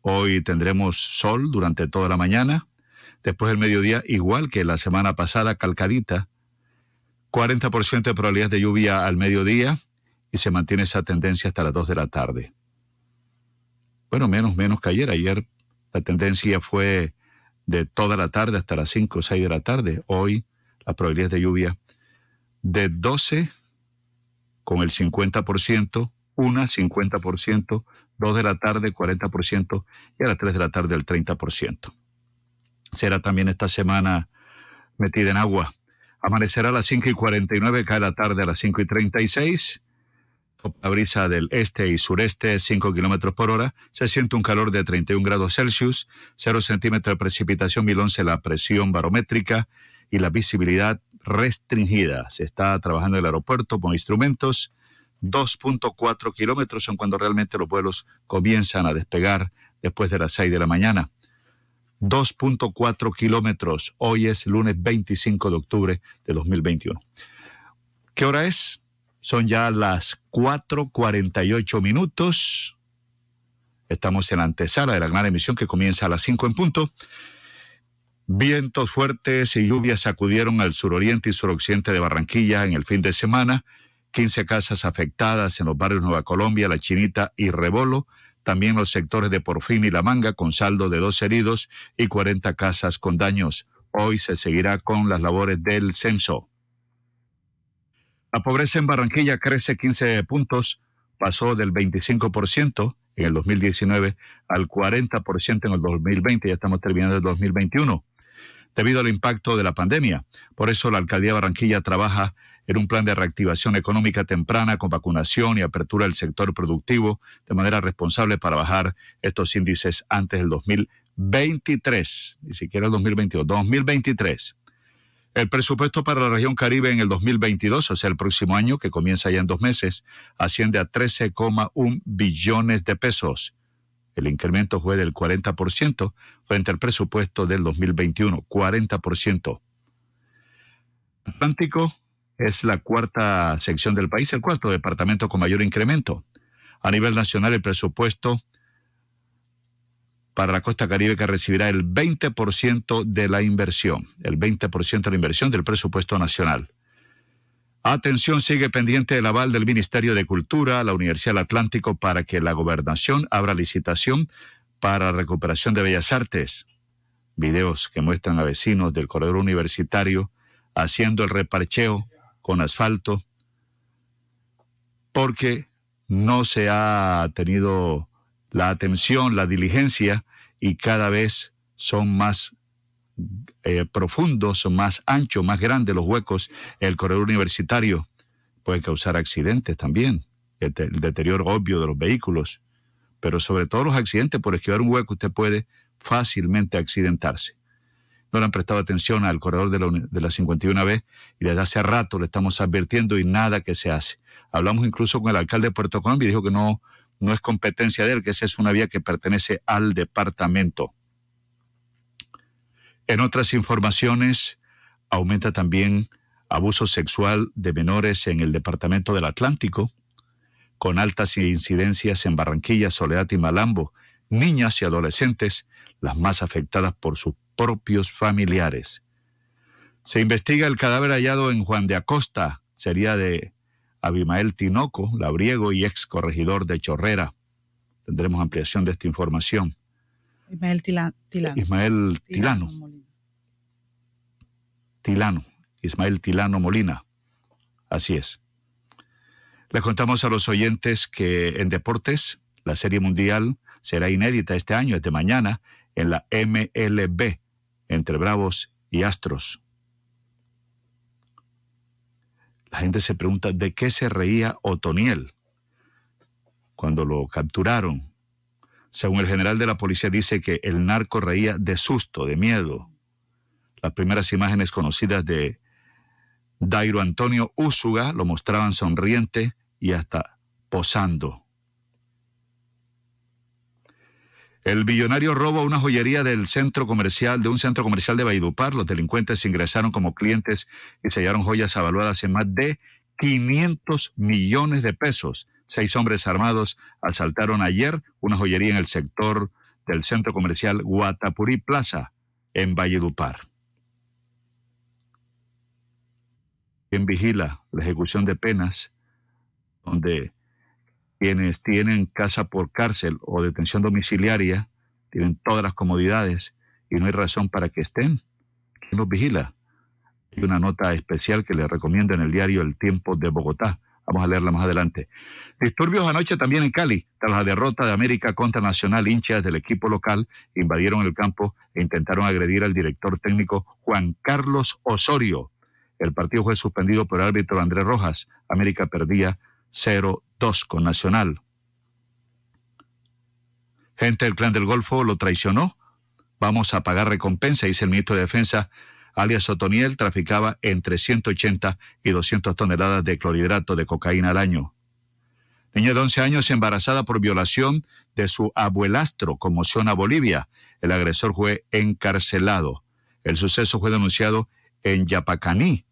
Hoy tendremos sol durante toda la mañana. Después del mediodía, igual que la semana pasada, calcadita. 40% de probabilidad de lluvia al mediodía y se mantiene esa tendencia hasta las 2 de la tarde. Bueno, menos, menos que ayer. Ayer la tendencia fue de toda la tarde hasta las 5 o 6 de la tarde. Hoy la probabilidad de lluvia de 12 con el 50%, una 50%, 2 de la tarde 40% y a las 3 de la tarde el 30%. Será también esta semana metida en agua. Amanecerá a las 5 y 49, cae la tarde a las 5 y 36. La brisa del este y sureste, 5 kilómetros por hora. Se siente un calor de 31 grados Celsius, 0 centímetros de precipitación, 1011 la presión barométrica y la visibilidad restringida. Se está trabajando el aeropuerto con instrumentos. 2.4 kilómetros son cuando realmente los vuelos comienzan a despegar después de las 6 de la mañana. 2.4 kilómetros. Hoy es lunes 25 de octubre de 2021. ¿Qué hora es? Son ya las 4.48 minutos. Estamos en la antesala de la gran emisión que comienza a las 5 en punto. Vientos fuertes y lluvias sacudieron al suroriente y suroccidente de Barranquilla en el fin de semana. 15 casas afectadas en los barrios Nueva Colombia, La Chinita y Rebolo. También los sectores de Porfín y La Manga con saldo de dos heridos y 40 casas con daños. Hoy se seguirá con las labores del censo. La pobreza en Barranquilla crece 15 puntos, pasó del 25% en el 2019 al 40% en el 2020, ya estamos terminando el 2021 debido al impacto de la pandemia. Por eso la alcaldía de Barranquilla trabaja en un plan de reactivación económica temprana con vacunación y apertura del sector productivo de manera responsable para bajar estos índices antes del 2023, ni siquiera el 2022, 2023. El presupuesto para la región Caribe en el 2022, o sea, el próximo año, que comienza ya en dos meses, asciende a 13,1 billones de pesos. El incremento fue del 40% frente al presupuesto del 2021, 40%. Atlántico es la cuarta sección del país, el cuarto departamento con mayor incremento. A nivel nacional, el presupuesto para la costa caribe que recibirá el 20% de la inversión, el 20% de la inversión del presupuesto nacional. Atención, sigue pendiente el aval del Ministerio de Cultura a la Universidad del Atlántico para que la gobernación abra licitación para recuperación de bellas artes. Videos que muestran a vecinos del corredor universitario haciendo el reparcheo con asfalto porque no se ha tenido la atención, la diligencia y cada vez son más eh, profundos, más anchos, más grandes los huecos, el corredor universitario puede causar accidentes también, el, deterioro obvio de los vehículos, pero sobre todo los accidentes, por esquivar un hueco usted puede fácilmente accidentarse. No le han prestado atención al corredor de la, de la 51B y desde hace rato le estamos advirtiendo y nada que se hace. Hablamos incluso con el alcalde de Puerto Colombia y dijo que no, no es competencia de él, que esa es una vía que pertenece al departamento. En otras informaciones, aumenta también abuso sexual de menores en el Departamento del Atlántico, con altas incidencias en Barranquilla, Soledad y Malambo, niñas y adolescentes, las más afectadas por sus propios familiares. Se investiga el cadáver hallado en Juan de Acosta, sería de Abimael Tinoco, labriego y ex corregidor de Chorrera. Tendremos ampliación de esta información. Ismael Tilano. Ismael Tilano. Tilano. Ismael Tilano Molina. Así es. Les contamos a los oyentes que en deportes la Serie Mundial será inédita este año, de mañana, en la MLB, entre Bravos y Astros. La gente se pregunta de qué se reía Otoniel cuando lo capturaron según el general de la policía dice que el narco reía de susto, de miedo. Las primeras imágenes conocidas de Dairo Antonio Úsuga lo mostraban sonriente y hasta posando. El billonario roba una joyería del centro comercial, de un centro comercial de Valledupar. Los delincuentes ingresaron como clientes y sellaron joyas avaluadas en más de 500 millones de pesos Seis hombres armados asaltaron ayer una joyería en el sector del centro comercial Guatapurí Plaza, en Valledupar. ¿Quién vigila la ejecución de penas donde quienes tienen casa por cárcel o detención domiciliaria tienen todas las comodidades y no hay razón para que estén? ¿Quién los vigila? Hay una nota especial que les recomiendo en el diario El Tiempo de Bogotá. Vamos a leerla más adelante. Disturbios anoche también en Cali. Tras la derrota de América contra Nacional, hinchas del equipo local invadieron el campo e intentaron agredir al director técnico Juan Carlos Osorio. El partido fue suspendido por el árbitro Andrés Rojas. América perdía 0-2 con Nacional. Gente del clan del Golfo lo traicionó. Vamos a pagar recompensa, dice el ministro de Defensa alias Otoniel, traficaba entre 180 y 200 toneladas de clorhidrato de cocaína al año. Niña de 11 años embarazada por violación de su abuelastro conmociona a Bolivia. El agresor fue encarcelado. El suceso fue denunciado en Yapacaní,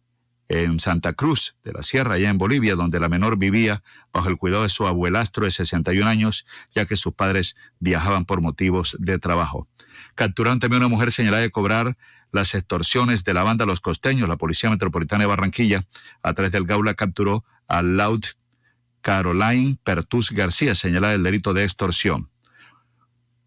en Santa Cruz de la Sierra, allá en Bolivia, donde la menor vivía bajo el cuidado de su abuelastro de 61 años, ya que sus padres viajaban por motivos de trabajo. Capturaron también a una mujer señalada de cobrar las extorsiones de la banda Los Costeños. La Policía Metropolitana de Barranquilla, a través del Gaula, capturó a Laud Caroline Pertus García, señalada del delito de extorsión.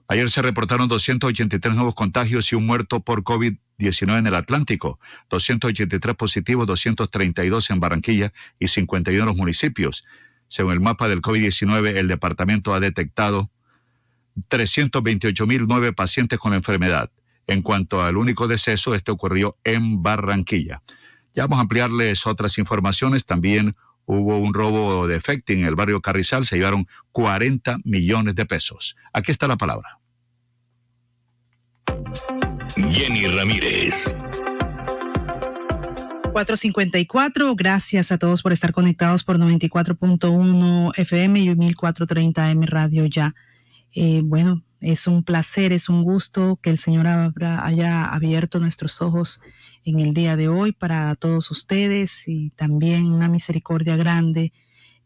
Ayer se reportaron 283 nuevos contagios y un muerto por COVID-19 en el Atlántico, 283 positivos, 232 en Barranquilla y 51 en los municipios. Según el mapa del COVID-19, el departamento ha detectado 328.009 pacientes con la enfermedad. En cuanto al único deceso, este ocurrió en Barranquilla. Ya vamos a ampliarles otras informaciones. También hubo un robo de efecto en el barrio Carrizal. Se llevaron 40 millones de pesos. Aquí está la palabra. Jenny Ramírez. 454, gracias a todos por estar conectados por 94.1 FM y 1430 M Radio ya. Eh, bueno, es un placer, es un gusto que el Señor haya abierto nuestros ojos en el día de hoy para todos ustedes y también una misericordia grande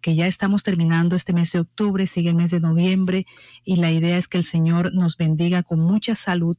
que ya estamos terminando este mes de octubre, sigue el mes de noviembre y la idea es que el Señor nos bendiga con mucha salud,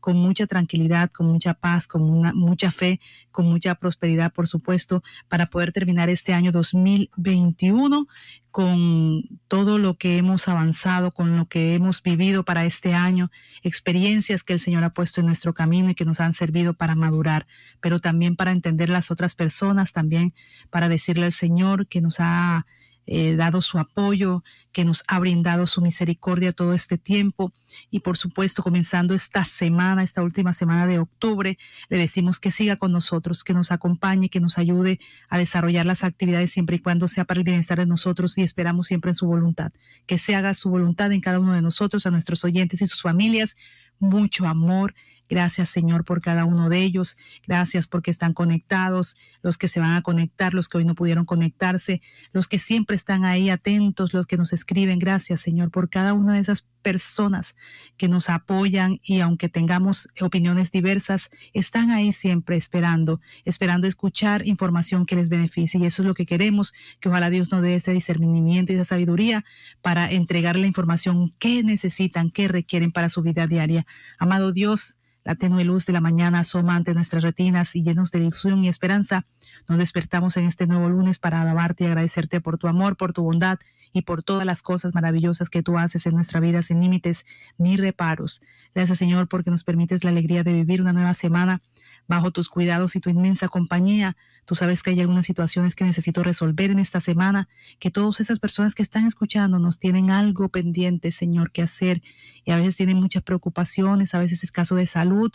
con mucha tranquilidad, con mucha paz, con mucha fe, con mucha prosperidad, por supuesto, para poder terminar este año 2021 con todo lo que hemos avanzado, con lo que hemos vivido para este año, experiencias que el Señor ha puesto en nuestro camino y que nos han servido para madurar, pero también para entender las otras personas, también para decirle al Señor que nos ha eh, dado su apoyo, que nos ha brindado su misericordia todo este tiempo. Y por supuesto, comenzando esta semana, esta última semana de octubre, le decimos que siga con nosotros, que nos acompañe, que nos ayude a desarrollar las actividades siempre y cuando sea para el bienestar de nosotros y esperamos siempre en su voluntad. Que se haga su voluntad en cada uno de nosotros, a nuestros oyentes y sus familias. Mucho amor Gracias, Señor, por cada uno de ellos. Gracias porque están conectados, los que se van a conectar, los que hoy no pudieron conectarse, los que siempre están ahí atentos, los que nos escriben. Gracias, Señor, por cada una de esas personas que nos apoyan y aunque tengamos opiniones diversas, están ahí siempre esperando, esperando escuchar información que les beneficie. Y eso es lo que queremos, que ojalá Dios nos dé ese discernimiento y esa sabiduría para entregar la información que necesitan, que requieren para su vida diaria. Amado Dios, la tenue luz de la mañana asoma ante nuestras retinas y llenos de ilusión y esperanza, nos despertamos en este nuevo lunes para alabarte y agradecerte por tu amor, por tu bondad y por todas las cosas maravillosas que tú haces en nuestra vida sin límites ni reparos. Gracias Señor porque nos permites la alegría de vivir una nueva semana bajo tus cuidados y tu inmensa compañía. Tú sabes que hay algunas situaciones que necesito resolver en esta semana, que todas esas personas que están escuchando nos tienen algo pendiente, Señor, que hacer y a veces tienen muchas preocupaciones, a veces es caso de salud,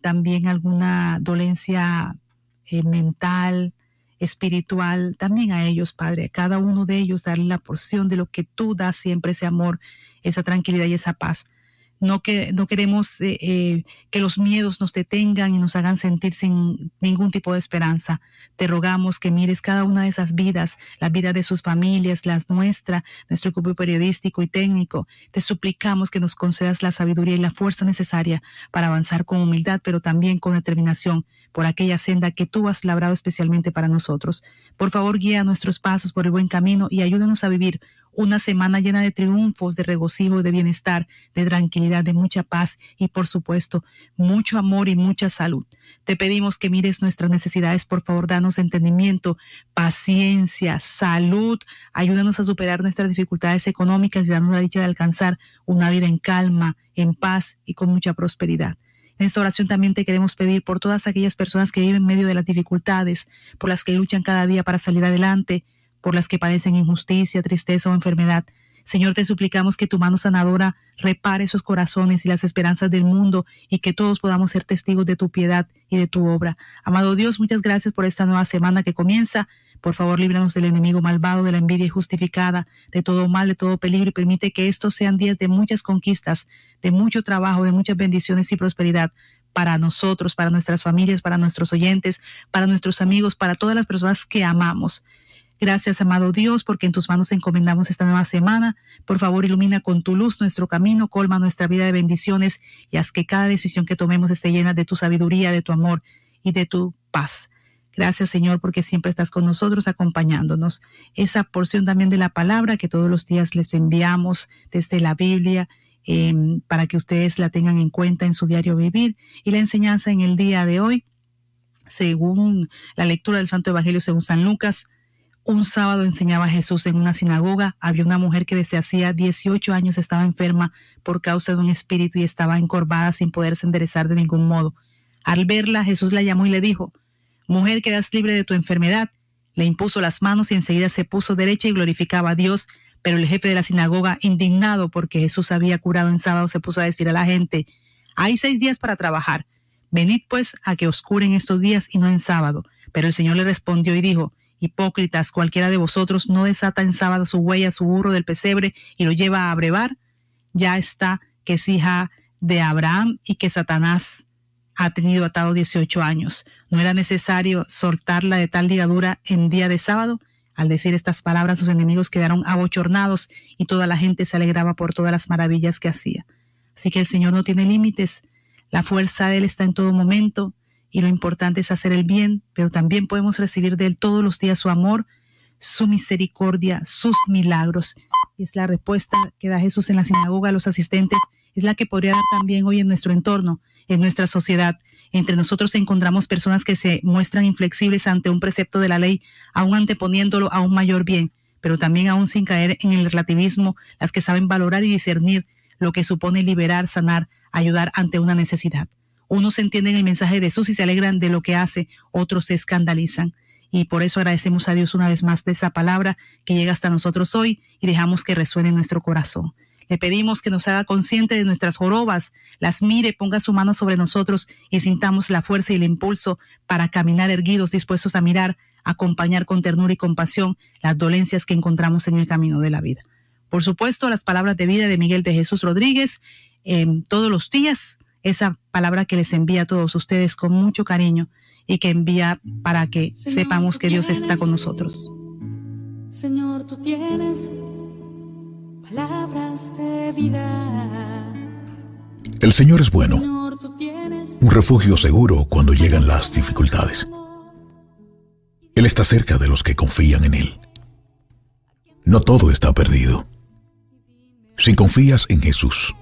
también alguna dolencia eh, mental, espiritual, también a ellos, Padre, a cada uno de ellos darle la porción de lo que tú das siempre, ese amor, esa tranquilidad y esa paz. No, que, no queremos eh, eh, que los miedos nos detengan y nos hagan sentir sin ningún tipo de esperanza. Te rogamos que mires cada una de esas vidas, la vida de sus familias, las nuestra, nuestro equipo periodístico y técnico. Te suplicamos que nos concedas la sabiduría y la fuerza necesaria para avanzar con humildad, pero también con determinación por aquella senda que tú has labrado especialmente para nosotros. Por favor, guía nuestros pasos por el buen camino y ayúdanos a vivir una semana llena de triunfos, de regocijo, de bienestar, de tranquilidad, de mucha paz y por supuesto mucho amor y mucha salud. Te pedimos que mires nuestras necesidades, por favor, danos entendimiento, paciencia, salud, ayúdanos a superar nuestras dificultades económicas y danos la dicha de alcanzar una vida en calma, en paz y con mucha prosperidad. En esta oración también te queremos pedir por todas aquellas personas que viven en medio de las dificultades, por las que luchan cada día para salir adelante, por las que padecen injusticia, tristeza o enfermedad. Señor, te suplicamos que tu mano sanadora repare esos corazones y las esperanzas del mundo y que todos podamos ser testigos de tu piedad y de tu obra. Amado Dios, muchas gracias por esta nueva semana que comienza. Por favor, líbranos del enemigo malvado, de la envidia injustificada, de todo mal, de todo peligro y permite que estos sean días de muchas conquistas, de mucho trabajo, de muchas bendiciones y prosperidad para nosotros, para nuestras familias, para nuestros oyentes, para nuestros amigos, para todas las personas que amamos. Gracias, amado Dios, porque en tus manos encomendamos esta nueva semana. Por favor, ilumina con tu luz nuestro camino, colma nuestra vida de bendiciones y haz que cada decisión que tomemos esté llena de tu sabiduría, de tu amor y de tu paz. Gracias, Señor, porque siempre estás con nosotros acompañándonos. Esa porción también de la palabra que todos los días les enviamos desde la Biblia em, para que ustedes la tengan en cuenta en su diario vivir y la enseñanza en el día de hoy, según la lectura del Santo Evangelio según San Lucas, un sábado enseñaba Jesús en una sinagoga. Había una mujer que desde hacía 18 años estaba enferma por causa de un espíritu y estaba encorvada sin poderse enderezar de ningún modo. Al verla, Jesús la llamó y le dijo, Mujer, quedas libre de tu enfermedad. Le impuso las manos y enseguida se puso derecha y glorificaba a Dios. Pero el jefe de la sinagoga, indignado porque Jesús había curado en sábado, se puso a decir a la gente, Hay seis días para trabajar. Venid pues a que os curen estos días y no en sábado. Pero el Señor le respondió y dijo, Hipócritas, cualquiera de vosotros no desata en sábado su huella, su burro del pesebre y lo lleva a abrevar, ya está que es hija de Abraham y que Satanás ha tenido atado 18 años. ¿No era necesario soltarla de tal ligadura en día de sábado? Al decir estas palabras, sus enemigos quedaron abochornados y toda la gente se alegraba por todas las maravillas que hacía. Así que el Señor no tiene límites. La fuerza de Él está en todo momento y lo importante es hacer el bien, pero también podemos recibir de Él todos los días su amor, su misericordia, sus milagros. Y es la respuesta que da Jesús en la sinagoga a los asistentes, es la que podría dar también hoy en nuestro entorno, en nuestra sociedad. Entre nosotros encontramos personas que se muestran inflexibles ante un precepto de la ley, aún anteponiéndolo a un mayor bien, pero también aún sin caer en el relativismo, las que saben valorar y discernir lo que supone liberar, sanar, ayudar ante una necesidad. Unos entienden el mensaje de Jesús y se alegran de lo que hace, otros se escandalizan. Y por eso agradecemos a Dios una vez más de esa palabra que llega hasta nosotros hoy y dejamos que resuene en nuestro corazón. Le pedimos que nos haga consciente de nuestras jorobas, las mire, ponga su mano sobre nosotros y sintamos la fuerza y el impulso para caminar erguidos, dispuestos a mirar, acompañar con ternura y compasión las dolencias que encontramos en el camino de la vida. Por supuesto, las palabras de vida de Miguel de Jesús Rodríguez, en todos los días, esa palabra que les envía a todos ustedes con mucho cariño y que envía para que sepamos que Dios está con nosotros. Señor, tú tienes palabras de vida. El Señor es bueno, un refugio seguro cuando llegan las dificultades. Él está cerca de los que confían en Él. No todo está perdido. Si confías en Jesús,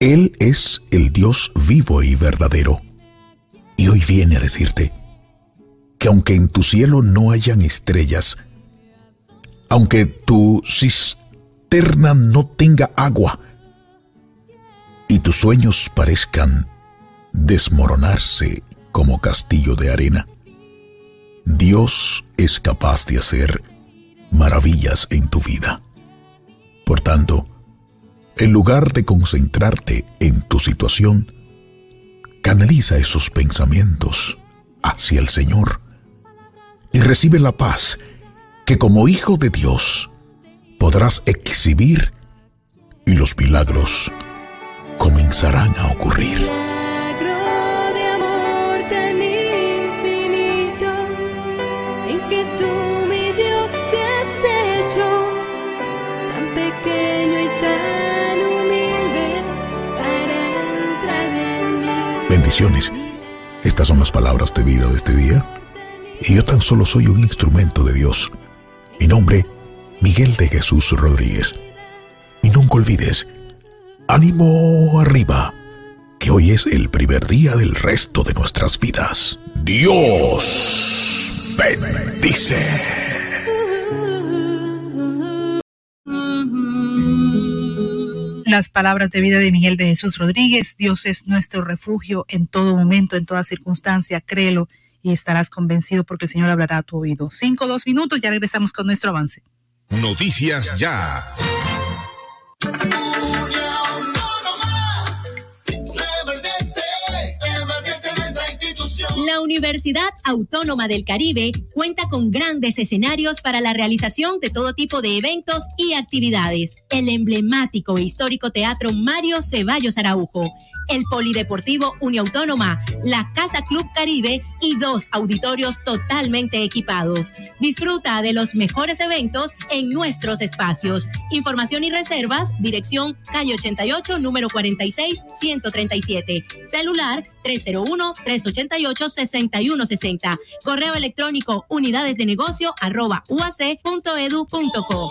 él es el Dios vivo y verdadero. Y hoy viene a decirte que aunque en tu cielo no hayan estrellas, aunque tu cisterna no tenga agua, y tus sueños parezcan desmoronarse como castillo de arena, Dios es capaz de hacer maravillas en tu vida. Por tanto, en lugar de concentrarte en tu situación, canaliza esos pensamientos hacia el Señor y recibe la paz que como hijo de Dios podrás exhibir y los milagros comenzarán a ocurrir. Estas son las palabras de vida de este día. Y yo tan solo soy un instrumento de Dios. Mi nombre, Miguel de Jesús Rodríguez. Y nunca olvides, ánimo arriba, que hoy es el primer día del resto de nuestras vidas. Dios bendice. Las palabras de vida de Miguel de Jesús Rodríguez, Dios es nuestro refugio en todo momento, en toda circunstancia, créelo y estarás convencido porque el Señor hablará a tu oído. Cinco, dos minutos, ya regresamos con nuestro avance. Noticias ya. La Universidad Autónoma del Caribe cuenta con grandes escenarios para la realización de todo tipo de eventos y actividades. El emblemático e histórico Teatro Mario Ceballos Araujo, el Polideportivo Uniautónoma, la Casa Club Caribe y dos auditorios totalmente equipados. Disfruta de los mejores eventos en nuestros espacios. Información y reservas, dirección calle 88, número 46, 137. Celular 301-388-6160. Correo electrónico unidades de arroba uac.edu.co.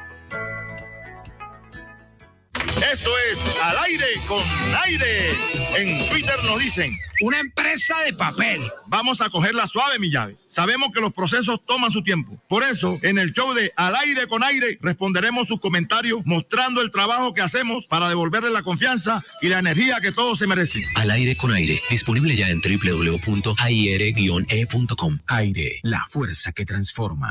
Esto es Al aire con aire. En Twitter nos dicen, una empresa de papel. Vamos a cogerla suave, mi llave. Sabemos que los procesos toman su tiempo. Por eso, en el show de Al aire con aire, responderemos sus comentarios mostrando el trabajo que hacemos para devolverle la confianza y la energía que todos se merecen. Al aire con aire, disponible ya en www.aire-e.com. Aire, la fuerza que transforma.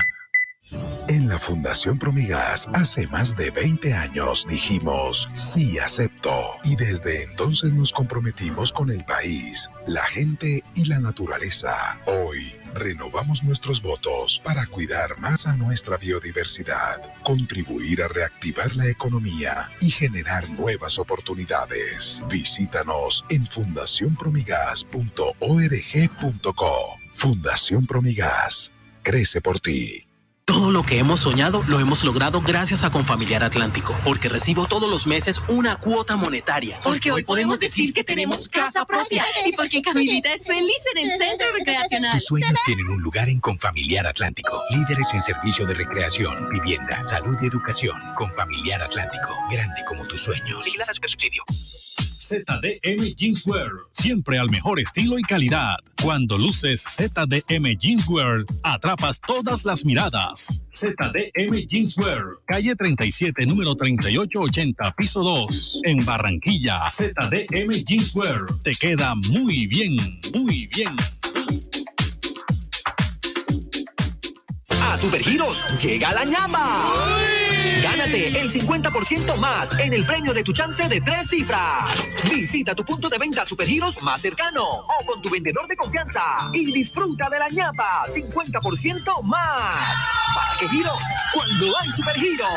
En la Fundación Promigas, hace más de 20 años dijimos, sí acepto. Y desde entonces nos comprometimos con el país, la gente y la naturaleza. Hoy, renovamos nuestros votos para cuidar más a nuestra biodiversidad, contribuir a reactivar la economía y generar nuevas oportunidades. Visítanos en fundacionpromigas.org.co. Fundación Promigas. Crece por ti. Todo lo que hemos soñado lo hemos logrado gracias a Confamiliar Atlántico, porque recibo todos los meses una cuota monetaria. Porque hoy podemos decir que tenemos casa propia y porque Camilita es feliz en el centro recreacional. Tus sueños tienen un lugar en Confamiliar Atlántico. Líderes en servicio de recreación, vivienda, salud y educación. Confamiliar Atlántico, grande como tus sueños. subsidio. ZDM Jeanswear, siempre al mejor estilo y calidad. Cuando luces ZDM Jeanswear, atrapas todas las miradas. ZDM Jeanswear, calle 37, número 3880, piso 2, en Barranquilla. ZDM Jeanswear, te queda muy bien, muy bien. A Supergiros llega la ñapa. Gánate el 50% más en el premio de tu chance de tres cifras. Visita tu punto de venta Supergiros más cercano o con tu vendedor de confianza y disfruta de la ñapa 50% más. ¿Para qué giros? Cuando hay Supergiros.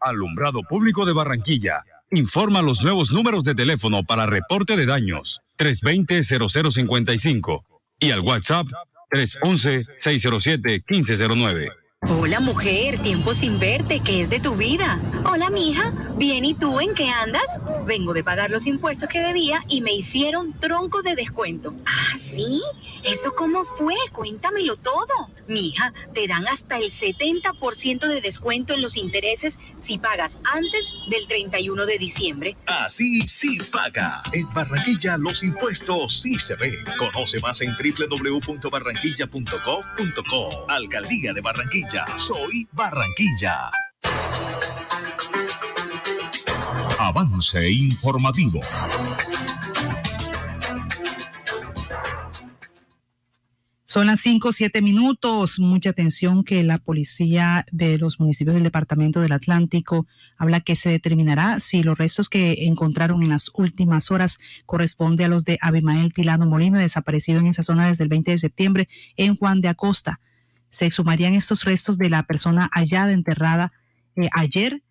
Alumbrado Público de Barranquilla. Informa los nuevos números de teléfono para reporte de daños 320-0055 y al WhatsApp 311-607-1509. Hola mujer, tiempo sin verte, ¿qué es de tu vida? Hola mija, bien, ¿y tú en qué andas? Vengo de pagar los impuestos que debía y me hicieron tronco de descuento. ¿Ah, sí? ¿Eso cómo fue? Cuéntamelo todo. Mija, te dan hasta el 70% de descuento en los intereses si pagas antes del 31 de diciembre. Así sí paga. En Barranquilla los impuestos sí se ven. Conoce más en www.barranquilla.gov.co. Alcaldía de Barranquilla. Barranquilla. Soy Barranquilla. Avance informativo. Son las 5 o 7 minutos. Mucha atención que la policía de los municipios del Departamento del Atlántico habla que se determinará si los restos que encontraron en las últimas horas corresponde a los de Abimael Tilano Molina, desaparecido en esa zona desde el 20 de septiembre en Juan de Acosta. Se exhumarían estos restos de la persona hallada enterrada eh, ayer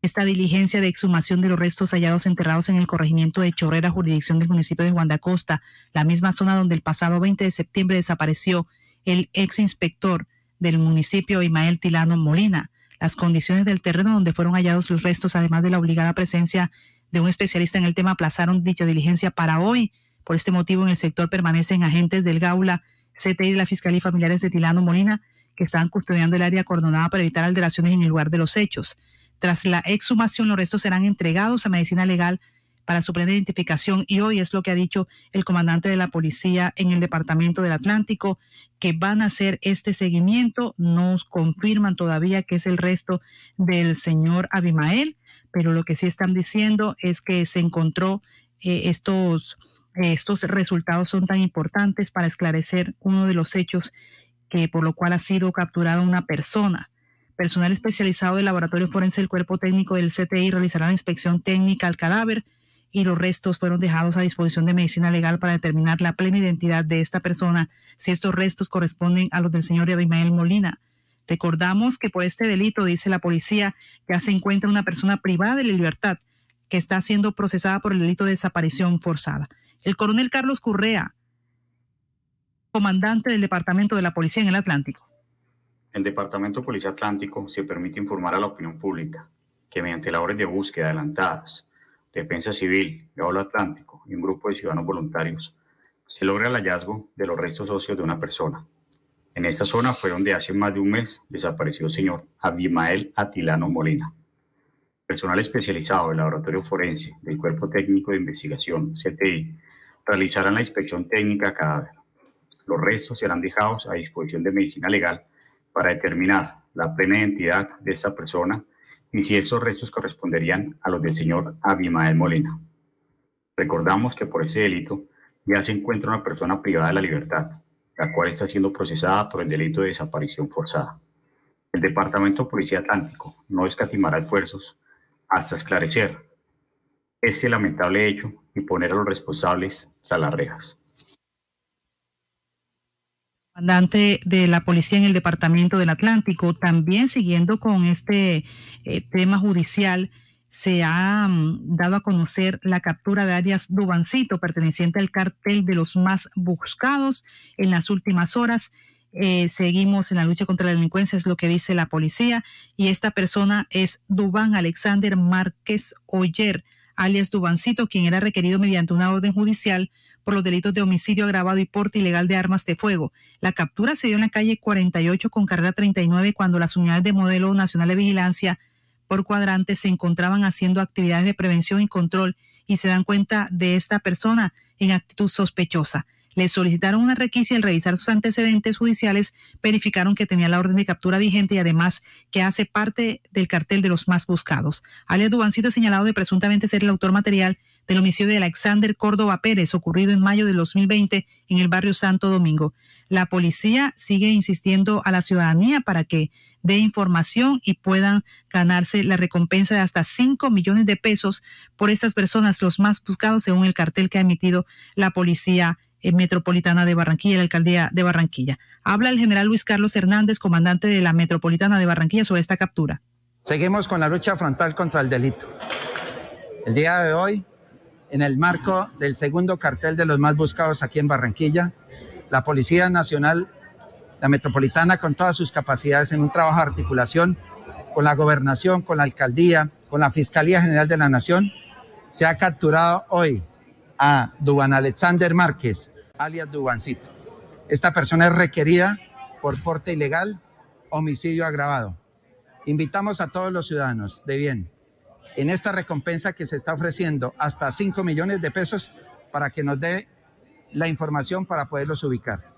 esta diligencia de exhumación de los restos hallados enterrados en el corregimiento de Chorrera, jurisdicción del municipio de Juan de Acosta, la misma zona donde el pasado 20 de septiembre desapareció el ex inspector del municipio Imael Tilano Molina. Las condiciones del terreno donde fueron hallados los restos, además de la obligada presencia de un especialista en el tema, aplazaron dicha diligencia para hoy. Por este motivo, en el sector permanecen agentes del Gaula, CTI de la Fiscalía y familiares de Tilano Molina, que están custodiando el área acordonada para evitar alteraciones en el lugar de los hechos. Tras la exhumación, los restos serán entregados a medicina legal para su plena identificación y hoy es lo que ha dicho el comandante de la policía en el departamento del Atlántico, que van a hacer este seguimiento. Nos confirman todavía que es el resto del señor Abimael, pero lo que sí están diciendo es que se encontró eh, estos, estos resultados son tan importantes para esclarecer uno de los hechos que por lo cual ha sido capturada una persona. Personal especializado del Laboratorio Forense del Cuerpo Técnico del CTI realizará la inspección técnica al cadáver y los restos fueron dejados a disposición de medicina legal para determinar la plena identidad de esta persona, si estos restos corresponden a los del señor Abimael Molina. Recordamos que por este delito, dice la policía, ya se encuentra una persona privada de la libertad que está siendo procesada por el delito de desaparición forzada. El coronel Carlos Currea, comandante del Departamento de la Policía en el Atlántico el Departamento de Policía Atlántico se permite informar a la opinión pública que mediante labores de búsqueda adelantadas, Defensa Civil, Gaulo Atlántico y un grupo de ciudadanos voluntarios, se logra el hallazgo de los restos óseos de una persona. En esta zona fue donde hace más de un mes desapareció el señor Abimael Atilano Molina. Personal especializado del Laboratorio Forense del Cuerpo Técnico de Investigación, CTI, realizarán la inspección técnica a cadáver. Los restos serán dejados a disposición de medicina legal para determinar la plena identidad de esta persona y si esos restos corresponderían a los del señor Abimael Molina. Recordamos que por ese delito ya se encuentra una persona privada de la libertad, la cual está siendo procesada por el delito de desaparición forzada. El Departamento de Policía Atlántico no escatimará esfuerzos hasta esclarecer este lamentable hecho y poner a los responsables tras las rejas comandante de la policía en el departamento del Atlántico, también siguiendo con este eh, tema judicial, se ha mm, dado a conocer la captura de Arias Dubancito, perteneciente al cartel de los más buscados en las últimas horas. Eh, seguimos en la lucha contra la delincuencia, es lo que dice la policía, y esta persona es Dubán Alexander Márquez Oyer, alias Dubancito, quien era requerido mediante una orden judicial por los delitos de homicidio agravado y porte ilegal de armas de fuego. La captura se dio en la calle 48 con carrera 39 cuando las unidades de modelo nacional de vigilancia por cuadrante se encontraban haciendo actividades de prevención y control y se dan cuenta de esta persona en actitud sospechosa. Le solicitaron una requisa y al revisar sus antecedentes judiciales verificaron que tenía la orden de captura vigente y además que hace parte del cartel de los más buscados. Alias Dubancito señalado de presuntamente ser el autor material del homicidio de Alexander Córdoba Pérez ocurrido en mayo de 2020 en el barrio Santo Domingo. La policía sigue insistiendo a la ciudadanía para que dé información y puedan ganarse la recompensa de hasta 5 millones de pesos por estas personas, los más buscados según el cartel que ha emitido la policía metropolitana de Barranquilla, la alcaldía de Barranquilla. Habla el general Luis Carlos Hernández, comandante de la metropolitana de Barranquilla, sobre esta captura. Seguimos con la lucha frontal contra el delito. El día de hoy en el marco del segundo cartel de los más buscados aquí en Barranquilla. La Policía Nacional, la Metropolitana, con todas sus capacidades en un trabajo de articulación con la gobernación, con la alcaldía, con la Fiscalía General de la Nación, se ha capturado hoy a Duban Alexander Márquez, alias Dubancito. Esta persona es requerida por porte ilegal, homicidio agravado. Invitamos a todos los ciudadanos de bien en esta recompensa que se está ofreciendo hasta 5 millones de pesos para que nos dé la información para poderlos ubicar.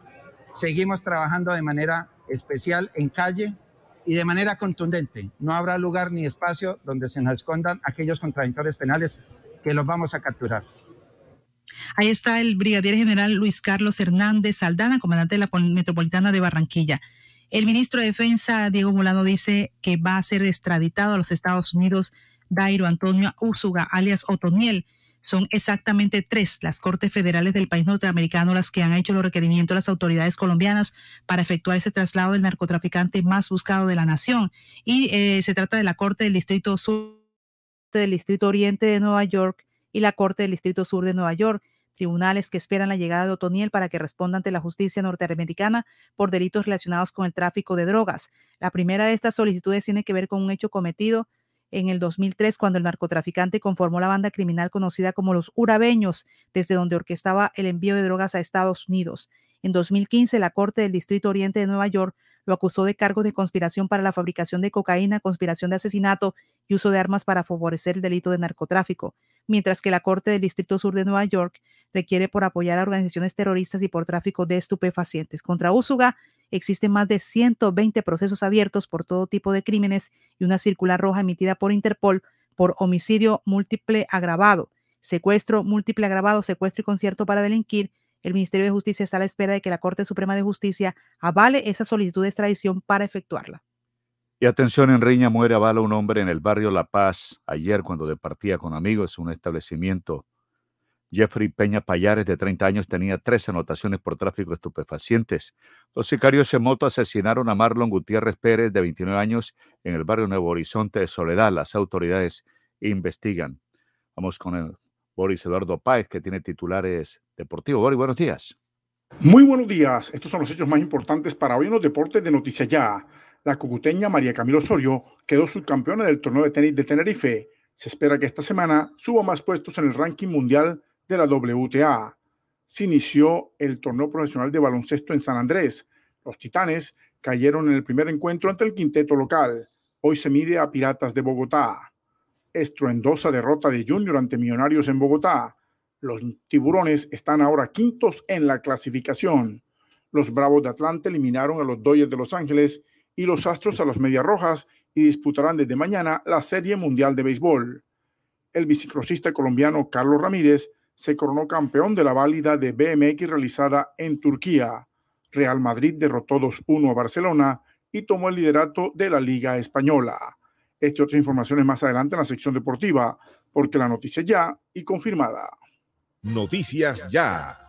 Seguimos trabajando de manera especial en calle y de manera contundente. No habrá lugar ni espacio donde se nos escondan aquellos contradictores penales que los vamos a capturar. Ahí está el brigadier general Luis Carlos Hernández Saldana, comandante de la Metropolitana de Barranquilla. El ministro de Defensa, Diego Molano, dice que va a ser extraditado a los Estados Unidos Dairo Antonio Úsuga, alias Otoniel. Son exactamente tres las Cortes Federales del país norteamericano las que han hecho los requerimientos a las autoridades colombianas para efectuar ese traslado del narcotraficante más buscado de la nación. Y eh, se trata de la Corte del Distrito Sur, del Distrito Oriente de Nueva York y la Corte del Distrito Sur de Nueva York tribunales que esperan la llegada de Otoniel para que responda ante la justicia norteamericana por delitos relacionados con el tráfico de drogas. La primera de estas solicitudes tiene que ver con un hecho cometido en el 2003 cuando el narcotraficante conformó la banda criminal conocida como los Urabeños, desde donde orquestaba el envío de drogas a Estados Unidos. En 2015, la Corte del Distrito Oriente de Nueva York lo acusó de cargos de conspiración para la fabricación de cocaína, conspiración de asesinato y uso de armas para favorecer el delito de narcotráfico, mientras que la Corte del Distrito Sur de Nueva York requiere por apoyar a organizaciones terroristas y por tráfico de estupefacientes. Contra Úsuga existen más de 120 procesos abiertos por todo tipo de crímenes y una circular roja emitida por Interpol por homicidio múltiple agravado, secuestro múltiple agravado, secuestro y concierto para delinquir el Ministerio de Justicia está a la espera de que la Corte Suprema de Justicia avale esa solicitud de extradición para efectuarla. Y atención, en Riña muere a bala un hombre en el barrio La Paz ayer cuando departía con amigos en un establecimiento. Jeffrey Peña Payares, de 30 años, tenía tres anotaciones por tráfico de estupefacientes. Los sicarios en moto asesinaron a Marlon Gutiérrez Pérez, de 29 años, en el barrio Nuevo Horizonte de Soledad. Las autoridades investigan. Vamos con el Boris Eduardo Páez, que tiene titulares deportivos. Boris, buenos días. Muy buenos días. Estos son los hechos más importantes para hoy en los deportes de Noticias Ya. La cucuteña María Camilo Osorio quedó subcampeona del torneo de tenis de Tenerife. Se espera que esta semana suba más puestos en el ranking mundial de la WTA. Se inició el torneo profesional de baloncesto en San Andrés. Los Titanes cayeron en el primer encuentro ante el quinteto local. Hoy se mide a Piratas de Bogotá estruendosa derrota de Junior ante Millonarios en Bogotá. Los tiburones están ahora quintos en la clasificación. Los Bravos de Atlanta eliminaron a los Dodgers de Los Ángeles y los Astros a los Medias Rojas y disputarán desde mañana la Serie Mundial de Béisbol. El biciclosista colombiano Carlos Ramírez se coronó campeón de la válida de BMX realizada en Turquía. Real Madrid derrotó 2-1 a Barcelona y tomó el liderato de la Liga Española. Esta y otras informaciones más adelante en la sección deportiva, porque la noticia ya y confirmada. Noticias ya.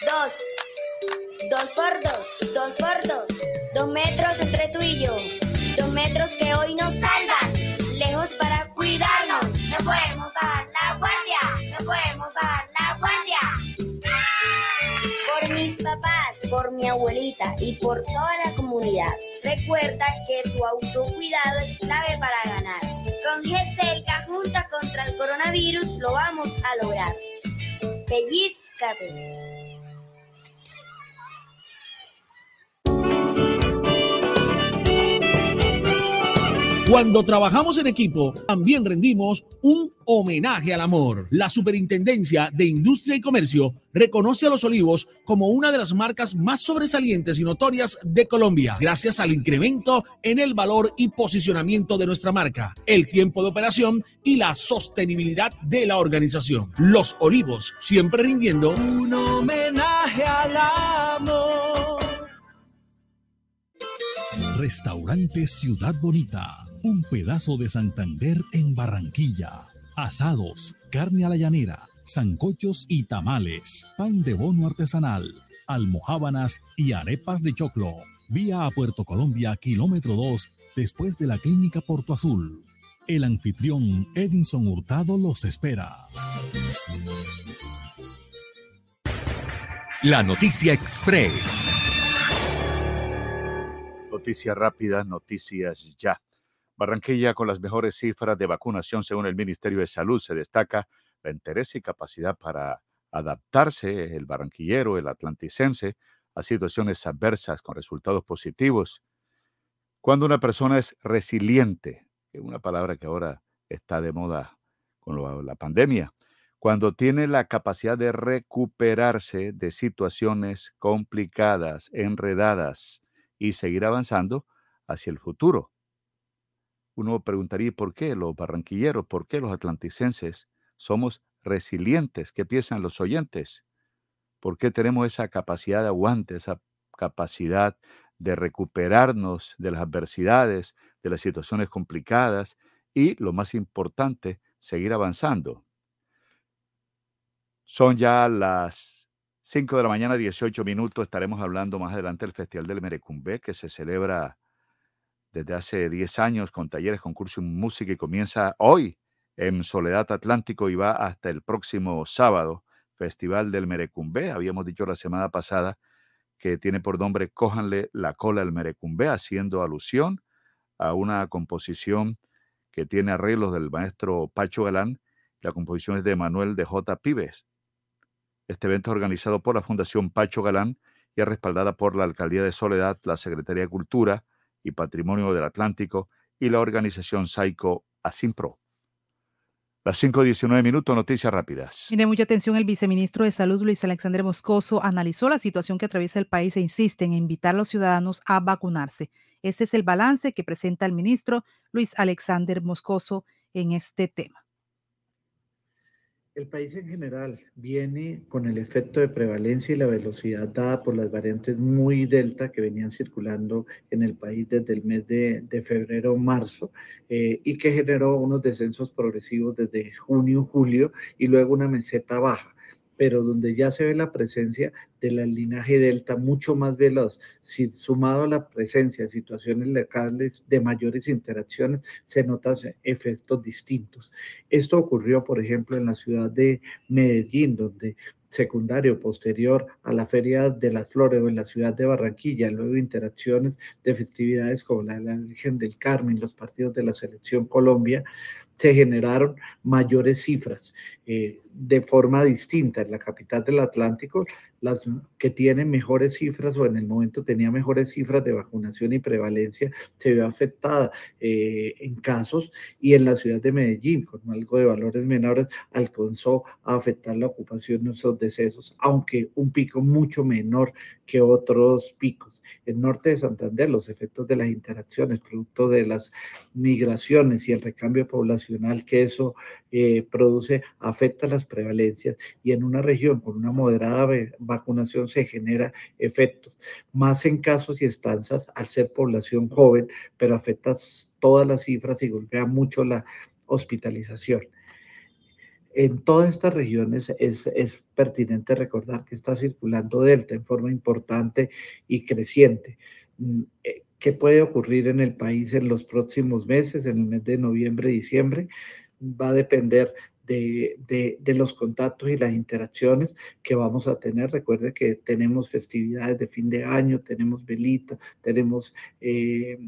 Dos. Dos por dos. Dos por dos. Dos metros entre tú y yo. Dos metros que hoy nos salvan. Lejos para cuidarnos. No podemos bajar la guardia. No podemos bajar la guardia. Por mis papás, por mi abuelita y por toda la comunidad. Recuerda que tu autocuidado es clave para ganar. Con GESELCA juntas contra el coronavirus lo vamos a lograr. Pellizcate. Cuando trabajamos en equipo, también rendimos un homenaje al amor. La Superintendencia de Industria y Comercio reconoce a Los Olivos como una de las marcas más sobresalientes y notorias de Colombia, gracias al incremento en el valor y posicionamiento de nuestra marca, el tiempo de operación y la sostenibilidad de la organización. Los Olivos, siempre rindiendo un homenaje al amor. Restaurante Ciudad Bonita un pedazo de Santander en Barranquilla. Asados, carne a la llanera, zancochos y tamales, pan de bono artesanal, almohábanas y arepas de choclo. Vía a Puerto Colombia, kilómetro 2, después de la clínica Porto Azul. El anfitrión Edinson Hurtado los espera. La noticia express. Noticias rápidas, noticias ya. Barranquilla con las mejores cifras de vacunación según el Ministerio de Salud. Se destaca la interés y capacidad para adaptarse el barranquillero, el atlanticense, a situaciones adversas con resultados positivos. Cuando una persona es resiliente, es una palabra que ahora está de moda con la pandemia, cuando tiene la capacidad de recuperarse de situaciones complicadas, enredadas y seguir avanzando hacia el futuro uno preguntaría por qué los barranquilleros, por qué los atlanticenses somos resilientes. ¿Qué piensan los oyentes? ¿Por qué tenemos esa capacidad de aguante, esa capacidad de recuperarnos de las adversidades, de las situaciones complicadas y, lo más importante, seguir avanzando? Son ya las 5 de la mañana, 18 minutos. Estaremos hablando más adelante del Festival del Merecumbe, que se celebra desde hace 10 años con talleres, concursos en música y comienza hoy en Soledad Atlántico y va hasta el próximo sábado, Festival del Merecumbe. Habíamos dicho la semana pasada que tiene por nombre Cójanle la cola al Merecumbe, haciendo alusión a una composición que tiene arreglos del maestro Pacho Galán. La composición es de Manuel de J. Pibes. Este evento es organizado por la Fundación Pacho Galán y es respaldada por la Alcaldía de Soledad, la Secretaría de Cultura, y Patrimonio del Atlántico y la organización Saico Asimpro. Las 5.19 minutos, noticias rápidas. Tiene mucha atención, el viceministro de Salud, Luis Alexander Moscoso, analizó la situación que atraviesa el país e insiste en invitar a los ciudadanos a vacunarse. Este es el balance que presenta el ministro Luis Alexander Moscoso en este tema. El país en general viene con el efecto de prevalencia y la velocidad dada por las variantes muy delta que venían circulando en el país desde el mes de, febrero marzo eh, y que generó unos descensos progresivos desde junio, julio y luego una meseta baja pero donde ya se ve la presencia del linaje delta mucho más veloz, si, sumado a la presencia de situaciones locales de mayores interacciones, se notan efectos distintos. Esto ocurrió, por ejemplo, en la ciudad de Medellín, donde secundario posterior a la Feria de las Flores o en la ciudad de Barranquilla, luego interacciones de festividades como la de la Virgen del Carmen, los partidos de la Selección Colombia, se generaron mayores cifras eh, de forma distinta. En la capital del Atlántico, las que tienen mejores cifras o en el momento tenía mejores cifras de vacunación y prevalencia, se vio afectada eh, en casos y en la ciudad de Medellín, con algo de valores menores, alcanzó a afectar la ocupación de esos decesos, aunque un pico mucho menor que otros picos. En norte de Santander, los efectos de las interacciones, producto de las migraciones y el recambio poblacional que eso eh, produce, afecta las prevalencias y en una región con una moderada vacunación se genera efectos, más en casos y estancias al ser población joven, pero afecta todas las cifras y golpea mucho la hospitalización. En todas estas regiones es, es, pertinente recordar que está circulando Delta en forma importante y creciente. Mm, eh, ¿Qué puede ocurrir en el país en los próximos meses, en el mes de noviembre, diciembre? Va a depender de, los contactos y las interacciones que vamos a tener. Recuerde que tenemos festividades de fin de año, tenemos velita, tenemos eh,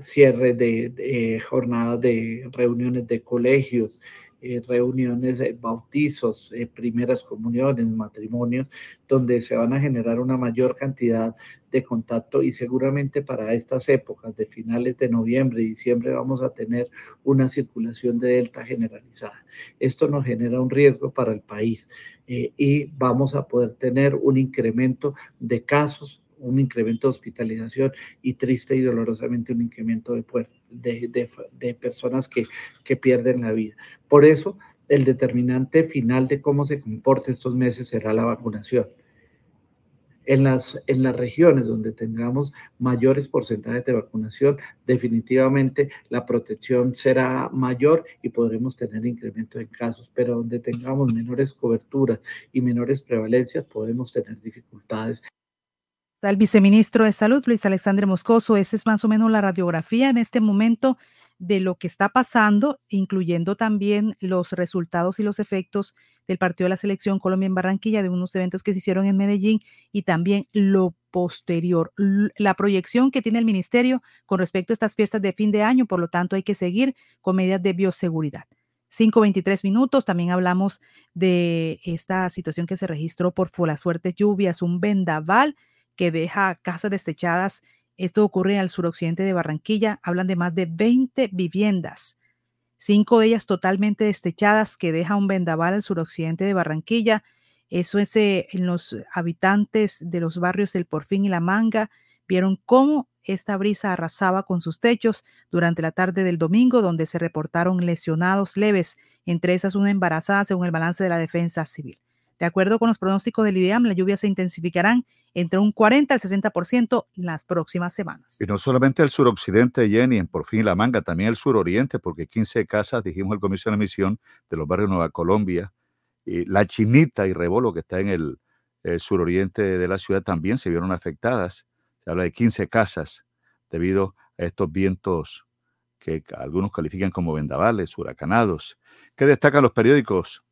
cierre de, jornadas de reuniones de colegios eh, reuniones, eh, bautizos, primeras comuniones, matrimonios, donde se van a generar una mayor cantidad de contacto y seguramente para estas épocas de finales de noviembre y diciembre vamos a tener una circulación de delta generalizada. Esto nos genera un riesgo para el país y vamos a poder tener un incremento de casos un incremento de hospitalización y triste y dolorosamente un incremento de, personas que, que pierden la vida. Por eso, el determinante final de cómo se comporta estos meses será la vacunación. En las, en las regiones donde tengamos mayores porcentajes de vacunación, definitivamente la protección será mayor y podremos tener incremento en casos, pero donde tengamos menores coberturas y menores prevalencias, podemos tener dificultades Está el viceministro de Salud, Luis Alexandre Moscoso. Esa es más o menos la radiografía en este momento de lo que está pasando, incluyendo también los resultados y los efectos del partido de la selección Colombia en Barranquilla, de unos eventos que se hicieron en Medellín y también lo posterior, la proyección que tiene el ministerio con respecto a estas fiestas de fin de año. Por lo tanto, hay que seguir con medidas de bioseguridad. 5.23 minutos. También hablamos de esta situación que se registró por las fuertes lluvias, un vendaval que deja casas destechadas. Esto ocurre al suroccidente de Barranquilla. Hablan de más de 20 viviendas, cinco de ellas totalmente destechadas, que deja un vendaval al suroccidente de Barranquilla. Eso es eh, en los habitantes de los barrios del Porfín y La Manga. Vieron cómo esta brisa arrasaba con sus techos durante la tarde del domingo, donde se reportaron lesionados leves, entre esas una embarazada, según el balance de la defensa civil. De acuerdo con los pronósticos del IDEAM, las lluvias se intensificarán entre un 40 al 60% en las próximas semanas. Y no solamente el suroccidente, Jenny, en Por fin La Manga, también el suroriente, porque 15 casas, dijimos el Comisión de Emisión, de los barrios Nueva Colombia, y La Chinita y Rebolo, que está en el, suroriente de la ciudad, también se vieron afectadas. Se habla de 15 casas debido a estos vientos que algunos califican como vendavales, huracanados. ¿Qué destacan los periódicos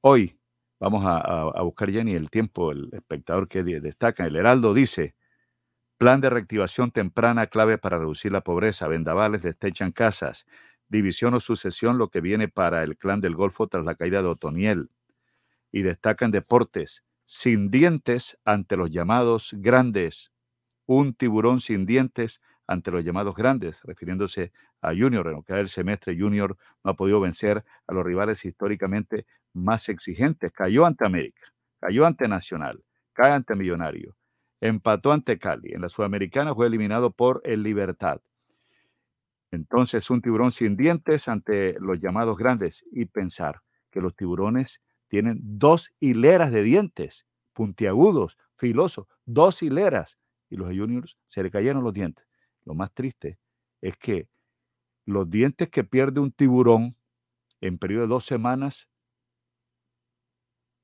hoy? Vamos a, buscar, Jenny, el tiempo, el espectador que destaca. El Heraldo dice, plan de reactivación temprana clave para reducir la pobreza, vendavales destechan casas, división o sucesión lo que viene para el clan del Golfo tras la caída de Otoniel. Y destacan deportes, sin dientes ante los llamados grandes, un tiburón sin dientes ante los llamados grandes, refiriéndose a Junior. En lo que el semestre, Junior no ha podido vencer a los rivales históricamente más exigentes. Cayó ante América, cayó ante Nacional, cae ante Millonario, empató ante Cali. En la Sudamericana fue eliminado por el Libertad. Entonces, un tiburón sin dientes ante los llamados grandes y pensar que los tiburones tienen dos hileras de dientes, puntiagudos, filosos, dos hileras, y los juniors se le cayeron los dientes. Lo más triste es que los dientes que pierde un tiburón en periodo de dos semanas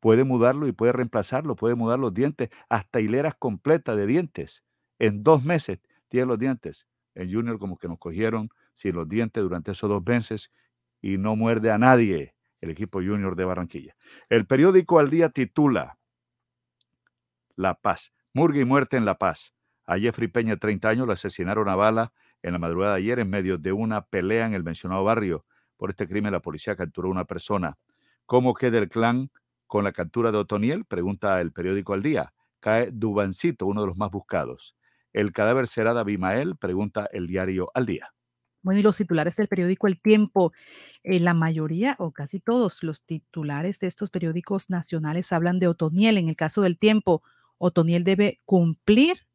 puede mudarlo y puede reemplazarlo, puede mudar los dientes hasta hileras completas de dientes. En dos meses tiene los dientes. En Junior como que nos cogieron sin los dientes durante esos dos meses y no muerde a nadie el equipo Junior de Barranquilla. El periódico Al Día titula La Paz, murga y muerte en La Paz. A Jeffrey Peña, 30 años, lo asesinaron a bala en la madrugada de ayer en medio de una pelea en el mencionado barrio. Por este crimen, la policía capturó a una persona. ¿Cómo queda el clan con la captura de Otoniel? Pregunta el periódico Al Día. Cae Dubancito, uno de los más buscados. ¿El cadáver será de Abimael? Pregunta el diario Al Día. Bueno, y los titulares del periódico El Tiempo, eh, la mayoría o casi todos los titulares de estos periódicos nacionales hablan de Otoniel. En el caso del Tiempo, Otoniel debe cumplir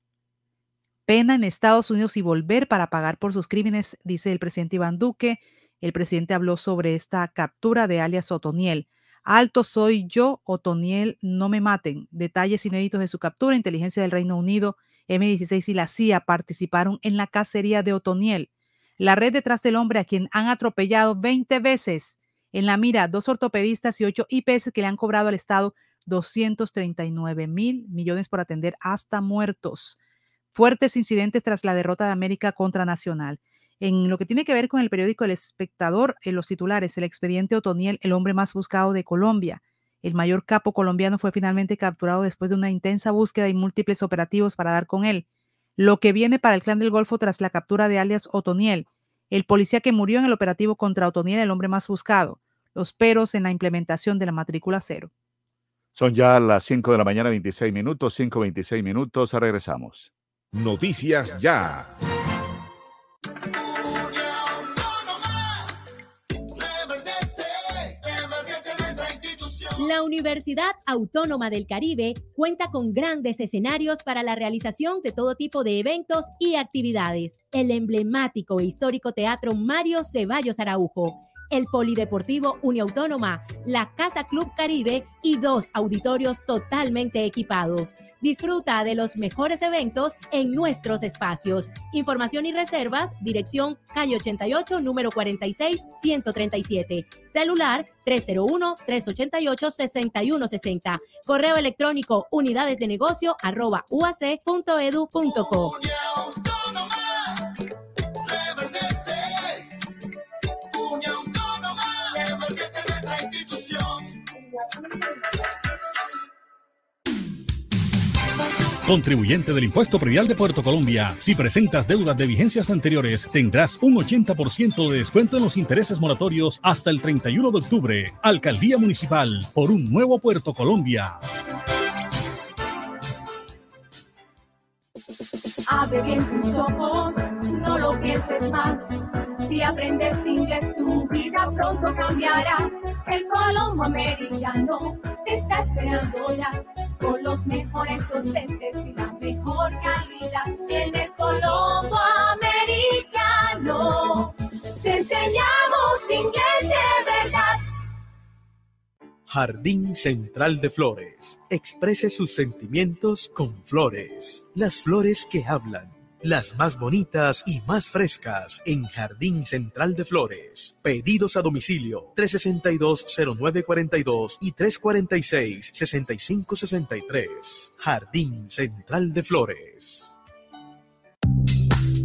pena en Estados Unidos y volver para pagar por sus crímenes, dice el presidente Iván Duque. El presidente habló sobre esta captura de alias Otoniel. Alto soy yo, Otoniel, no me maten. Detalles inéditos de su captura. Inteligencia del Reino Unido, M16 y la CIA participaron en la cacería de Otoniel. La red detrás del hombre a quien han atropellado 20 veces. En la mira, dos ortopedistas y ocho IPS que le han cobrado al Estado 239 mil millones por atender hasta muertos fuertes incidentes tras la derrota de América contra Nacional. En lo que tiene que ver con el periódico El Espectador, en los titulares, el expediente Otoniel, el hombre más buscado de Colombia. El mayor capo colombiano fue finalmente capturado después de una intensa búsqueda y múltiples operativos para dar con él. Lo que viene para el clan del Golfo tras la captura de alias Otoniel, el policía que murió en el operativo contra Otoniel, el hombre más buscado. los peros en la implementación de la matrícula cero. Son ya las 5 de la mañana, 26 minutos, 5, 26 minutos, regresamos. Noticias ya. Universidad Autónoma del Caribe cuenta con grandes escenarios para la realización de todo tipo de eventos y actividades. El emblemático e histórico Teatro Mario Ceballos Araujo el Polideportivo Uniautónoma, la Casa Club Caribe y dos auditorios totalmente equipados. Disfruta de los mejores eventos en nuestros espacios. Información y reservas, dirección calle 88, número 46, 137. Celular 301-388-6160. Correo electrónico unidades de negocio arroba uac.edu.co. Contribuyente del Impuesto Predial de Puerto Colombia, si presentas deudas de vigencias anteriores, tendrás un 80% de descuento en los intereses moratorios hasta el 31 de octubre. Alcaldía Municipal, por un nuevo Puerto Colombia. Abre bien tus ojos, no lo pienses más. Si aprendes inglés, tu vida pronto cambiará. El Colombo Americano te está esperando ya, con los mejores docentes y la mejor calidad. En el Colombo Americano te enseñamos inglés de verdad. Jardín Central de Flores. Exprese sus sentimientos con flores. Las flores que hablan. Las más bonitas y más frescas en Jardín Central de Flores. Pedidos a domicilio 362-0942 y 346-6563. Jardín Central de Flores.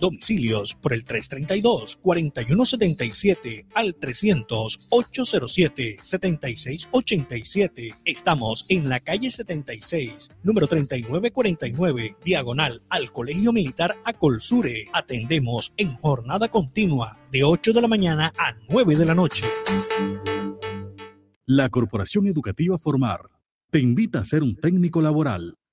Domicilios por el 332-4177 al 300-807-7687. Estamos en la calle 76, número 3949, diagonal al Colegio Militar Acolsure. Atendemos en jornada continua de 8 de la mañana a 9 de la noche. La Corporación Educativa Formar te invita a ser un técnico laboral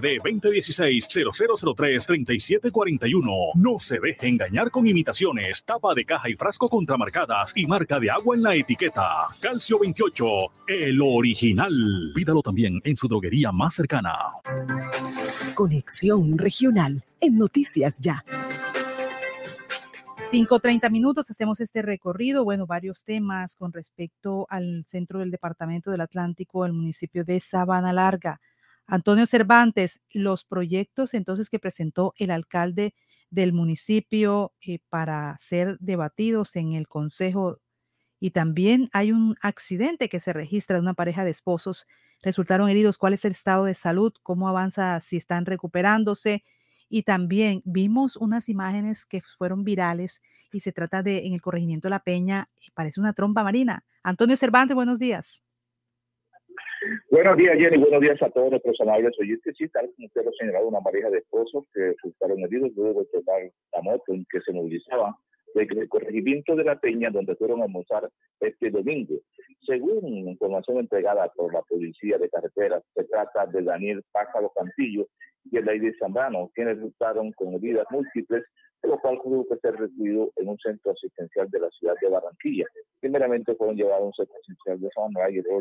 2016-0003-3741. No se deje engañar con imitaciones, tapa de caja y frasco contramarcadas y marca de agua en la etiqueta. Calcio 28, el original. Pídalo también en su droguería más cercana. Conexión Regional en Noticias Ya. 5.30 minutos, hacemos este recorrido. Bueno, varios temas con respecto al centro del Departamento del Atlántico, el municipio de Sabana Larga. Antonio Cervantes, los proyectos entonces que presentó el alcalde del municipio eh, para ser debatidos en el Consejo y también hay un accidente que se registra de una pareja de esposos. Resultaron heridos. ¿Cuál es el estado de salud? ¿Cómo avanza? Si están recuperándose. Y también vimos unas imágenes que fueron virales y se trata de en el corregimiento de La Peña. Parece una trompa marina. Antonio Cervantes, buenos días. Buenos días, Jenny. Buenos días a todos nuestros amables oyentes. Sí, tal como usted lo señalado, una pareja de esposos que resultaron heridos luego de tocar la moto en que se movilizaban desde el corregimiento de la Peña, donde fueron a almorzar este domingo. Según información entregada por la Policía de Carreteras, se trata de Daniel Pájaro Cantillo y el aire Zambrano, quienes resultaron con heridas múltiples, lo cual tuvo que ser recibido en un centro asistencial de la ciudad de Barranquilla. Primeramente fueron llevados a un centro asistencial de San y luego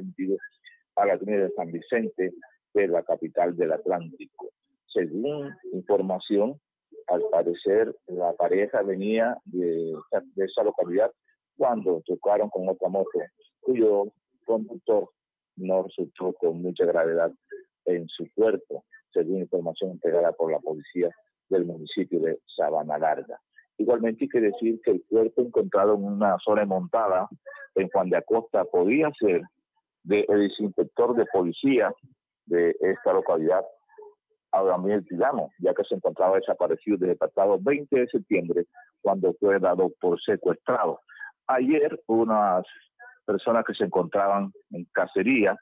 a la clínica de San Vicente de la capital del Atlántico. Según información, al parecer la pareja venía de, de esa localidad cuando chocaron con otra moto, cuyo conductor no resultó con mucha gravedad en su cuerpo, según información entregada por la policía del municipio de Sabana Larga. Igualmente hay que decir que el cuerpo encontrado en una zona montada en Juan de Acosta podía ser del inspector de policía de esta localidad, Abraham Tirano, ya que se encontraba desaparecido desde el pasado 20 de septiembre, cuando fue dado por secuestrado. Ayer unas personas que se encontraban en cacería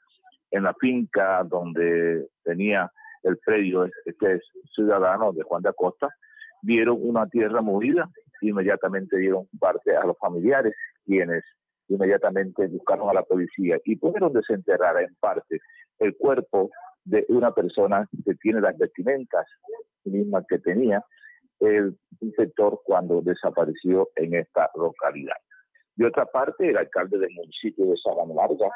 en la finca donde tenía el predio este ciudadano de Juan de Acosta, vieron una tierra movida, inmediatamente dieron parte a los familiares, quienes inmediatamente buscaron a la policía y pudieron desenterrar en parte el cuerpo de una persona que tiene las vestimentas mismas que tenía el inspector cuando desapareció en esta localidad. De otra parte, el alcalde del municipio de Sabana Larga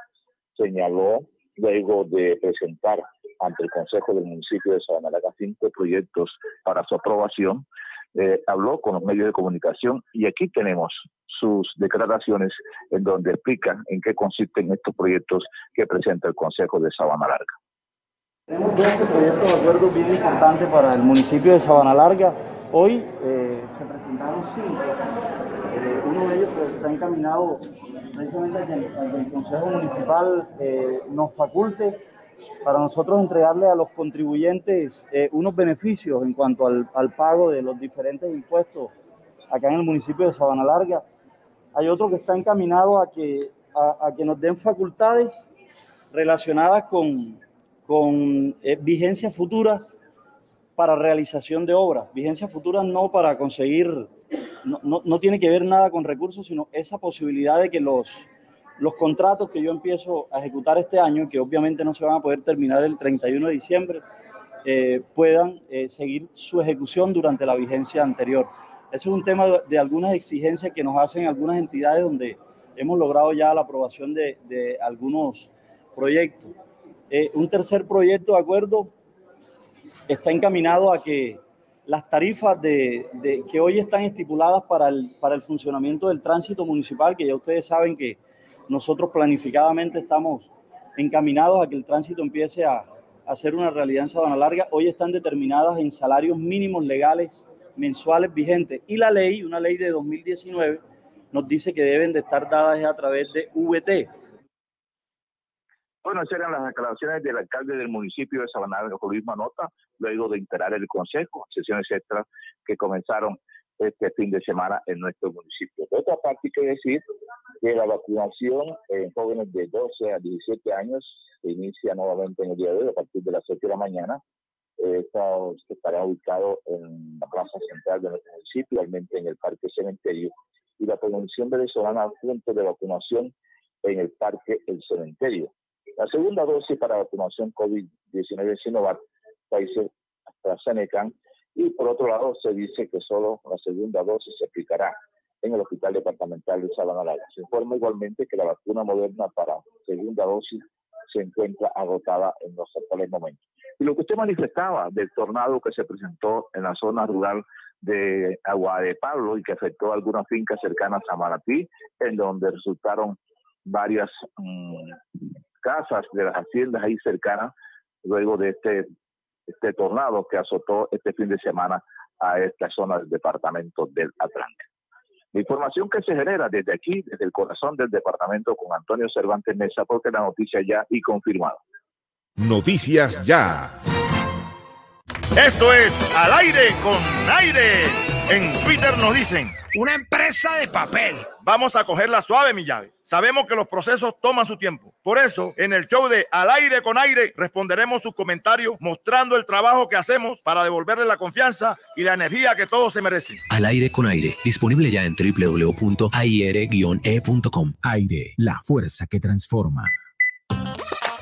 señaló, luego de presentar ante el Consejo del municipio de Sabana Larga cinco proyectos para su aprobación, eh, habló con los medios de comunicación y aquí tenemos sus declaraciones en donde explican en qué consisten estos proyectos que presenta el Consejo de Sabana Larga. Tenemos 12 proyectos de acuerdo bien importantes para el municipio de Sabana Larga. Hoy eh, se presentaron cinco. Eh, uno de ellos pues, está encaminado precisamente a que el, Consejo Municipal eh, nos faculte para nosotros entregarle a los contribuyentes unos beneficios en cuanto al, pago de los diferentes impuestos acá en el municipio de Sabana Larga. Hay otro que está encaminado a que, a que nos den facultades relacionadas con con eh, vigencias futuras para realización de obras. Vigencias futuras no para conseguir, no, no, tiene que ver nada con recursos, sino esa posibilidad de que los, los contratos que yo empiezo a ejecutar este año, que obviamente no se van a poder terminar el 31 de diciembre, eh, puedan eh, seguir su ejecución durante la vigencia anterior. Ese es un tema de, algunas exigencias que nos hacen algunas entidades donde hemos logrado ya la aprobación de, de algunos proyectos. Eh, un tercer proyecto de acuerdo está encaminado a que las tarifas de, que hoy están estipuladas para el, para el funcionamiento del tránsito municipal, que ya ustedes saben que nosotros planificadamente estamos encaminados a que el tránsito empiece a, a ser una realidad en Sabana Larga, hoy están determinadas en salarios mínimos legales mensuales vigentes. Y la ley, una ley de 2019, nos dice que deben de estar dadas a través de VT, bueno, esas eran las declaraciones del alcalde del municipio de Sabana, Luis Manota, luego de integrar el consejo, sesiones extras que comenzaron este fin de semana en nuestro municipio. De otra parte, hay que decir que la vacunación en jóvenes de 12 a 17 años se inicia nuevamente en el día de hoy a partir de las 7 de la mañana. Estará ubicado en la plaza central de nuestro municipio, igualmente en el Parque Cementerio, y la promoción venezolana punto de vacunación en el Parque El Cementerio. La segunda dosis para vacunación COVID-19 en Sinovac, países AstraZeneca, y por otro lado se dice que solo la segunda dosis se aplicará en el Hospital Departamental de Sabana. Se informa igualmente que la vacuna moderna para segunda dosis se encuentra agotada en los actuales momentos. Y lo que usted manifestaba del tornado que se presentó en la zona rural de Agua de Pablo y que afectó algunas fincas cercanas a Maratí, en donde resultaron varias mm, casas de las haciendas ahí cercanas luego de este, este tornado que azotó este fin de semana a esta zona del departamento del Atlántico. La información que se genera desde aquí, desde el corazón del departamento con Antonio Cervantes Mesa, porque la noticia ya y confirmada. Noticias ya. Esto es Al aire con aire. En Twitter nos dicen. Una empresa de papel. Vamos a cogerla suave, mi llave. Sabemos que los procesos toman su tiempo Por eso, en el show de Al aire con aire, responderemos sus comentarios mostrando el trabajo que hacemos para devolverle la confianza y la energía que todos se merecen. Al aire con aire, disponible ya en www.aire-e.com. Aire, la fuerza que transforma.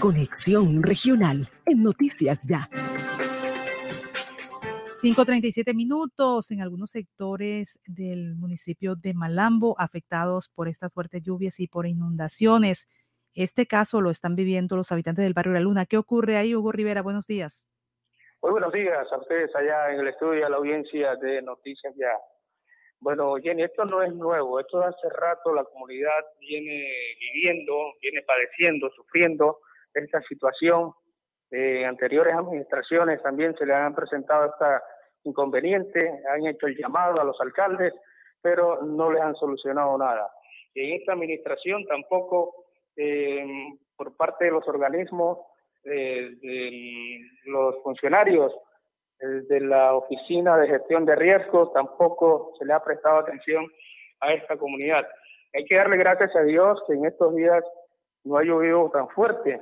Conexión Regional en Noticias Ya. 5.37 minutos en algunos sectores del municipio de Malambo afectados por estas fuertes lluvias y por inundaciones. Este caso lo están viviendo los habitantes del barrio La Luna. ¿Qué ocurre ahí, Hugo Rivera? Buenos días. Muy buenos días a ustedes allá en el estudio y a la audiencia de Noticias Ya. Bueno, Jenny, esto no es nuevo, esto hace rato la comunidad viene viviendo, viene padeciendo, sufriendo esta situación. Eh, anteriores administraciones también se le han presentado esta inconveniente, han hecho el llamado a los alcaldes, pero no les han solucionado nada. Y en esta administración tampoco, eh, por parte de los organismos, eh, de los funcionarios de la Oficina de Gestión de Riesgos tampoco se le ha prestado atención a esta comunidad. Hay que darle gracias a Dios que en estos días no ha llovido tan fuerte,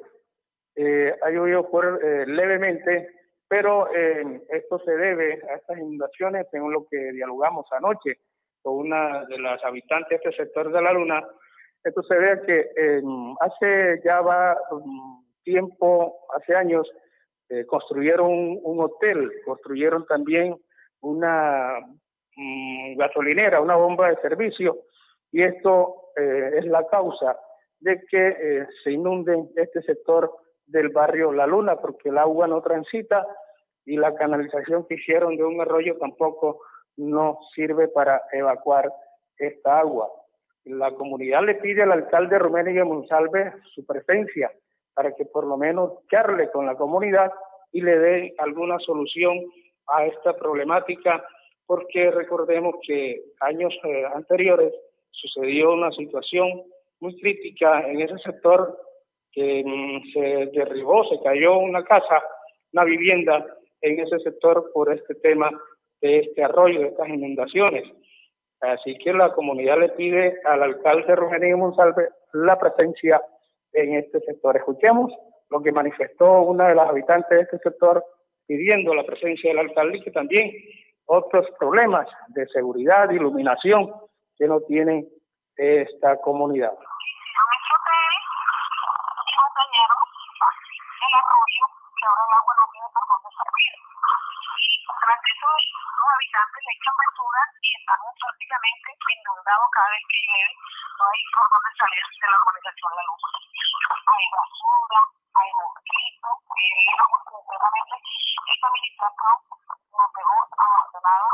eh, ha llovido por, eh, levemente, pero eh, esto se debe a estas inundaciones, según lo que dialogamos anoche con una de las habitantes de este sector de la Luna. Esto se debe a que hace ya va um, tiempo, hace años, eh, construyeron un, hotel, construyeron también una mm, gasolinera, una bomba de servicio, y esto eh, es la causa de que eh, se inunde este sector del barrio La Luna, porque el agua no transita y la canalización que hicieron de un arroyo tampoco no sirve para evacuar esta agua. La comunidad le pide al alcalde de Monsalve su presencia para que por lo menos charle con la comunidad y le dé alguna solución a esta problemática, porque recordemos que años eh, anteriores sucedió una situación muy crítica en ese sector, que mm, se derribó, se cayó una casa, una vivienda en ese sector por este tema de este arroyo, de estas inundaciones. Así que la comunidad le pide al alcalde Rogelio Monsalve la presencia en este sector. Escuchemos lo que manifestó una de las habitantes de este sector pidiendo la presencia del alcalde y que también otros problemas de seguridad, de iluminación que no tiene esta comunidad. habitantes le echan basura y estamos prácticamente cada vez que llueve. No hay por dónde salir de la organización La Luz. Hay basura, hay mosquitos, digamos completamente esta administración nos dejó abandonada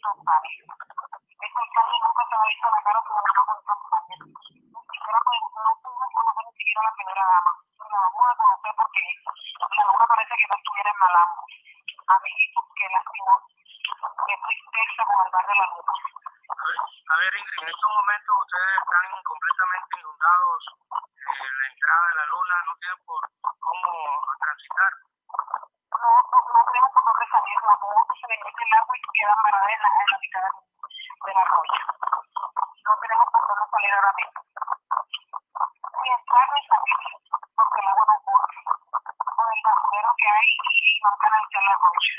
total. Este alcalde nunca se ha visto la cara como una compañía. Ni siquiera no pudo conocer ni siquiera la primera dama. La vamos a conocer porque la luna parece que no estuviera en Malambo. Amiguitos, que lastimó qué tristeza el barrio La Luna. En estos momentos ustedes están completamente inundados. Eh, la entrada de la luna no tienen por, cómo transitar. No, no, no tenemos por dónde salir. La luna se le mete el agua y queda parada en la, en la mitad del arroyo. No tenemos por dónde salir ahora mismo. Ni entrar ni salir, porque el agua no corre. Con el basurero que hay y no canalizar el arroyo.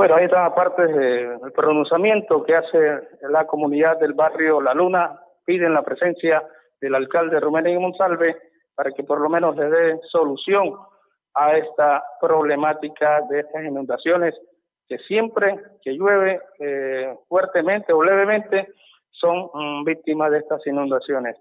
Bueno, ahí está parte del pronunciamiento que hace la comunidad del barrio La Luna. Piden la presencia del alcalde Rumén Monsalve para que por lo menos le dé solución a esta problemática de estas inundaciones que siempre que llueve eh, fuertemente o levemente son mm, víctimas de estas inundaciones.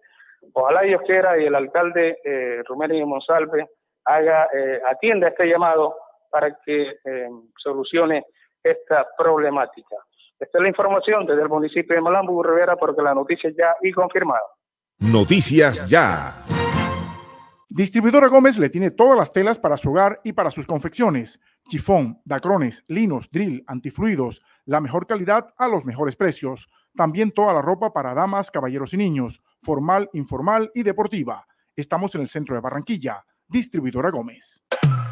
Ojalá Dios quiera y el alcalde eh, Rumén Monsalve haga, eh, atienda este llamado para que eh, solucione esta problemática. Esta es la información desde el municipio de Malambu, Rivera, porque la noticia ya y confirmada. Noticias ya. Distribuidora Gómez le tiene todas las telas para su hogar y para sus confecciones. Chifón, dacrones, linos, drill, antifluidos, la mejor calidad a los mejores precios. También toda la ropa para damas, caballeros y niños, formal, informal y deportiva. Estamos en el centro de Barranquilla. Distribuidora Gómez.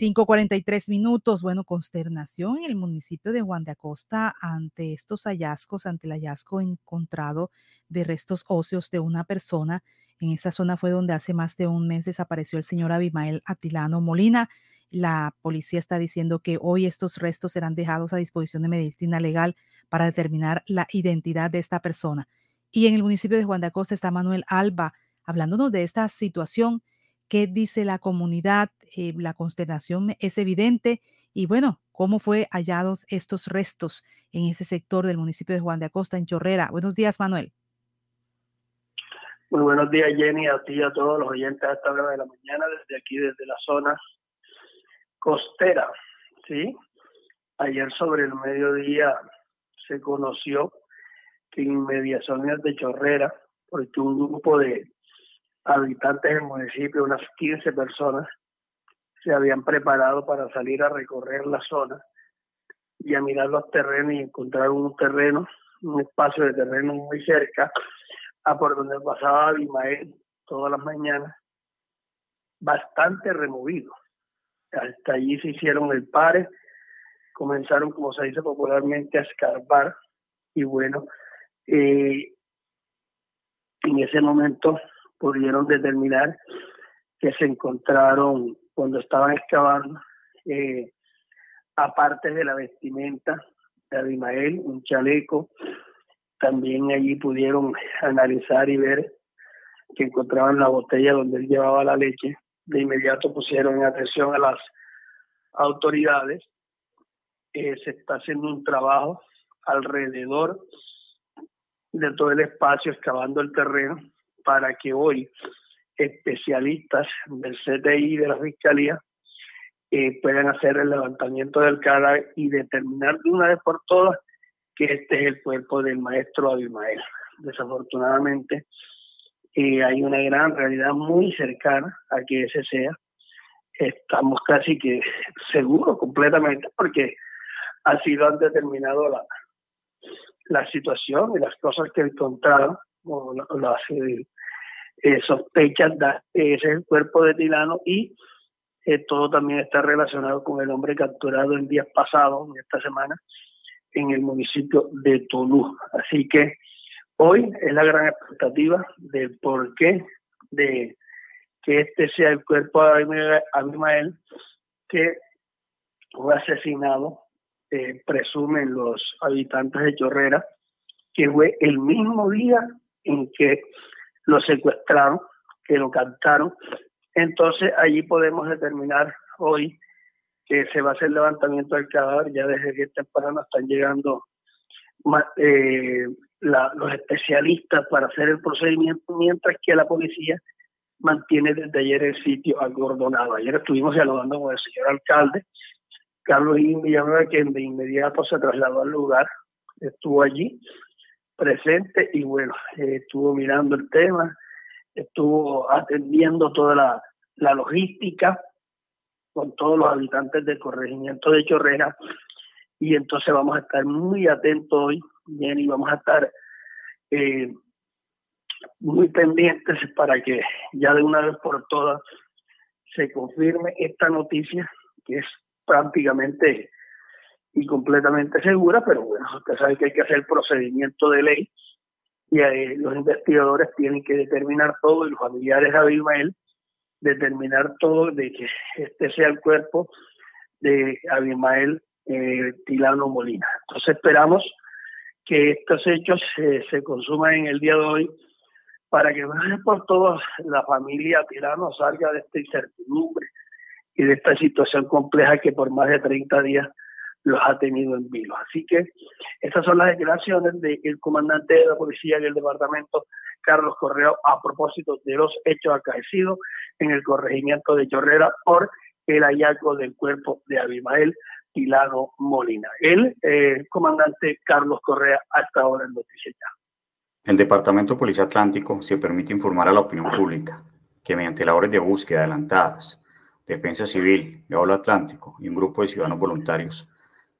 5.43 minutos. Bueno, consternación en el municipio de Juan de Acosta ante estos hallazgos, ante el hallazgo encontrado de restos óseos de una persona. En esa zona fue donde hace más de un mes desapareció el señor Abimael Atilano Molina. La policía está diciendo que hoy estos restos serán dejados a disposición de medicina legal para determinar la identidad de esta persona. Y en el municipio de Juan de Acosta está Manuel Alba hablándonos de esta situación qué dice la comunidad, eh, la consternación es evidente y bueno, cómo fue hallados estos restos en ese sector del municipio de Juan de Acosta, en Chorrera. Buenos días, Manuel. Muy buenos días, Jenny, a ti y a todos los oyentes a esta hora de la mañana, desde aquí, desde la zona costera, ¿sí? Ayer sobre el mediodía se conoció que en inmediaciones de Chorrera, porque un grupo de habitantes del municipio, unas 15 personas, se habían preparado para salir a recorrer la zona y a mirar los terrenos y encontrar un terreno, un espacio de terreno muy cerca a por donde pasaba Abimael todas las mañanas, bastante removido. Hasta allí se hicieron el pare, comenzaron, como se dice popularmente, a escarbar y bueno, eh, en ese momento pudieron determinar que se encontraron cuando estaban excavando, eh, aparte de la vestimenta de Abimael, un chaleco, también allí pudieron analizar y ver que encontraban la botella donde él llevaba la leche. De inmediato pusieron en atención a las autoridades. Eh, se está haciendo un trabajo alrededor de todo el espacio, excavando el terreno para que hoy especialistas del CTI de la Fiscalía eh, puedan hacer el levantamiento del cadáver y determinar de una vez por todas que este es el cuerpo del maestro Abimael. Desafortunadamente, eh, hay una gran realidad muy cercana a que ese sea. Estamos casi que seguros completamente porque así lo han determinado la, la situación y las cosas que encontraron o eh, sospechas de ese es el cuerpo de Tilano y eh, todo también está relacionado con el hombre capturado en días pasados, en esta semana, en el municipio de Tolú. Así que hoy es la gran expectativa del por qué de que este sea el cuerpo de Abimael que fue asesinado, eh, presumen los habitantes de Chorrera, que fue el mismo día en que lo secuestraron, que lo captaron. Entonces allí podemos determinar hoy que se va a hacer levantamiento del cadáver, ya desde que temprano están llegando eh, los especialistas para hacer el procedimiento, mientras que la policía mantiene desde ayer el sitio acordonado. Ayer estuvimos dialogando con el señor alcalde, Carlos Villanueva, quien de inmediato se trasladó al lugar, estuvo allí presente y bueno, eh, estuvo mirando el tema, estuvo atendiendo toda la, logística con todos los habitantes del corregimiento de Chorrera. Y entonces vamos a estar muy atentos hoy, y vamos a estar eh, muy pendientes para que ya de una vez por todas se confirme esta noticia que es prácticamente y completamente segura, pero bueno, usted sabe que hay que hacer el procedimiento de ley y eh, los investigadores tienen que determinar todo y los familiares de Abimael determinar todo de que este sea el cuerpo de Abimael eh, Tilano Molina. Entonces esperamos que estos hechos se consuman en el día de hoy para que por todos la familia Tilano salga de esta incertidumbre y de esta situación compleja que por más de 30 días los ha tenido en vilo. Así que estas son las declaraciones del comandante de la policía del departamento, Carlos Correo, a propósito de los hechos acaecidos en el corregimiento de Chorrera por el hallazgo del cuerpo de Abimael Tilano Molina. El eh, comandante Carlos Correa hasta ahora en Noticias El Departamento de Policía Atlántico se permite informar a la opinión pública que mediante labores de búsqueda adelantadas, Defensa Civil, Gabolo Atlántico y un grupo de ciudadanos voluntarios,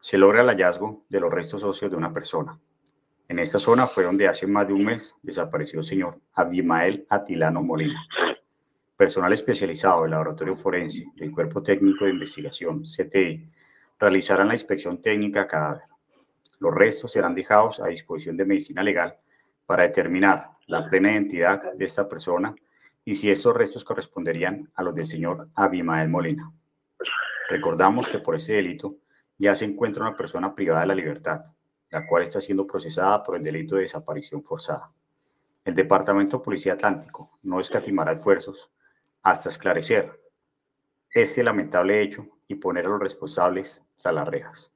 se logra el hallazgo de los restos óseos de una persona. En esta zona fue donde hace más de un mes desapareció el señor Abimael Atilano Molina. Personal especializado del Laboratorio Forense del Cuerpo Técnico de Investigación, CTI, realizarán la inspección técnica a cadáver. Los restos serán dejados a disposición de medicina legal para determinar la plena identidad de esta persona y si estos restos corresponderían a los del señor Abimael Molina. Recordamos que por este delito ya se encuentra una persona privada de la libertad, la cual está siendo procesada por el delito de desaparición forzada. El Departamento de Policía Atlántico no escatimará esfuerzos hasta esclarecer este lamentable hecho y poner a los responsables tras las rejas.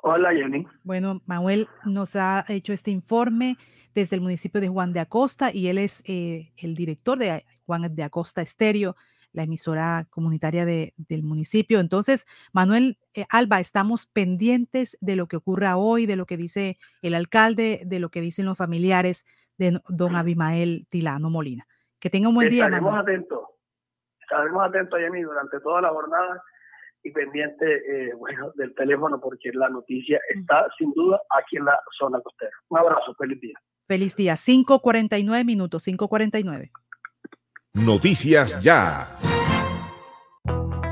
Hola, Jenny. Bueno, Manuel nos ha hecho este informe desde el municipio de Juan de Acosta y él es eh, el director de Juan de Acosta Estéreo, la emisora comunitaria de, del municipio. Entonces, Manuel eh, Alba, estamos pendientes de lo que ocurra hoy, de lo que dice el alcalde, de lo que dicen los familiares de don Abimael Tilano Molina. Que tenga un buen día. Estaremos atentos, estaremos atentos, Jenny, durante toda la jornada y pendiente eh, bueno, del teléfono porque la noticia está sin duda aquí en la zona costera. Un abrazo, feliz día. Feliz día, 5.49 minutos, 5.49. Noticias ya.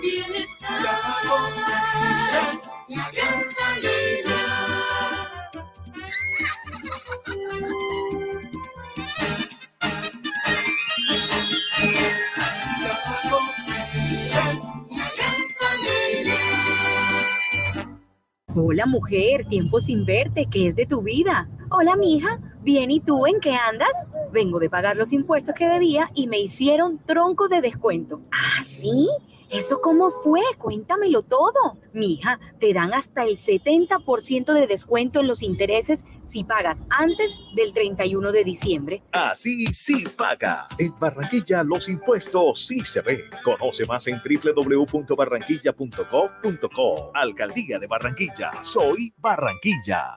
Bienestar. La. Hola mujer, tiempo sin verte, ¿qué es de tu vida? Hola mija, bien, ¿y tú en qué andas? Vengo de pagar los impuestos que debía y me hicieron tronco de descuento. ¿Ah, sí? ¿Eso cómo fue? Cuéntamelo todo. Mija, te dan hasta el 70% de descuento en los intereses si pagas antes del 31 de diciembre. Así sí paga. En Barranquilla los impuestos sí se ven. Conoce más en www.barranquilla.gov.co. Alcaldía de Barranquilla. Soy Barranquilla.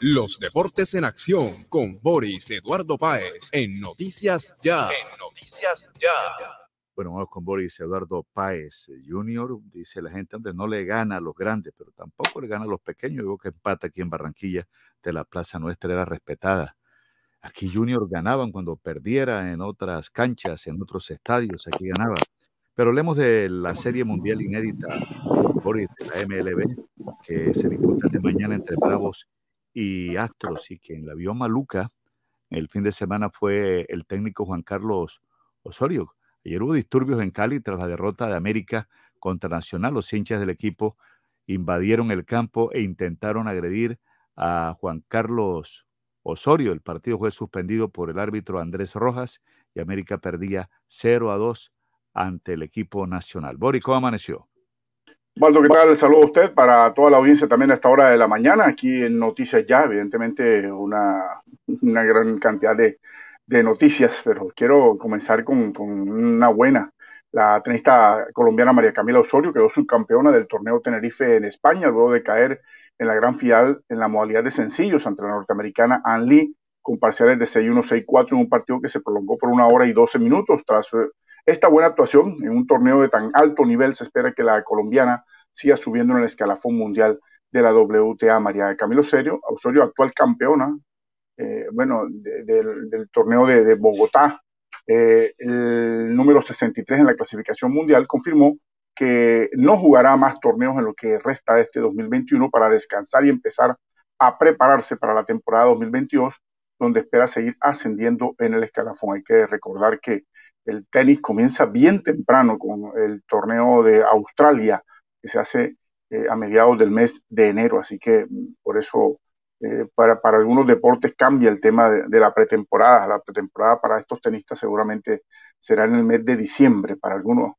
Los deportes en acción con Boris Eduardo Páez en Noticias Ya. En Noticias Ya. Bueno, vamos con Boris Eduardo Páez Jr. Dice la gente, hombre, no le gana a los grandes, pero tampoco le gana a los pequeños. Digo que empata aquí en Barranquilla de la Plaza Nuestra era respetada. Aquí Junior ganaban cuando perdiera en otras canchas, en otros estadios, aquí ganaba. Pero hablemos de la Serie Mundial Inédita, de la MLB, que se disputa de mañana entre Bravos y Astros, y quien la vio maluca el fin de semana fue el técnico Juan Carlos Osorio. Ayer hubo disturbios en Cali tras la derrota de América contra Nacional. Los hinchas del equipo invadieron el campo e intentaron agredir a Juan Carlos Osorio. El partido fue suspendido por el árbitro Andrés Rojas y América perdía 0 a 2 ante el equipo nacional. Bori, ¿cómo amaneció? Waldo, ¿qué tal? Saludo a usted para toda la audiencia también a esta hora de la mañana, aquí en Noticias Ya, evidentemente una gran cantidad de, de, noticias, pero quiero comenzar con, una buena. La tenista colombiana María Camila Osorio quedó subcampeona del torneo Tenerife en España, luego de caer en la gran final en la modalidad de sencillos ante la norteamericana Ann Lee, con parciales de 6-1, 6-4 en un partido que se prolongó por una hora y 12 minutos. Tras esta buena actuación en un torneo de tan alto nivel, se espera que la colombiana siga subiendo en el escalafón mundial de la WTA. María Camilo Serio, Osorio, actual campeona, eh, bueno, del torneo de, Bogotá, eh, el número 63 en la clasificación mundial, confirmó que no jugará más torneos en lo que resta de este 2021 para descansar y empezar a prepararse para la temporada 2022, donde espera seguir ascendiendo en el escalafón. Hay que recordar que el tenis comienza bien temprano con el torneo de Australia, que se hace eh, a mediados del mes de enero, así que mm, por eso eh, para, algunos deportes cambia el tema de, la pretemporada. La pretemporada para estos tenistas seguramente será en el mes de diciembre. Para algunos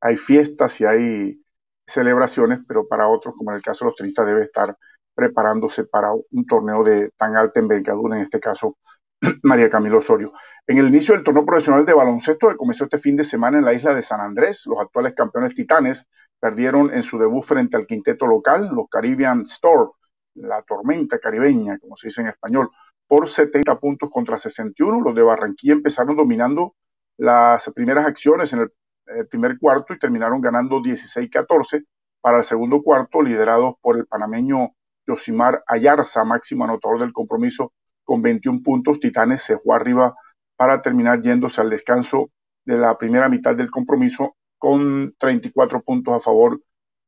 hay fiestas y hay celebraciones, pero para otros, como en el caso de los tenistas, debe estar preparándose para un torneo de tan alta envergadura, en este caso María Camilo Osorio. En el inicio del torneo profesional de baloncesto que comenzó este fin de semana en la isla de San Andrés, los actuales campeones titanes perdieron en su debut frente al quinteto local, los Caribbean Store, la tormenta caribeña, como se dice en español, por 70 puntos contra 61. Los de Barranquilla empezaron dominando las primeras acciones en el, primer cuarto y terminaron ganando 16-14 para el segundo cuarto, liderados por el panameño Yosimar Ayarza, máximo anotador del compromiso con 21 puntos. Titanes se fue arriba para terminar yéndose al descanso de la primera mitad del compromiso con 34 puntos a favor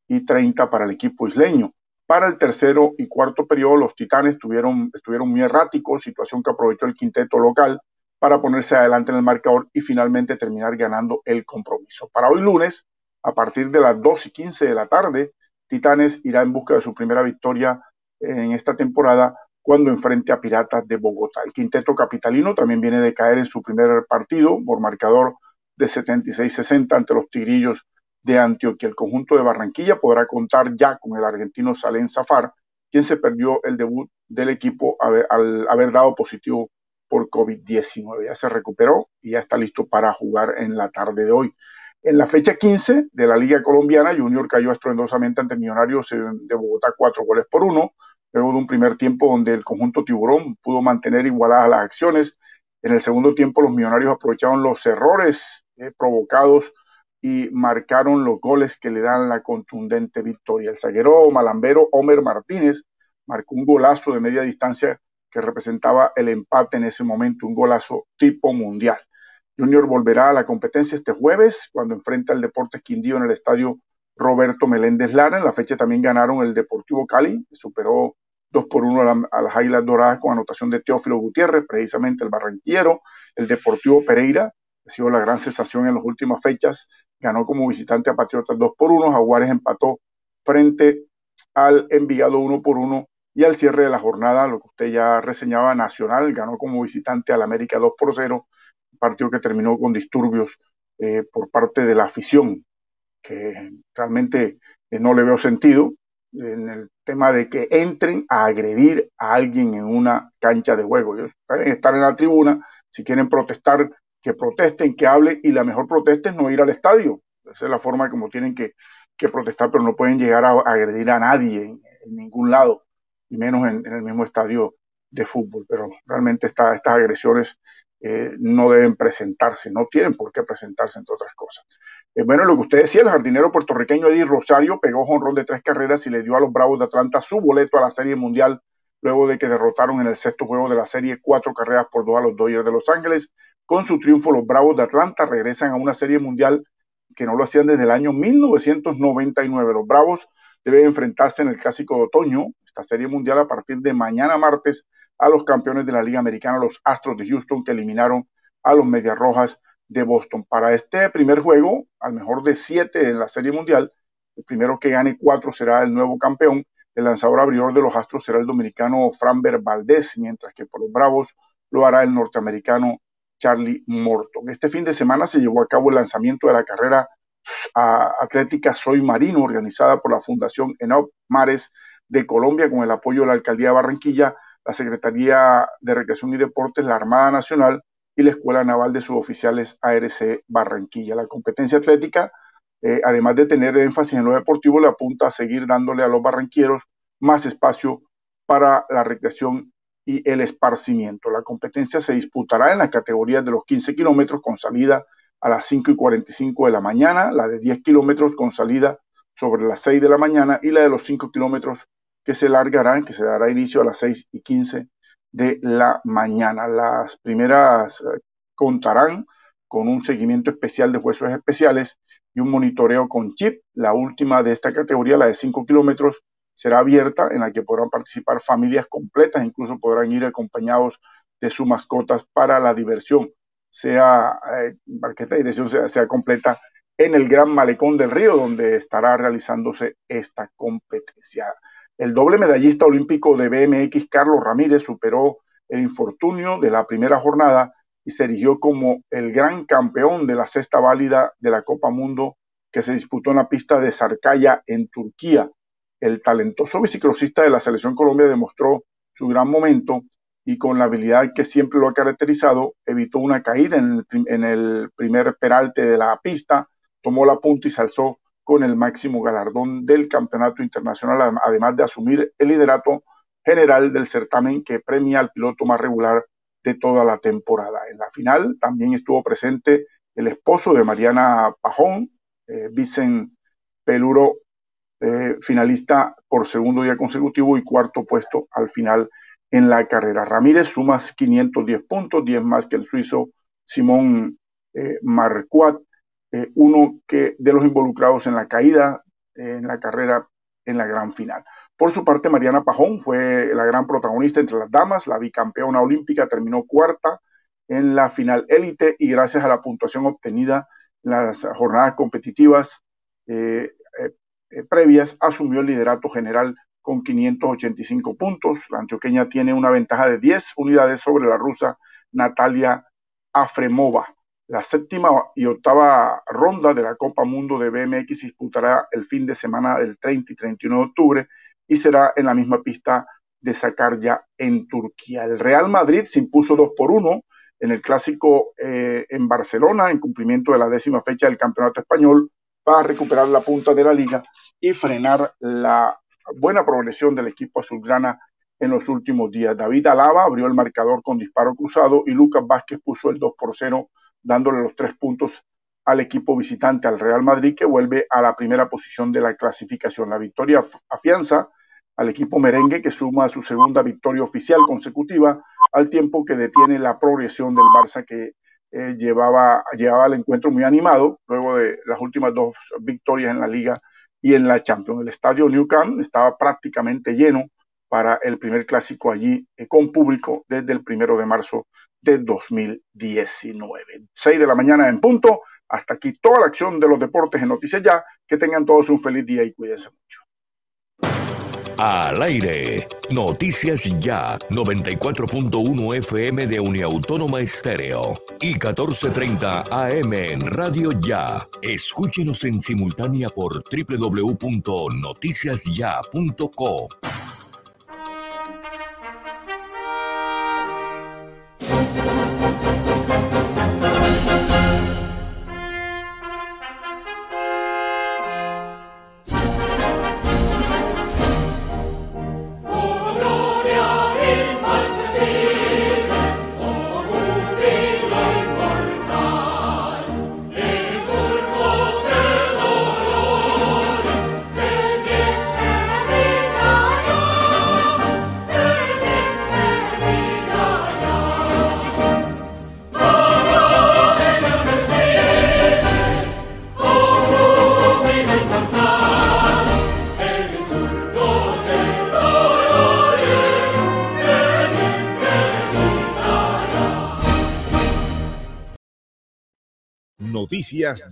y 30 para el equipo isleño. Para el tercero y cuarto periodo, los Titanes tuvieron, estuvieron muy erráticos, situación que aprovechó el quinteto local para ponerse adelante en el marcador y finalmente terminar ganando el compromiso. Para hoy lunes, a partir de las 2 y 15 de la tarde, Titanes irá en busca de su primera victoria en esta temporada cuando enfrente a Piratas de Bogotá. El quinteto capitalino también viene de caer en su primer partido por marcador de 76-60 ante los Tigrillos de Antioquia. El conjunto de Barranquilla podrá contar ya con el argentino Salén Zafar, quien se perdió el debut del equipo al haber dado positivo por COVID-19. Ya se recuperó y ya está listo para jugar en la tarde de hoy. En la fecha 15 de la Liga Colombiana, Junior cayó estruendosamente ante Millonarios de Bogotá cuatro goles por uno luego de un primer tiempo donde el conjunto tiburón pudo mantener igualadas las acciones. En el segundo tiempo los millonarios aprovecharon los errores eh, provocados y marcaron los goles que le dan la contundente victoria. El zaguero malambero Homer Martínez marcó un golazo de media distancia que representaba el empate en ese momento, un golazo tipo mundial. Junior volverá a la competencia este jueves cuando enfrenta al Deportes Quindío en el estadio Roberto Meléndez Lara. En la fecha también ganaron el Deportivo Cali, superó 2 por 1 a, las Águilas Doradas con anotación de Teófilo Gutiérrez, precisamente el barranquillero. El Deportivo Pereira, ha sido la gran sensación en las últimas fechas, ganó como visitante a Patriotas 2 por 1. Jaguares empató frente al Envigado 1 por 1. Y al cierre de la jornada, lo que usted ya reseñaba, Nacional ganó como visitante al América 2 por 0, partido que terminó con disturbios eh, por parte de la afición que realmente eh, no le veo sentido en el tema de que entren a agredir a alguien en una cancha de juego. Ellos pueden estar en la tribuna, si quieren protestar, que protesten, que hablen, y la mejor protesta es no ir al estadio. Esa es la forma como tienen que, protestar, pero no pueden llegar a, agredir a nadie en, ningún lado, y menos en, el mismo estadio de fútbol. Pero realmente estas agresiones eh, no deben presentarse, no tienen por qué presentarse, entre otras cosas. Eh, bueno, lo que usted decía, el jardinero puertorriqueño Eddie Rosario pegó jonrón de tres carreras y le dio a los Bravos de Atlanta su boleto a la Serie Mundial luego de que derrotaron en el sexto juego de la serie cuatro carreras por dos a los Dodgers de Los Ángeles. Con su triunfo, los Bravos de Atlanta regresan a una serie mundial que no lo hacían desde el año 1999. Los Bravos deben enfrentarse en el Clásico de Otoño, esta serie mundial, a partir de mañana martes, a los campeones de la Liga Americana, los Astros de Houston, que eliminaron a los Medias Rojas de Boston. Para este primer juego, al mejor de siete en la Serie Mundial, el primero que gane cuatro será el nuevo campeón. El lanzador abridor de los Astros será el dominicano Framber Valdez, mientras que por los Bravos lo hará el norteamericano Charlie Morton. Este fin de semana se llevó a cabo el lanzamiento de la carrera atlética Soy Marino, organizada por la Fundación Enop Mares de Colombia con el apoyo de la Alcaldía de Barranquilla, la Secretaría de Recreación y Deportes, la Armada Nacional y la Escuela Naval de Suboficiales ARC Barranquilla. La competencia atlética, eh, además de tener énfasis en lo deportivo, le apunta a seguir dándole a los barranquilleros más espacio para la recreación y el esparcimiento. La competencia se disputará en las categorías de los 15 kilómetros con salida a las 5 y 45 de la mañana, la de 10 kilómetros con salida sobre las 6 de la mañana y la de los 5 kilómetros que se largarán, que se dará inicio a las 6 y 15 de la mañana. Las primeras eh, contarán con un seguimiento especial de huesos especiales y un monitoreo con chip. La última de esta categoría, la de 5 kilómetros, será abierta en la que podrán participar familias completas, incluso podrán ir acompañados de sus mascotas para la diversión, sea eh, marqueta de dirección sea, sea completa en el Gran Malecón del Río, donde estará realizándose esta competencia. El doble medallista olímpico de BMX, Carlos Ramírez, superó el infortunio de la primera jornada y se erigió como el gran campeón de la sexta válida de la Copa Mundo que se disputó en la pista de Sarkaya en Turquía. El talentoso biciclosista de la Selección Colombia demostró su gran momento y con la habilidad que siempre lo ha caracterizado, evitó una caída en el, en el primer peralte de la pista, tomó la punta y se alzó con el máximo galardón del campeonato internacional, además de asumir el liderato general del certamen que premia al piloto más regular de toda la temporada. En la final también estuvo presente el esposo de Mariana Pajón, eh, Vicen Peluro, eh, finalista por segundo día consecutivo y cuarto puesto al final en la carrera. Ramírez suma 510 puntos, 10 más que el suizo Simón eh, Marcuat, eh, uno que de los involucrados en la caída en la carrera en la gran final. Por su parte, Mariana Pajón fue la gran protagonista entre las damas, la bicampeona olímpica terminó cuarta en la final élite y gracias a la puntuación obtenida en las jornadas competitivas eh, eh, previas asumió el liderato general con 585 puntos. La antioqueña tiene una ventaja de 10 unidades sobre la rusa Natalia Afremova. La séptima y octava ronda de la Copa Mundo de BMX disputará el fin de semana del 30 y 31 de octubre y será en la misma pista de Sakarya en Turquía. El Real Madrid se impuso 2 por 1 en el clásico eh, en Barcelona en cumplimiento de la décima fecha del Campeonato Español para recuperar la punta de la liga y frenar la buena progresión del equipo azulgrana en los últimos días. David Alaba abrió el marcador con disparo cruzado y Lucas Vázquez puso el 2 por 0 dándole los tres puntos al equipo visitante, al Real Madrid, que vuelve a la primera posición de la clasificación. La victoria afianza al equipo merengue, que suma su segunda victoria oficial consecutiva, al tiempo que detiene la progresión del Barça, que eh, llevaba, llevaba el encuentro muy animado, luego de las últimas dos victorias en la Liga y en la Champions. El estadio New estaba prácticamente lleno para el primer clásico allí eh, con público desde el primero de marzo de 2019. 6 de la mañana en punto. Hasta aquí toda la acción de los deportes en Noticias Ya. Que tengan todos un feliz día y cuídense mucho. Al aire. Noticias Ya 94.1 FM de Uniautónoma Estéreo y 1430 AM en Radio Ya. Escúchenos en simultánea por www.noticiasya.co.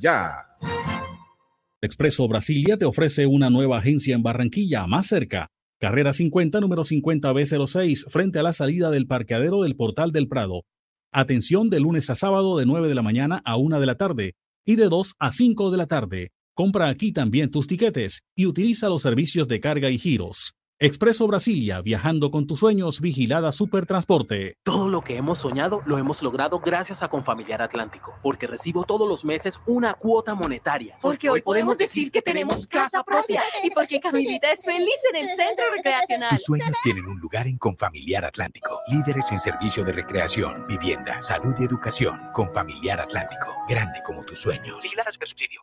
Ya. Expreso Brasilia te ofrece una nueva agencia en Barranquilla, más cerca. Carrera 50, número 50B06, frente a la salida del parqueadero del Portal del Prado. Atención de lunes a sábado de 9 de la mañana a 1 de la tarde y de 2 a 5 de la tarde. Compra aquí también tus tiquetes y utiliza los servicios de carga y giros. Expreso Brasilia, viajando con tus sueños, vigilada Supertransporte. Todo lo que hemos soñado lo hemos logrado gracias a Confamiliar Atlántico, porque recibo todos los meses una cuota monetaria. Porque hoy podemos decir que tenemos casa propia y porque Camilita es feliz en el centro recreacional. Tus sueños tienen un lugar en Confamiliar Atlántico. Líderes en servicio de recreación, vivienda, salud y educación. Confamiliar Atlántico, grande como tus sueños. subsidio.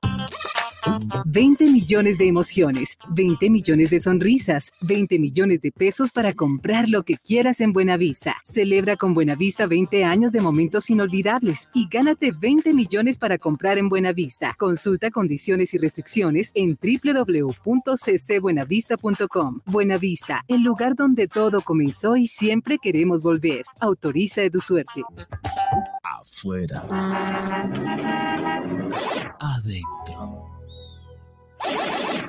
20 millones de emociones, 20 millones de sonrisas, 20 millones de pesos para comprar lo que quieras en Buenavista. Celebra con Buenavista 20 años de momentos inolvidables y gánate 20 millones para comprar en Buenavista. Consulta condiciones y restricciones en www.ccbuenavista.com. Buenavista, el lugar donde todo comenzó y siempre queremos volver. Autoriza tu suerte. Afuera. Adentro.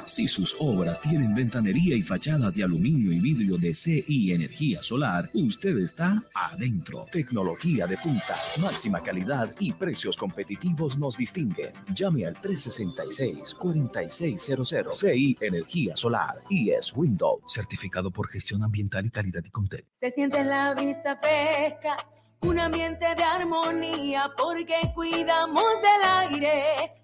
Si sus obras tienen ventanería y fachadas de aluminio y vidrio de CI Energía Solar, usted está adentro. Tecnología de punta, máxima calidad y precios competitivos nos distinguen. Llame al 366-4600 CI Energía Solar y es Windows, certificado por gestión ambiental y calidad y Contel. Se siente la vista fresca, un ambiente de armonía porque cuidamos del aire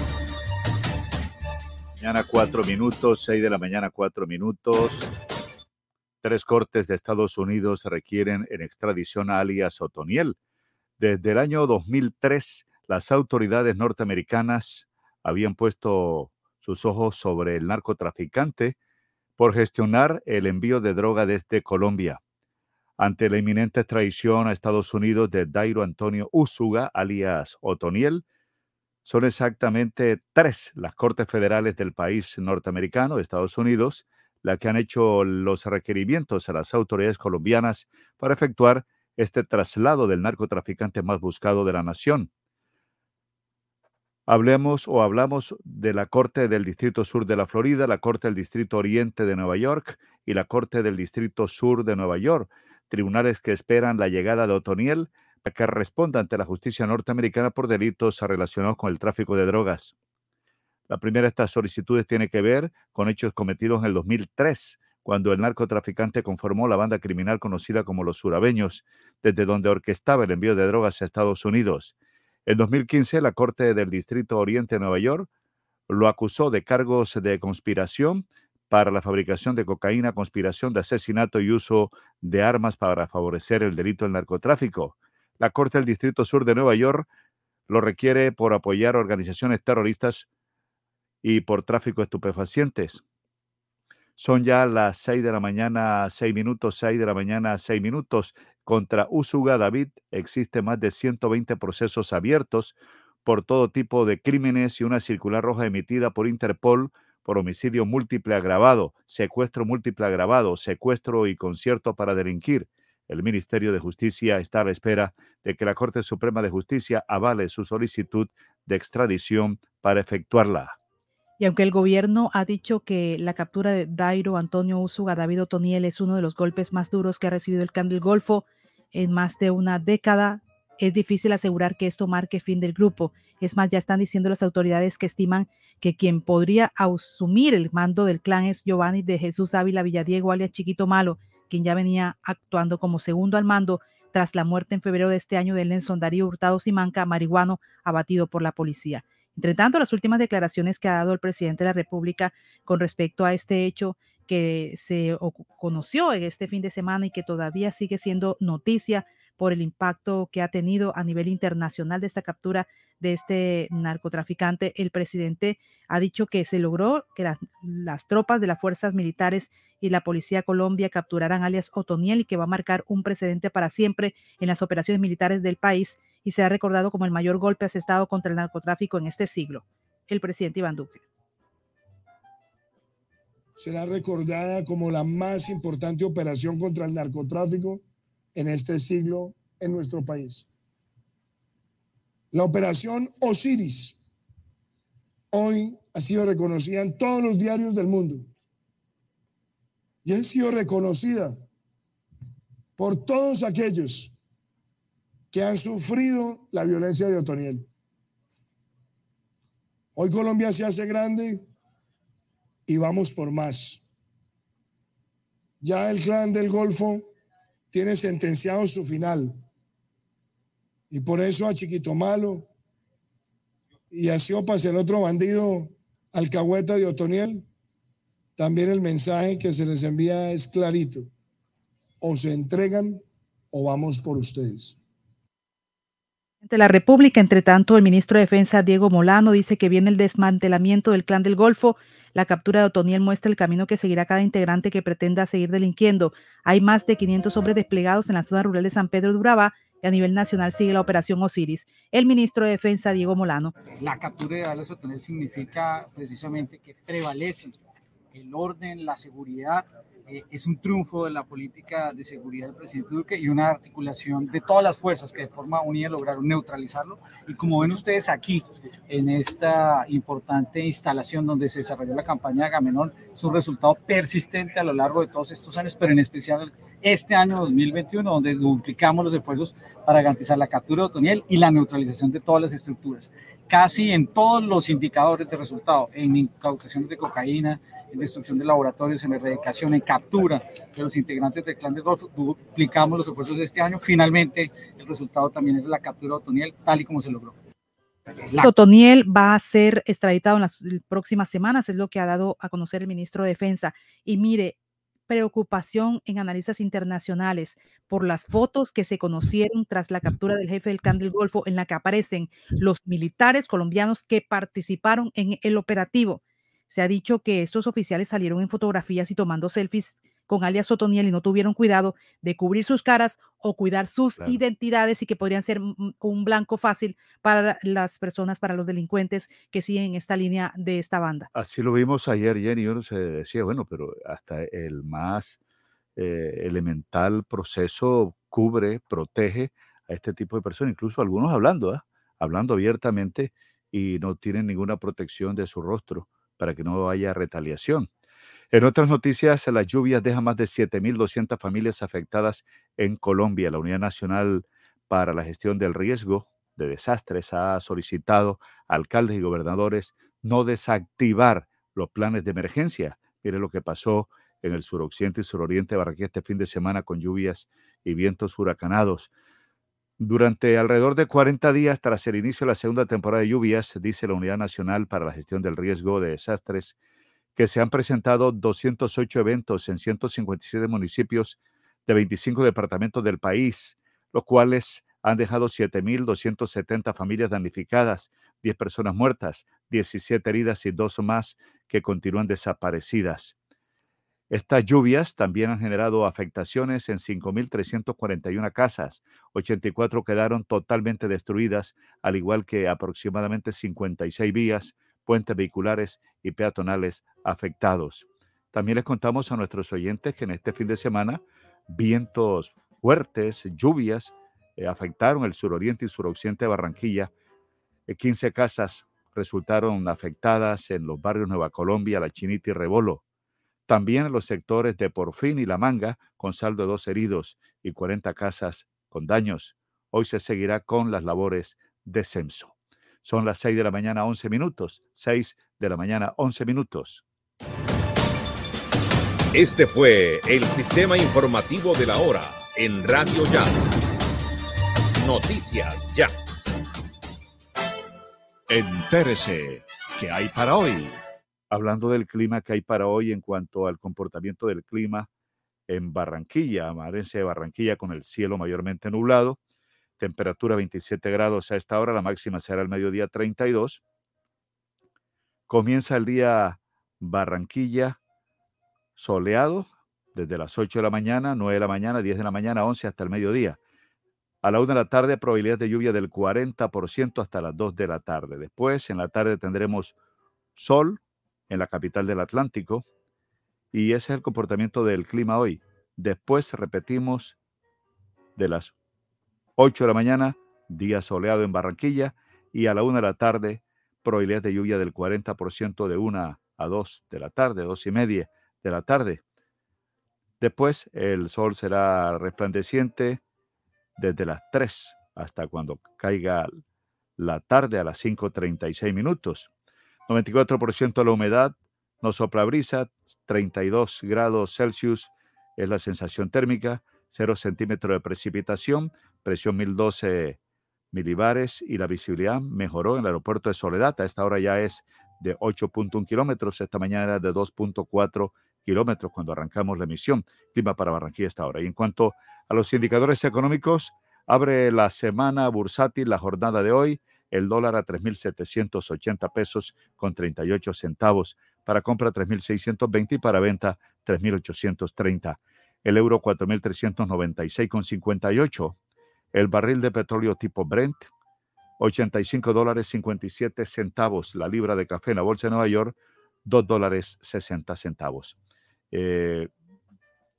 Mañana cuatro minutos, seis de la mañana cuatro minutos. Tres cortes de Estados Unidos requieren en extradición a alias Otoniel. Desde el año 2003, las autoridades norteamericanas habían puesto sus ojos sobre el narcotraficante por gestionar el envío de droga desde Colombia. Ante la inminente extradición a Estados Unidos de Dairo Antonio Úsuga, alias Otoniel, son exactamente tres las Cortes Federales del país norteamericano, Estados Unidos, las que han hecho los requerimientos a las autoridades colombianas para efectuar este traslado del narcotraficante más buscado de la nación. Hablemos o hablamos de la Corte del Distrito Sur de la Florida, la Corte del Distrito Oriente de Nueva York y la Corte del Distrito Sur de Nueva York, tribunales que esperan la llegada de Otoniel que responda ante la justicia norteamericana por delitos relacionados con el tráfico de drogas. La primera de estas solicitudes tiene que ver con hechos cometidos en el 2003, cuando el narcotraficante conformó la banda criminal conocida como los surabeños, desde donde orquestaba el envío de drogas a Estados Unidos. En 2015, la Corte del Distrito Oriente de Nueva York lo acusó de cargos de conspiración para la fabricación de cocaína, conspiración de asesinato y uso de armas para favorecer el delito del narcotráfico. La Corte del Distrito Sur de Nueva York lo requiere por apoyar organizaciones terroristas y por tráfico de estupefacientes. Son ya las 6 de la mañana, 6 minutos, 6 de la mañana, 6 minutos. Contra Usuga David existe más de 120 procesos abiertos por todo tipo de crímenes y una circular roja emitida por Interpol por homicidio múltiple agravado, secuestro múltiple agravado, secuestro y concierto para delinquir. El Ministerio de Justicia está a la espera de que la Corte Suprema de Justicia avale su solicitud de extradición para efectuarla. Y aunque el gobierno ha dicho que la captura de Dairo Antonio Usuga David Otoniel es uno de los golpes más duros que ha recibido el Clan del Golfo en más de una década, es difícil asegurar que esto marque fin del grupo. Es más, ya están diciendo las autoridades que estiman que quien podría asumir el mando del clan es Giovanni de Jesús Ávila Villadiego, alias Chiquito Malo, quien ya venía actuando como segundo al mando tras la muerte en febrero de este año de Nelson Darío Hurtado Simanca, marihuano, abatido por la policía. Entre tanto, las últimas declaraciones que ha dado el presidente de la República con respecto a este hecho que se conoció en este fin de semana y que todavía sigue siendo noticia por el impacto que ha tenido a nivel internacional de esta captura de este narcotraficante. El presidente ha dicho que se logró que las, tropas de las fuerzas militares y la policía Colombia capturaran alias Otoniel y que va a marcar un precedente para siempre en las operaciones militares del país y se ha recordado como el mayor golpe asestado contra el narcotráfico en este siglo. El presidente Iván Duque. Será recordada como la más importante operación contra el narcotráfico en este siglo en nuestro país. La operación Osiris hoy ha sido reconocida en todos los diarios del mundo y ha sido reconocida por todos aquellos que han sufrido la violencia de Otoniel. Hoy Colombia se hace grande y vamos por más. Ya el clan del Golfo tiene sentenciado su final. Y por eso a Chiquito Malo y a Siopas, el otro bandido alcahueta de Otoniel, también el mensaje que se les envía es clarito. O se entregan o vamos por ustedes. De la República, entre tanto, el ministro de Defensa, Diego Molano, dice que viene el desmantelamiento del clan del Golfo la captura de Otoniel muestra el camino que seguirá cada integrante que pretenda seguir delinquiendo. Hay más de 500 hombres desplegados en la zona rural de San Pedro de Urabá y a nivel nacional sigue la operación Osiris. El ministro de Defensa, Diego Molano. La captura de Dallas Otoniel significa precisamente que prevalece el orden, la seguridad eh, es un triunfo de la política de seguridad del presidente Duque y una articulación de todas las fuerzas que de forma unida lograron neutralizarlo. Y como ven ustedes aquí, en esta importante instalación donde se desarrolló la campaña de Agamenón, es un resultado persistente a lo largo de todos estos años, pero en especial este año 2021, donde duplicamos los esfuerzos para garantizar la captura de Otoniel y la neutralización de todas las estructuras. Casi en todos los indicadores de resultado, en incautaciones de cocaína, en destrucción de laboratorios, en erradicación, en captura de los integrantes del clan del Golfo, duplicamos los esfuerzos de este año. Finalmente, el resultado también es la captura de Otoniel, tal y como se logró. Otoniel va a ser extraditado en las próximas semanas, es lo que ha dado a conocer el ministro de Defensa. Y mire, preocupación en analistas internacionales por las fotos que se conocieron tras la captura del jefe del clan del Golfo, en la que aparecen los militares colombianos que participaron en el operativo. Se ha dicho que estos oficiales salieron en fotografías y tomando selfies con alias Otoniel y no tuvieron cuidado de cubrir sus caras o cuidar sus identidades y que podrían ser un blanco fácil para las personas, para los delincuentes que siguen esta línea de esta banda. Así lo vimos ayer, Jenny, uno se decía, bueno, pero hasta el más eh, elemental proceso cubre, protege a este tipo de personas, incluso algunos hablando, ¿ah? hablando abiertamente y no tienen ninguna protección de su rostro para que no haya retaliación. En otras noticias, las lluvias dejan más de 7.200 familias afectadas en Colombia. La Unidad Nacional para la Gestión del Riesgo de Desastres ha solicitado a alcaldes y gobernadores no desactivar los planes de emergencia. Mire lo que pasó en el suroccidente y suroriente de Barranquilla este fin de semana con lluvias y vientos huracanados. Durante alrededor de 40 días tras el inicio de la segunda temporada de lluvias, dice la Unidad Nacional para la Gestión del Riesgo de Desastres, que se han presentado 208 eventos en 157 municipios de 25 departamentos del país, los cuales han dejado 7.270 familias damnificadas, 10 personas muertas, 17 heridas y dos más que continúan desaparecidas. Estas lluvias también han generado afectaciones en 5.341 casas, 84 quedaron totalmente destruidas, al igual que aproximadamente 56 vías puentes vehiculares y peatonales afectados. También les contamos a nuestros oyentes que en este fin de semana vientos fuertes, lluvias, eh, afectaron el suroriente y suroccidente de Barranquilla. 15 eh, casas resultaron afectadas en los barrios Nueva Colombia, La Chinita y Rebolo. También en los sectores de Porfín y La Manga, con saldo de dos heridos y 40 casas con daños. Hoy se seguirá con las labores de censo. Son las 6 de la mañana, 11 minutos. 6 de la mañana, 11 minutos. Este fue el sistema informativo de la hora en Radio Ya. Noticias Ya. Entérese, ¿qué hay para hoy? Hablando del clima que hay para hoy en cuanto al comportamiento del clima en Barranquilla, amarense de Barranquilla con el cielo mayormente nublado, temperatura 27 grados a esta hora, la máxima será el mediodía 32. Comienza el día Barranquilla soleado desde las 8 de la mañana, 9 de la mañana, 10 de la mañana, 11 hasta el mediodía. A la 1 de la tarde, probabilidad de lluvia del 40% hasta las 2 de la tarde. Después, en la tarde, tendremos sol en la capital del Atlántico. Y ese es el comportamiento del clima hoy. Después, repetimos, de las 8 de la mañana, día soleado en Barranquilla. Y a la 1 de la tarde, probabilidad de lluvia del 40% de 1 a 2 de la tarde, 2 y media de la tarde. Después el sol será resplandeciente desde las 3 hasta cuando caiga la tarde a las 5.36 minutos. 94% de la humedad, no sopla brisa, 32 grados Celsius es la sensación térmica, 0 centímetros de precipitación, presión 1012 milibares y la visibilidad mejoró en el aeropuerto de Soledad. A esta hora ya es de 8.1 kilómetros, esta mañana era de 2.4 kilómetros cuando arrancamos la emisión. Clima para Barranquilla esta hora. Y en cuanto a los indicadores económicos, abre la semana bursátil la jornada de hoy. El dólar a 3.780 pesos con 38 centavos. Para compra 3.620 y para venta 3.830. El euro 4.396 con 58. El barril de petróleo tipo Brent 85 dólares 57 centavos. La libra de café en la bolsa de Nueva York 2 dólares 60 centavos. Eh,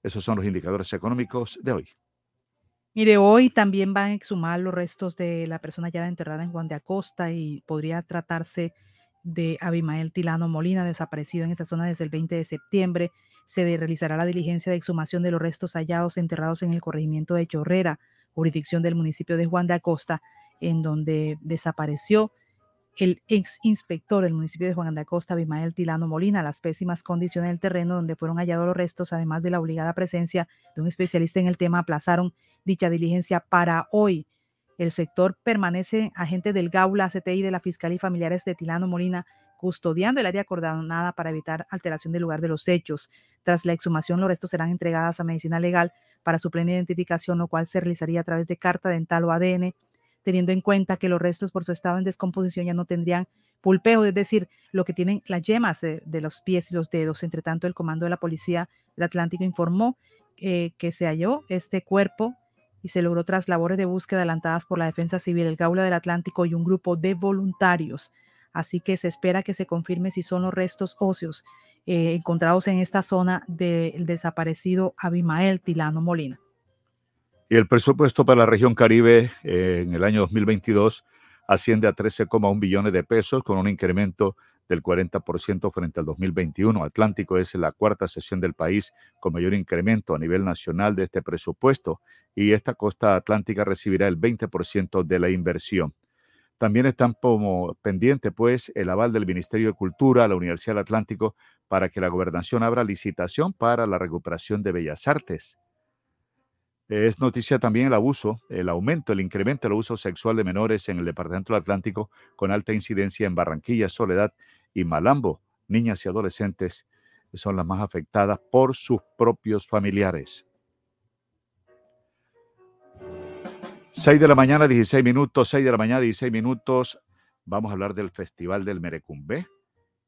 esos son los indicadores económicos de hoy. Mire, hoy también van a exhumar los restos de la persona ya enterrada en Juan de Acosta y podría tratarse de Abimael Tilano Molina, desaparecido en esta zona desde el 20 de septiembre. Se realizará la diligencia de exhumación de los restos hallados enterrados en el corregimiento de Chorrera, jurisdicción del municipio de Juan de Acosta, en donde desapareció el ex inspector del municipio de Juan de Acosta, Bimael Tilano Molina, las pésimas condiciones del terreno donde fueron hallados los restos, además de la obligada presencia de un especialista en el tema, aplazaron dicha diligencia para hoy. El sector permanece agente del GAULA, CTI de la Fiscalía y familiares de Tilano Molina custodiando el área acordonada para evitar alteración del lugar de los hechos. Tras la exhumación, los restos serán entregados a medicina legal para su plena identificación, lo cual se realizaría a través de carta dental o ADN teniendo en cuenta que los restos por su estado en descomposición ya no tendrían pulpeo, es decir, lo que tienen las yemas de, los pies y los dedos. Entre tanto, el comando de la Policía del Atlántico informó eh, que se halló este cuerpo y se logró tras labores de búsqueda adelantadas por la Defensa Civil, el Gaula del Atlántico y un grupo de voluntarios. Así que se espera que se confirme si son los restos óseos eh, encontrados en esta zona del desaparecido Abimael Tilano Molina. Y el presupuesto para la región Caribe eh, en el año 2022 asciende a 13,1 billones de pesos con un incremento del 40% frente al 2021. Atlántico es la cuarta sesión del país con mayor incremento a nivel nacional de este presupuesto y esta costa atlántica recibirá el 20% de la inversión. También están como pendiente, pues, el aval del Ministerio de Cultura a la Universidad del Atlántico para que la gobernación abra licitación para la recuperación de Bellas Artes. Es noticia también el abuso, el aumento, el incremento del abuso sexual de menores en el Departamento del Atlántico con alta incidencia en Barranquilla, Soledad y Malambo. Niñas y adolescentes son las más afectadas por sus propios familiares. 6 de la mañana, 16 minutos, 6 de la mañana, 16 minutos. Vamos a hablar del Festival del Merecumbé,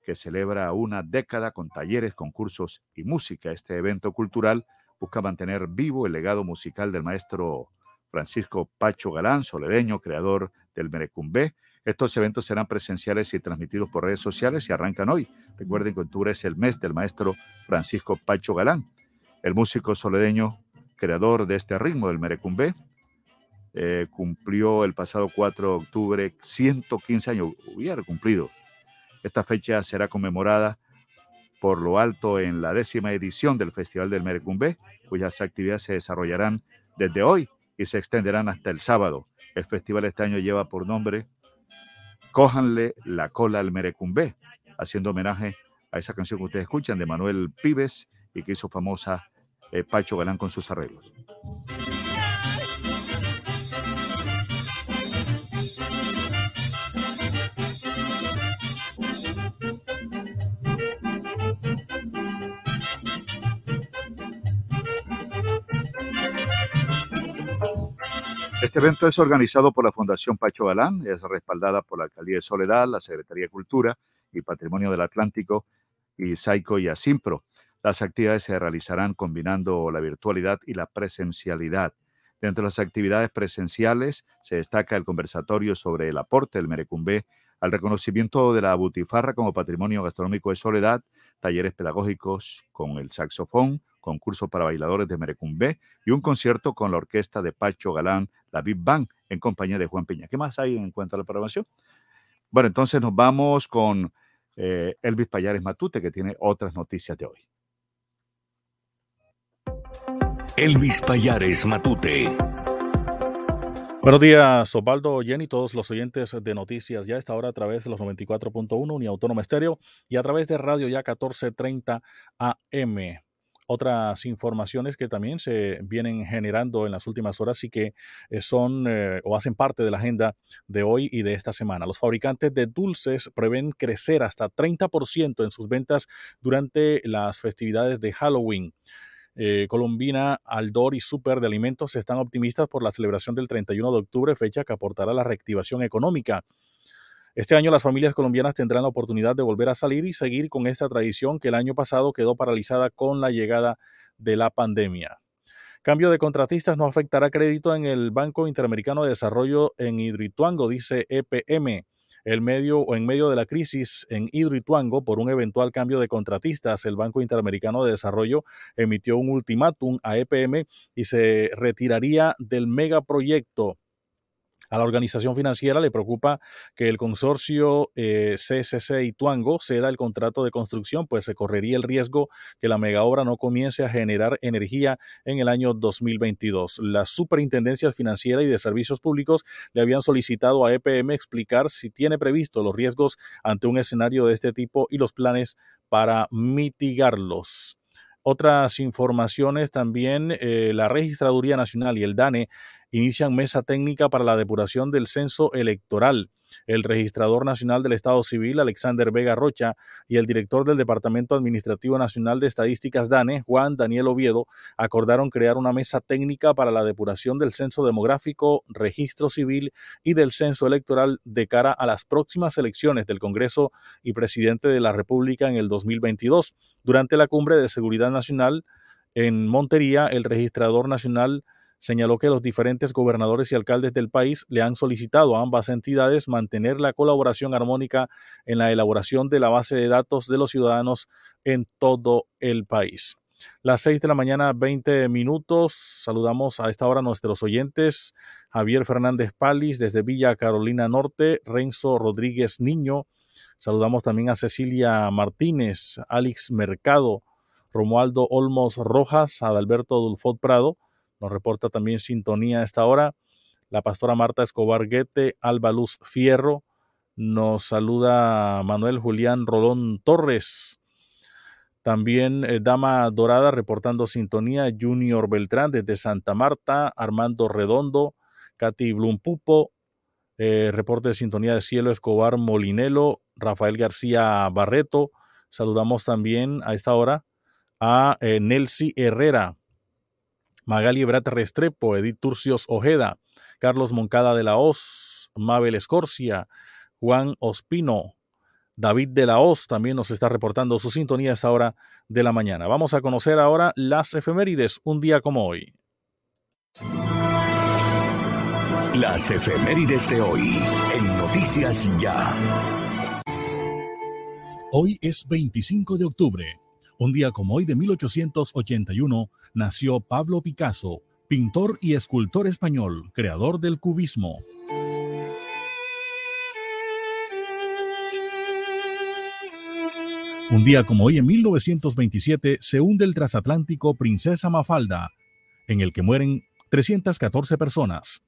que celebra una década con talleres, concursos y música. Este evento cultural busca mantener vivo el legado musical del maestro Francisco Pacho Galán, soledeño, creador del Merecumbé, Estos eventos serán presenciales y transmitidos por redes sociales y arrancan hoy. Recuerden que octubre es el mes del maestro Francisco Pacho Galán, el músico soledeño creador de este ritmo del merecumbé. Eh, cumplió el pasado 4 de octubre 115 años, hubiera cumplido. Esta fecha será conmemorada por lo alto en la décima edición del Festival del Merecumbé, cuyas actividades se desarrollarán desde hoy y se extenderán hasta el sábado. El festival este año lleva por nombre Cójanle la cola al Merecumbé, haciendo homenaje a esa canción que ustedes escuchan de Manuel Pibes y que hizo famosa eh, Pacho Galán con sus arreglos. Este evento es organizado por la Fundación Pacho Galán, es respaldada por la Alcaldía de Soledad, la Secretaría de Cultura y Patrimonio del Atlántico y Saico y Asimpro. Las actividades se realizarán combinando la virtualidad y la presencialidad. Dentro de las actividades presenciales se destaca el conversatorio sobre el aporte del Merecumbé al reconocimiento de la butifarra como patrimonio gastronómico de Soledad, talleres pedagógicos con el saxofón, concurso para bailadores de Merecumbé y un concierto con la orquesta de Pacho Galán, la Big Bang, en compañía de Juan Peña. ¿Qué más hay en cuanto a la programación? Bueno, entonces nos vamos con eh, Elvis Payares Matute, que tiene otras noticias de hoy. Elvis Payares Matute. Buenos días, Osvaldo, Jenny, todos los oyentes de noticias ya a esta hora a través de los 94.1 Uniautónoma Estéreo y a través de Radio Ya 1430 AM otras informaciones que también se vienen generando en las últimas horas y que eh, son eh, o hacen parte de la agenda de hoy y de esta semana. Los fabricantes de dulces prevén crecer hasta 30% en sus ventas durante las festividades de Halloween. Eh, Colombina, Aldor y Super de Alimentos están optimistas por la celebración del 31 de octubre, fecha que aportará la reactivación económica. Este año las familias colombianas tendrán la oportunidad de volver a salir y seguir con esta tradición que el año pasado quedó paralizada con la llegada de la pandemia. Cambio de contratistas no afectará crédito en el Banco Interamericano de Desarrollo en Hidroituango, dice EPM. El medio o en medio de la crisis en Hidroituango por un eventual cambio de contratistas, el Banco Interamericano de Desarrollo emitió un ultimátum a EPM y se retiraría del megaproyecto a la organización financiera le preocupa que el consorcio eh, y Tuango ceda el contrato de construcción, pues se correría el riesgo que la megaobra no comience a generar energía en el año 2022. Las superintendencias financieras y de servicios públicos le habían solicitado a EPM explicar si tiene previsto los riesgos ante un escenario de este tipo y los planes para mitigarlos. Otras informaciones también, eh, la Registraduría Nacional y el DANE inician mesa técnica para la depuración del censo electoral. El registrador nacional del Estado Civil, Alexander Vega Rocha, y el director del Departamento Administrativo Nacional de Estadísticas DANE, Juan Daniel Oviedo, acordaron crear una mesa técnica para la depuración del censo demográfico, registro civil y del censo electoral de cara a las próximas elecciones del Congreso y presidente de la República en el 2022. Durante la cumbre de seguridad nacional en Montería, el registrador nacional señaló que los diferentes gobernadores y alcaldes del país le han solicitado a ambas entidades mantener la colaboración armónica en la elaboración de la base de datos de los ciudadanos en todo el país. Las seis de la mañana, 20 minutos. Saludamos a esta hora a nuestros oyentes. Javier Fernández Palis desde Villa Carolina Norte, Renzo Rodríguez Niño. Saludamos también a Cecilia Martínez, Alex Mercado, Romualdo Olmos Rojas, Adalberto Dulfot Prado, nos reporta también sintonía a esta hora. La pastora Marta Escobar Guete, Alba Luz Fierro. Nos saluda Manuel Julián Rolón Torres. También eh, Dama Dorada reportando sintonía. Junior Beltrán desde Santa Marta. Armando Redondo. Katy Blumpupo. Eh, reporte de sintonía de Cielo Escobar Molinelo. Rafael García Barreto. Saludamos también a esta hora a eh, Nelsi Herrera. Magali Ebrat Restrepo, Edith Turcios Ojeda, Carlos Moncada de la Hoz, Mabel Escorcia, Juan Ospino, David de la Hoz también nos está reportando su sintonía a esta hora de la mañana. Vamos a conocer ahora las efemérides, un día como hoy. Las efemérides de hoy en Noticias Ya. Hoy es 25 de octubre. Un día como hoy de 1881 nació Pablo Picasso, pintor y escultor español, creador del cubismo. Un día como hoy en 1927 se hunde el transatlántico Princesa Mafalda, en el que mueren 314 personas.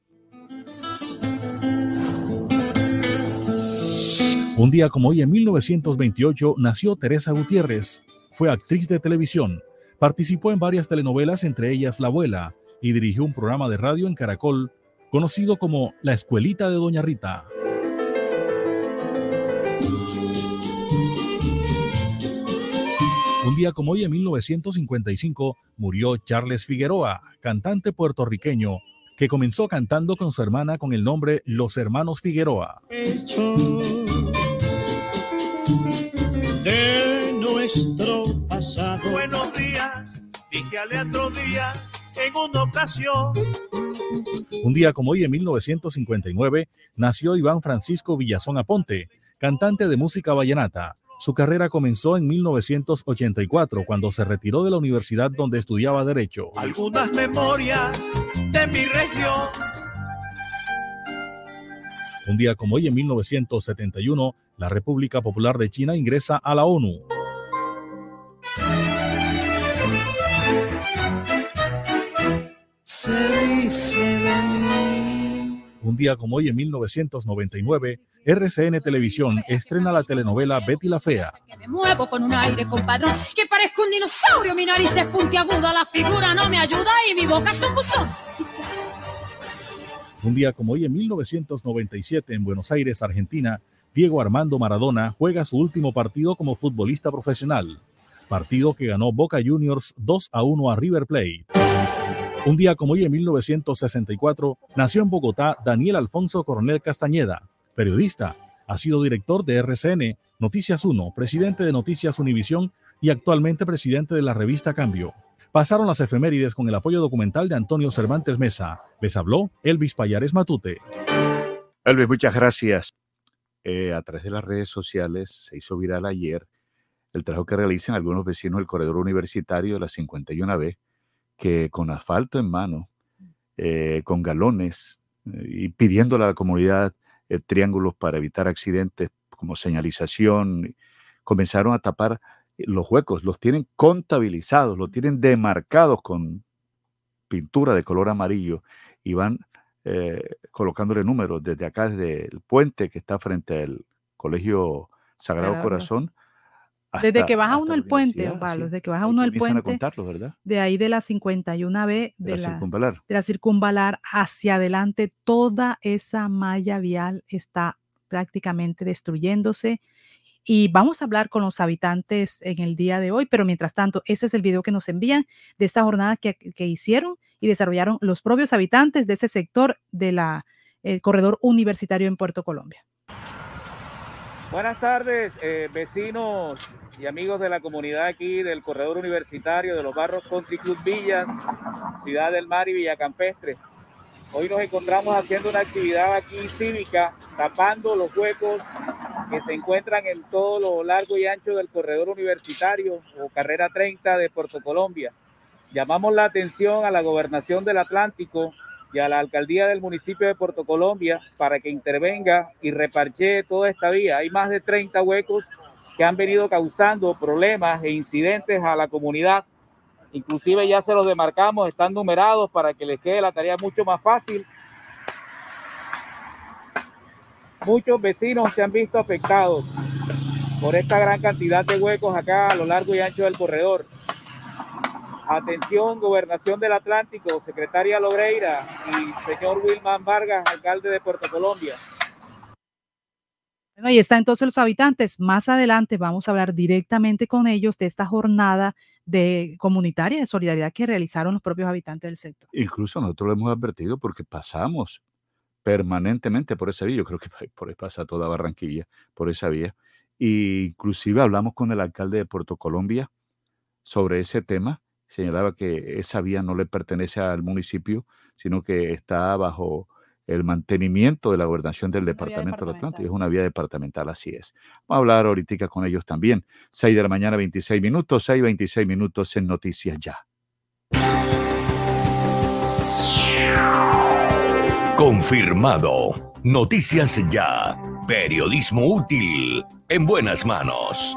Un día como hoy en 1928 nació Teresa Gutiérrez. Fue actriz de televisión. Participó en varias telenovelas, entre ellas La Abuela, y dirigió un programa de radio en Caracol conocido como La Escuelita de Doña Rita. Un día como hoy en 1955 murió Charles Figueroa, cantante puertorriqueño, que comenzó cantando con su hermana con el nombre Los Hermanos Figueroa. De nuestro dije al otro día en una ocasión. Un día como hoy en 1959 nació Iván Francisco Villazón Aponte, cantante de música vallenata. Su carrera comenzó en 1984 cuando se retiró de la universidad donde estudiaba Derecho. Algunas memorias de mi región. Un día como hoy en 1971, la República Popular de China ingresa a la ONU. Un día como hoy en 1999, RCN Televisión estrena la telenovela Betty la Fea. Que me muevo con un aire compadrón, que parezco un dinosaurio, mi nariz es puntiaguda, la figura no me ayuda y mi boca es un buzón. Un día como hoy en 1997 en Buenos Aires, Argentina, Diego Armando Maradona juega su último partido como futbolista profesional, partido que ganó Boca Juniors 2 a 1 a River Plate. Un día como hoy en 1964 nació en Bogotá Daniel Alfonso Coronel Castañeda, periodista. Ha sido director de RCN, Noticias 1, presidente de Noticias Univisión y actualmente presidente de la revista Cambio. Pasaron las efemérides con el apoyo documental de Antonio Cervantes Mesa. Les habló Elvis Payares Matute. Elvis, muchas gracias. Eh, a través de las redes sociales se hizo viral ayer el trabajo que realizan algunos vecinos del corredor universitario de la 51B que con asfalto en mano, eh, con galones eh, y pidiéndole a la comunidad eh, triángulos para evitar accidentes como señalización, comenzaron a tapar los huecos, los tienen contabilizados, los tienen demarcados con pintura de color amarillo y van colocándole números desde acá, desde el puente que está frente al Colegio Sagrado Corazón desde que baja uno el puente, desde que baja uno el puente, de ahí de la 51B, de, la, circunvalar. de la circunvalar hacia adelante, toda esa malla vial está prácticamente destruyéndose. Y vamos a hablar con los habitantes en el día de hoy, pero mientras tanto, ese es el video que nos envían de esta jornada que, hicieron y desarrollaron los propios habitantes de ese sector del corredor universitario en Puerto Colombia. Buenas tardes, eh, vecinos y amigos de la comunidad aquí del corredor universitario de los barros Country Club Villas, Ciudad del Mar y Villa Campestre. Hoy nos encontramos haciendo una actividad aquí cívica, tapando los huecos que se encuentran en todo lo largo y ancho del corredor universitario o carrera 30 de Puerto Colombia. Llamamos la atención a la gobernación del Atlántico y a la alcaldía del municipio de Puerto Colombia para que intervenga y reparche toda esta vía. Hay más de 30 huecos que han venido causando problemas e incidentes a la comunidad. Inclusive ya se los demarcamos, están numerados para que les quede la tarea mucho más fácil. Muchos vecinos se han visto afectados por esta gran cantidad de huecos acá a lo largo y ancho del corredor. Atención, Gobernación del Atlántico, Secretaria Logreira y señor Wilman Vargas, alcalde de Puerto Colombia. Bueno, ahí está entonces los habitantes. Más adelante vamos a hablar directamente con ellos de esta jornada de comunitaria de solidaridad que realizaron los propios habitantes del sector. Incluso nosotros lo hemos advertido porque pasamos permanentemente por esa vía. Yo creo que por ahí pasa toda Barranquilla, por esa vía. E inclusive hablamos con el alcalde de Puerto Colombia sobre ese tema señalaba que esa vía no le pertenece al municipio, sino que está bajo el mantenimiento de la gobernación del departamento del Atlántico. Es una vía departamental, así es. Vamos a hablar ahorita con ellos también. 6 de la mañana, 26 minutos, 6, 26 minutos en Noticias Ya. Confirmado. Noticias Ya. Periodismo útil. En buenas manos.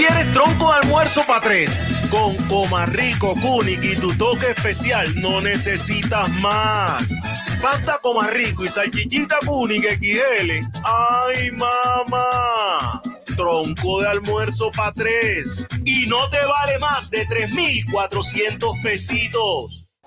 Quieres tronco de almuerzo para tres. Con Comarrico, Kunik y tu toque especial, no necesitas más. Pasta Comarrico y salchichita Kunik XL. ¡Ay, mamá! Tronco de almuerzo para tres. Y no te vale más de 3,400 pesitos.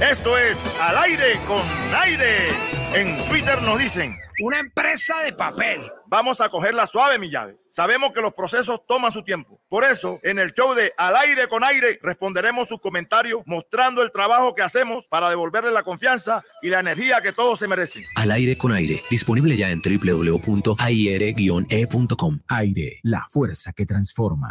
Esto es Al aire con aire. En Twitter nos dicen. Una empresa de papel. Vamos a cogerla suave, mi llave. Sabemos que los procesos toman su tiempo. Por eso, en el show de Al aire con aire, responderemos sus comentarios mostrando el trabajo que hacemos para devolverle la confianza y la energía que todos se merecen. Al aire con aire. Disponible ya en www.aire-e.com. Aire, la fuerza que transforma.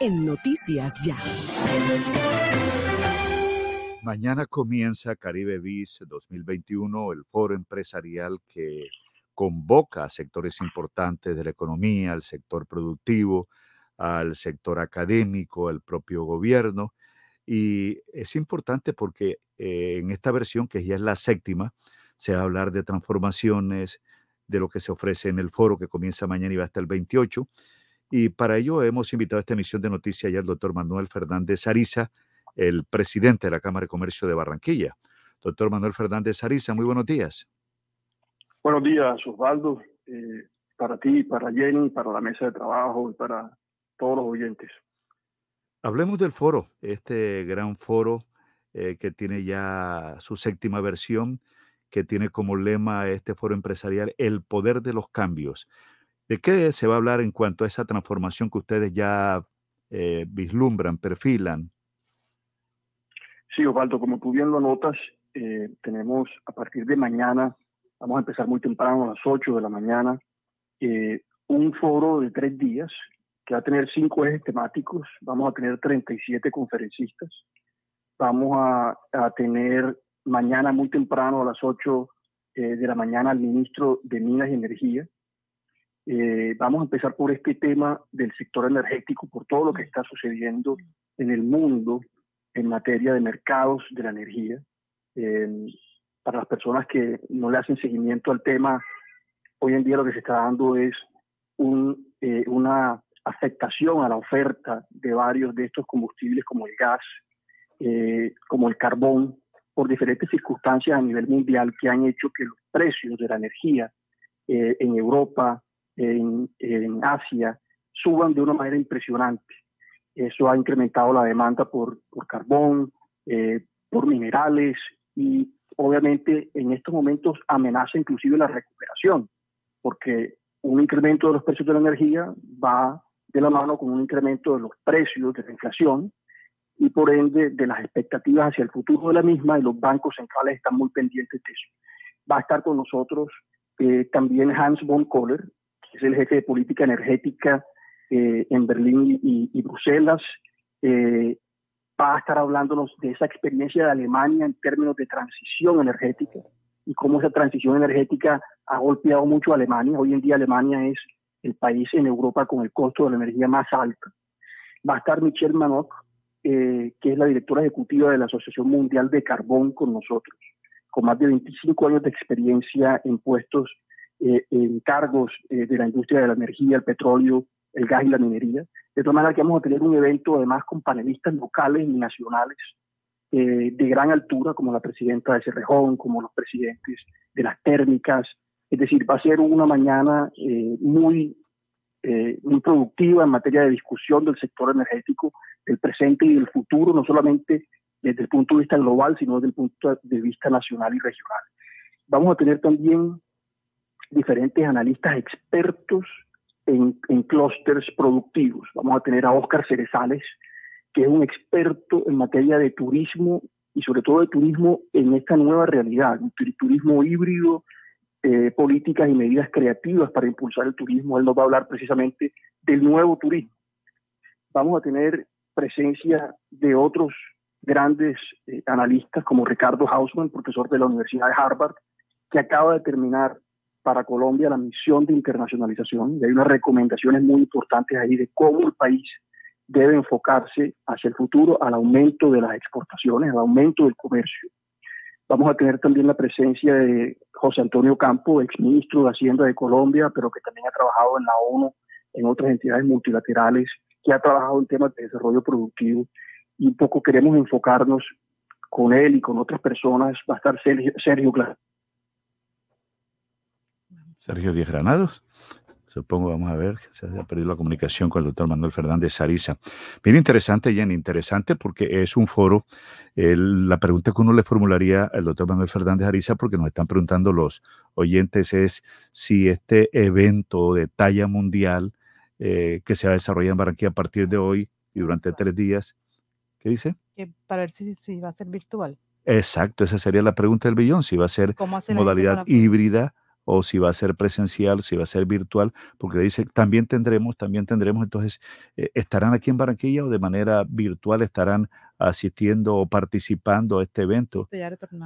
en Noticias Ya. Mañana comienza Caribe Biz 2021, el foro empresarial que convoca a sectores importantes de la economía, al sector productivo, al sector académico, al propio gobierno. Y es importante porque eh, en esta versión, que ya es la séptima, se va a hablar de transformaciones, de lo que se ofrece en el foro que comienza mañana y va hasta el 28 y para ello hemos invitado a esta emisión de noticias ya al doctor Manuel Fernández Ariza, el presidente de la Cámara de Comercio de Barranquilla. Doctor Manuel Fernández Ariza, muy buenos días. Buenos días, Osvaldo, eh, para ti, para Jenny, para la mesa de trabajo y para todos los oyentes. Hablemos del foro, este gran foro eh, que tiene ya su séptima versión, que tiene como lema este foro empresarial el poder de los cambios. ¿De qué se va a hablar en cuanto a esa transformación que ustedes ya eh, vislumbran, perfilan? Sí, Osvaldo, como tú bien lo notas, eh, tenemos a partir de mañana, vamos a empezar muy temprano, a las 8 de la mañana, eh, un foro de tres días que va a tener cinco ejes temáticos, vamos a tener 37 conferencistas, vamos a, a tener mañana muy temprano a las 8 de la mañana al ministro de Minas y Energía, eh, vamos a empezar por este tema del sector energético, por todo lo que está sucediendo en el mundo en materia de mercados de la energía. para las personas que no le hacen seguimiento al tema, hoy en día lo que se está dando es un, eh, una afectación a la oferta de varios de estos combustibles como el gas, eh, como el carbón, por diferentes circunstancias a nivel mundial que han hecho que los precios de la energía eh, en Europa, en, Asia, suban de una manera impresionante. Eso ha incrementado la demanda por, por carbón, eh, por minerales y obviamente en estos momentos amenaza inclusive la recuperación, porque un incremento de los precios de la energía va de la mano con un incremento de los precios de la inflación y por ende de las expectativas hacia el futuro de la misma y los bancos centrales están muy pendientes de eso. Va a estar con nosotros eh, también Hans von Kohler, es el jefe de política energética eh, en Berlín y, Bruselas. Eh, va a estar hablándonos de esa experiencia de Alemania en términos de transición energética y cómo esa transición energética ha golpeado mucho a Alemania. Hoy en día Alemania es el país en Europa con el costo de la energía más alto. Va a estar Michelle Manoc, eh, que es la directora ejecutiva de la Asociación Mundial de Carbón con nosotros, con más de 25 años de experiencia en puestos, eh, en cargos eh, de la industria de la energía, el petróleo, el gas y la minería. De todas maneras, que vamos a tener un evento además con panelistas locales y nacionales de gran altura, como la presidenta de Cerrejón, como los presidentes de las térmicas, es decir, va a ser una mañana eh, muy, eh, muy productiva en materia de discusión del sector energético, del presente y del futuro, no solamente desde el punto de vista global, sino desde el punto de vista nacional y regional. Vamos a tener también diferentes analistas expertos en, en clústeres productivos. Vamos a tener a Óscar Cerezales, que es un experto en materia de turismo y sobre todo de turismo en esta nueva realidad, un turismo híbrido, eh, políticas y medidas creativas para impulsar el turismo. Él nos va a hablar precisamente del nuevo turismo. Vamos a tener presencia de otros grandes eh, analistas como Ricardo Hausman, profesor de la Universidad de Harvard, que acaba de terminar para Colombia la misión de internacionalización y hay unas recomendaciones muy importantes ahí de cómo el país debe enfocarse hacia el futuro al aumento de las exportaciones, al aumento del comercio Vamos a tener también la presencia de José Antonio Campo, exministro de Hacienda de Colombia, pero que también ha trabajado en la ONU, en otras entidades multilaterales, que ha trabajado en temas de desarrollo productivo. Y un poco queremos enfocarnos con él y con otras personas. Va a estar Sergio, Sergio Sergio Díaz Granados. Supongo, vamos a ver, se ha perdido la comunicación con el doctor Manuel Fernández Sarisa. Bien interesante, Jenny, interesante porque es un foro. la pregunta que uno le formularía al doctor Manuel Fernández Sarisa, porque nos están preguntando los oyentes, es si este evento de talla mundial eh, que se va a desarrollar en Barranquilla a partir de hoy y durante tres días, ¿qué dice? para ver si, si va a ser virtual. Exacto, esa sería la pregunta del billón, si va a ser modalidad híbrida o si va a ser presencial, si va a ser virtual, porque dice, también tendremos, también tendremos, entonces, eh, ¿estarán aquí en Barranquilla o de manera virtual estarán asistiendo o participando a este evento?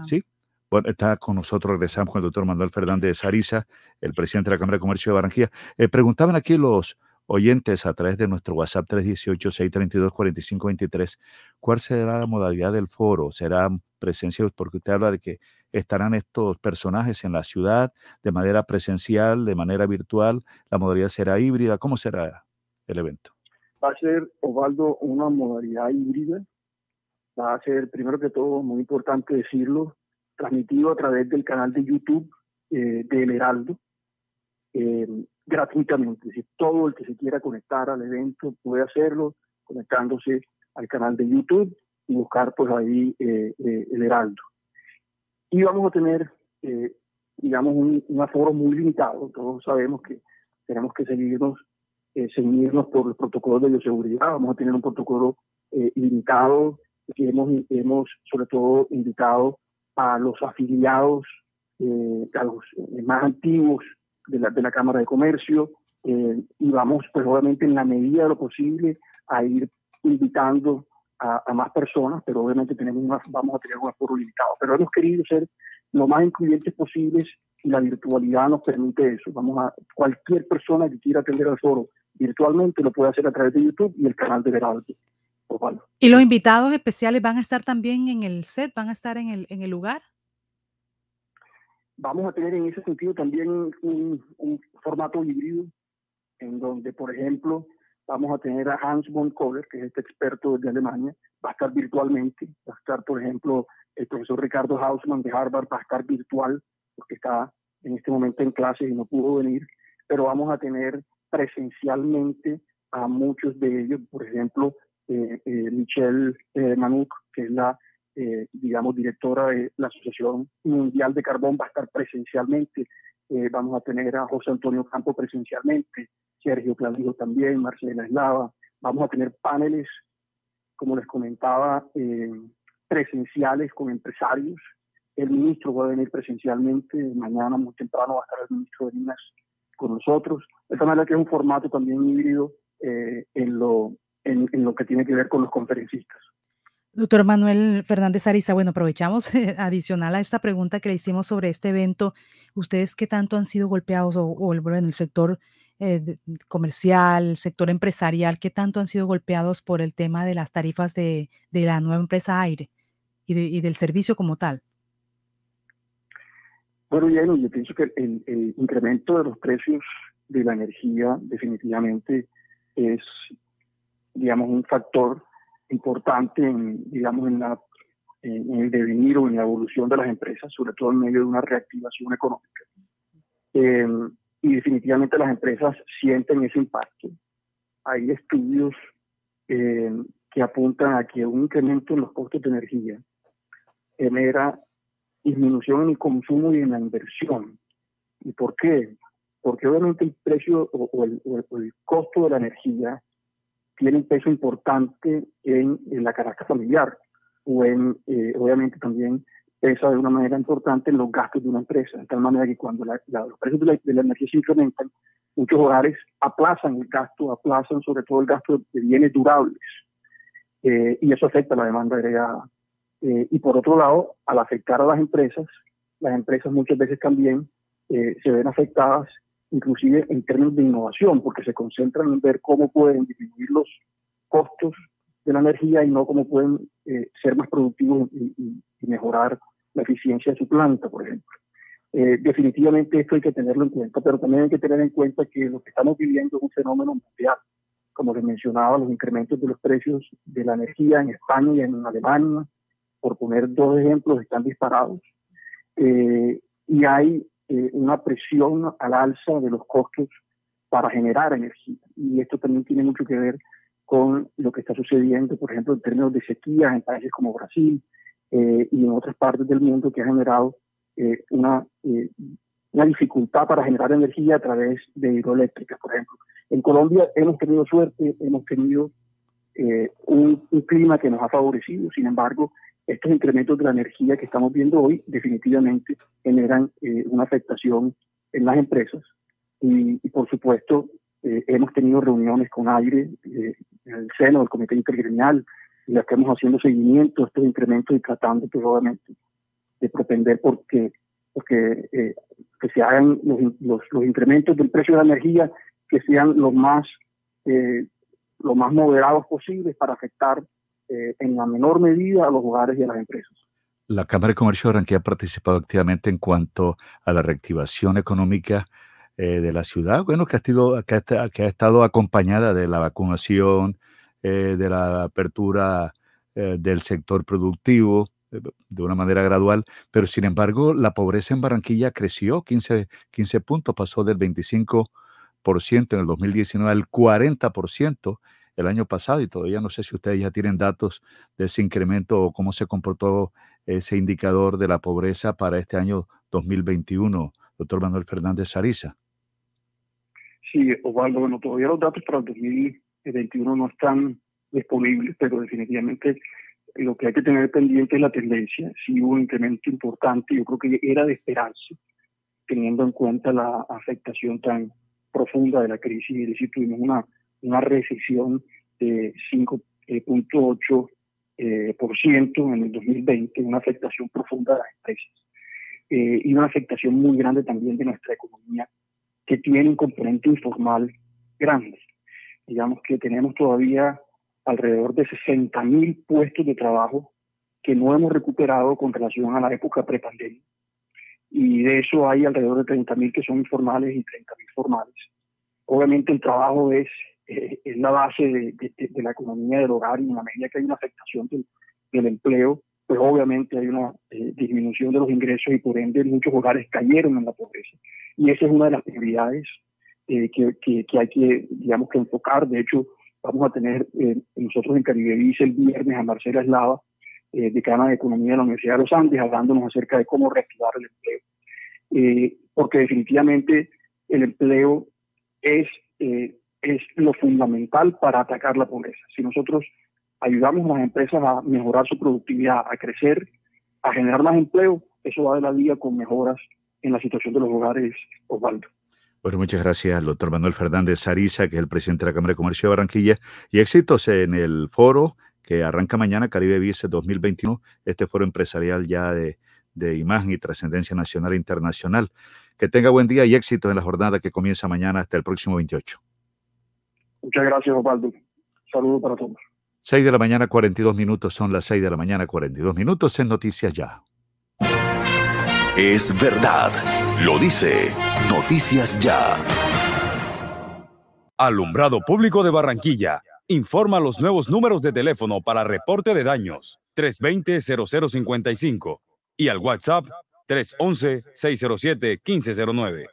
Sí. Bueno, está con nosotros, regresamos con el doctor Manuel Fernández de Ariza, el presidente de la Cámara de Comercio de Barranquilla. Eh, preguntaban aquí los oyentes a través de nuestro WhatsApp 318-632-4523, ¿cuál será la modalidad del foro? ¿Será presencia? Porque usted habla de que estarán estos personajes en la ciudad de manera presencial, de manera virtual, la modalidad será híbrida, ¿cómo será el evento? Va a ser, Osvaldo, una modalidad híbrida, va a ser, primero que todo, muy importante decirlo, transmitido a través del canal de YouTube eh, del Heraldo, eh, gratuitamente. Es todo el que se quiera conectar al evento puede hacerlo conectándose al canal de YouTube y buscar pues ahí eh, el Heraldo y vamos a tener, eh, digamos, un, aforo muy limitado. Todos sabemos que tenemos que seguirnos, eh, seguirnos por los protocolos de bioseguridad. Vamos a tener un protocolo eh, limitado que hemos, hemos, sobre todo, invitado a los afiliados, a los más antiguos de la, de la Cámara de Comercio, y vamos, pues, obviamente, en la medida de lo posible, a ir invitando a, más personas, pero obviamente tenemos vamos a tener un aforo limitado. Pero hemos querido ser lo más incluyentes posibles y la virtualidad nos permite eso. Vamos a cualquier persona que quiera atender al foro virtualmente lo puede hacer a través de YouTube y el canal de Veraldo. ¿Y los invitados especiales van a estar también en el set? ¿Van a estar en el, en el lugar? Vamos a tener en ese sentido también un, un formato híbrido en donde, por ejemplo, vamos a tener a Hans von Kohler, que es este experto de Alemania, va a estar virtualmente, va a estar, por ejemplo, el profesor Ricardo Hausmann de Harvard, va a estar virtual, porque está en este momento en clase y no pudo venir, pero vamos a tener presencialmente a muchos de ellos, por ejemplo, eh, eh, Michelle eh, Manuk, que es la, eh, digamos, directora de la Asociación Mundial de Carbón, va a estar presencialmente. Eh, vamos a tener a José Antonio Campo presencialmente, Sergio Clavijo también, Marcela Eslava. Vamos a tener paneles, como les comentaba, eh, presenciales con empresarios. El ministro va a venir presencialmente, mañana muy temprano va a estar el ministro de Minas con nosotros. De esta manera que es un formato también híbrido eh, en, lo, en, en, lo que tiene que ver con los conferencistas. Doctor Manuel Fernández Ariza, bueno, aprovechamos eh, adicional a esta pregunta que le hicimos sobre este evento. ¿Ustedes qué tanto han sido golpeados o, o el sector eh, comercial, el sector empresarial, qué tanto han sido golpeados por el tema de las tarifas de, de la nueva empresa Aire y, de, y del servicio como tal? Bueno, Yeno, yo pienso que el, el, incremento de los precios de la energía definitivamente es, digamos, un factor importante en, digamos, en, la, en el devenir o en la evolución de las empresas, sobre todo en medio de una reactivación económica. Eh, y definitivamente las empresas sienten ese impacto. Hay estudios eh, que apuntan a que un incremento en los costos de energía genera disminución en el consumo y en la inversión. ¿Y por qué? Porque obviamente el precio o, el, costo de la energía tiene un peso importante en, en la canasta familiar o en, eh, obviamente también pesa de una manera importante en los gastos de una empresa, de tal manera que cuando la, la, los precios de la, de la, energía se incrementan, muchos hogares aplazan el gasto, aplazan sobre todo el gasto de bienes durables, eh, y eso afecta la demanda agregada. Eh, y por otro lado, al afectar a las empresas, las empresas muchas veces también eh, se ven afectadas, inclusive en términos de innovación, porque se concentran en ver cómo pueden disminuir los costos de la energía y no cómo pueden eh, ser más productivos y, y, y, mejorar la eficiencia de su planta, por ejemplo. Eh, definitivamente esto hay que tenerlo en cuenta, pero también hay que tener en cuenta que lo que estamos viviendo es un fenómeno mundial. Como les mencionaba, los incrementos de los precios de la energía en España y en Alemania, por poner dos ejemplos, están disparados. Eh, y hay eh, una presión al alza de los costos para generar energía. Y esto también tiene mucho que ver con lo que está sucediendo, por ejemplo, en términos de sequías en países como Brasil eh, y en otras partes del mundo que ha generado eh, una, eh, una dificultad para generar energía a través de hidroeléctricas, por ejemplo. En Colombia hemos tenido suerte, hemos tenido un, un clima que nos ha favorecido, sin embargo, estos incrementos de la energía que estamos viendo hoy definitivamente generan eh, una afectación en las empresas y, y por supuesto eh, hemos tenido reuniones con aire eh, en el seno del comité intergremial que estamos haciendo seguimiento a estos incrementos y tratando pues, obviamente de propender porque porque que se hagan los, los, los, incrementos del precio de la energía que sean los más lo más moderados posibles para afectar eh, en la menor medida a los hogares y a las empresas. La Cámara de Comercio de Barranquilla ha participado activamente en cuanto a la reactivación económica eh, de la ciudad, bueno, que ha, sido, que, ha, que ha, estado acompañada de la vacunación, eh, de la apertura eh, del sector productivo eh, de una manera gradual, pero sin embargo la pobreza en Barranquilla creció 15, 15 puntos, pasó del 25% en el 2019 al 40% el año pasado y todavía no sé si ustedes ya tienen datos de ese incremento o cómo se comportó ese indicador de la pobreza para este año 2021, doctor Manuel Fernández Ariza. Sí, Osvaldo, bueno, todavía los datos para el 2021 no están disponibles, pero definitivamente lo que hay que tener pendiente es la tendencia. Sí hubo un incremento importante, yo creo que era de esperarse, teniendo en cuenta la afectación tan profunda de la crisis, y decir, tuvimos una una recesión de 5.8% eh, ciento en el 2020, una afectación profunda de las empresas eh, y una afectación muy grande también de nuestra economía, que tiene un componente informal grande. Digamos que tenemos todavía alrededor de 60 mil puestos de trabajo que no hemos recuperado con relación a la época prepandemia. Y de eso hay alrededor de 30 mil que son informales y 30 mil formales. Obviamente el trabajo es eh, es la base de, la economía del hogar y en la medida que hay una afectación del, empleo, pues obviamente hay una eh, disminución de los ingresos y por ende muchos hogares cayeron en la pobreza. Y esa es una de las prioridades que, que, hay que, digamos, que enfocar. De hecho, vamos a tener nosotros en Caribe el viernes a Marcela Eslava, eh, decana de Economía de la Universidad de los Andes, hablándonos acerca de cómo reactivar el empleo. Eh, porque definitivamente el empleo es, eh, es lo fundamental para atacar la pobreza. Si nosotros ayudamos a las empresas a mejorar su productividad, a crecer, a generar más empleo, eso va de la vía con mejoras en la situación de los hogares, Osvaldo. Bueno, muchas gracias al doctor Manuel Fernández Ariza, que es el presidente de la Cámara de Comercio de Barranquilla, y éxitos en el foro que arranca mañana Caribe Vice 2021, este foro empresarial ya de, de imagen y trascendencia nacional e internacional. Que tenga buen día y éxito en la jornada que comienza mañana hasta el próximo 28. Muchas gracias, Osvaldo. Saludos para todos. 6 de la mañana, 42 minutos. Son las 6 de la mañana, 42 minutos en Noticias Ya. Es verdad. Lo dice Noticias Ya. Alumbrado Público de Barranquilla Informa los nuevos números de teléfono para reporte de daños 320-0055 y al WhatsApp 311-607-1509.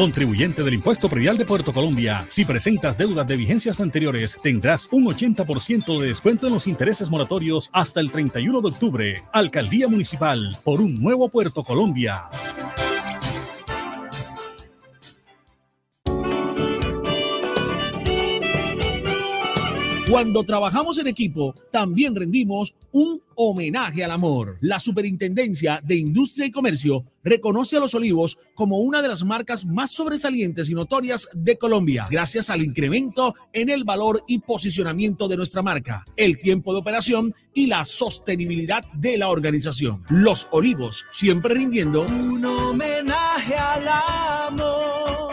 Contribuyente del Impuesto Predial de Puerto Colombia, si presentas deudas de vigencias anteriores, tendrás un 80% de descuento en los intereses moratorios hasta el 31 de octubre. Alcaldía Municipal, por un nuevo Puerto Colombia. Cuando trabajamos en equipo, también rendimos un homenaje al amor. La Superintendencia de Industria y Comercio reconoce a Los Olivos como una de las marcas más sobresalientes y notorias de Colombia, gracias al incremento en el valor y posicionamiento de nuestra marca, el tiempo de operación y la sostenibilidad de la organización. Los Olivos, siempre rindiendo un homenaje al amor.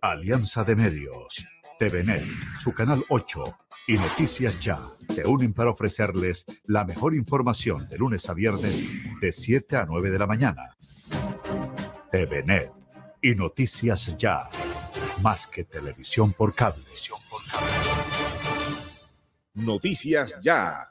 Alianza de Medios TVNet, su canal 8 y Noticias Ya se unen para ofrecerles la mejor información de lunes a viernes de 7 a 9 de la mañana. TVNet y Noticias Ya, más que televisión por cable. Noticias Ya.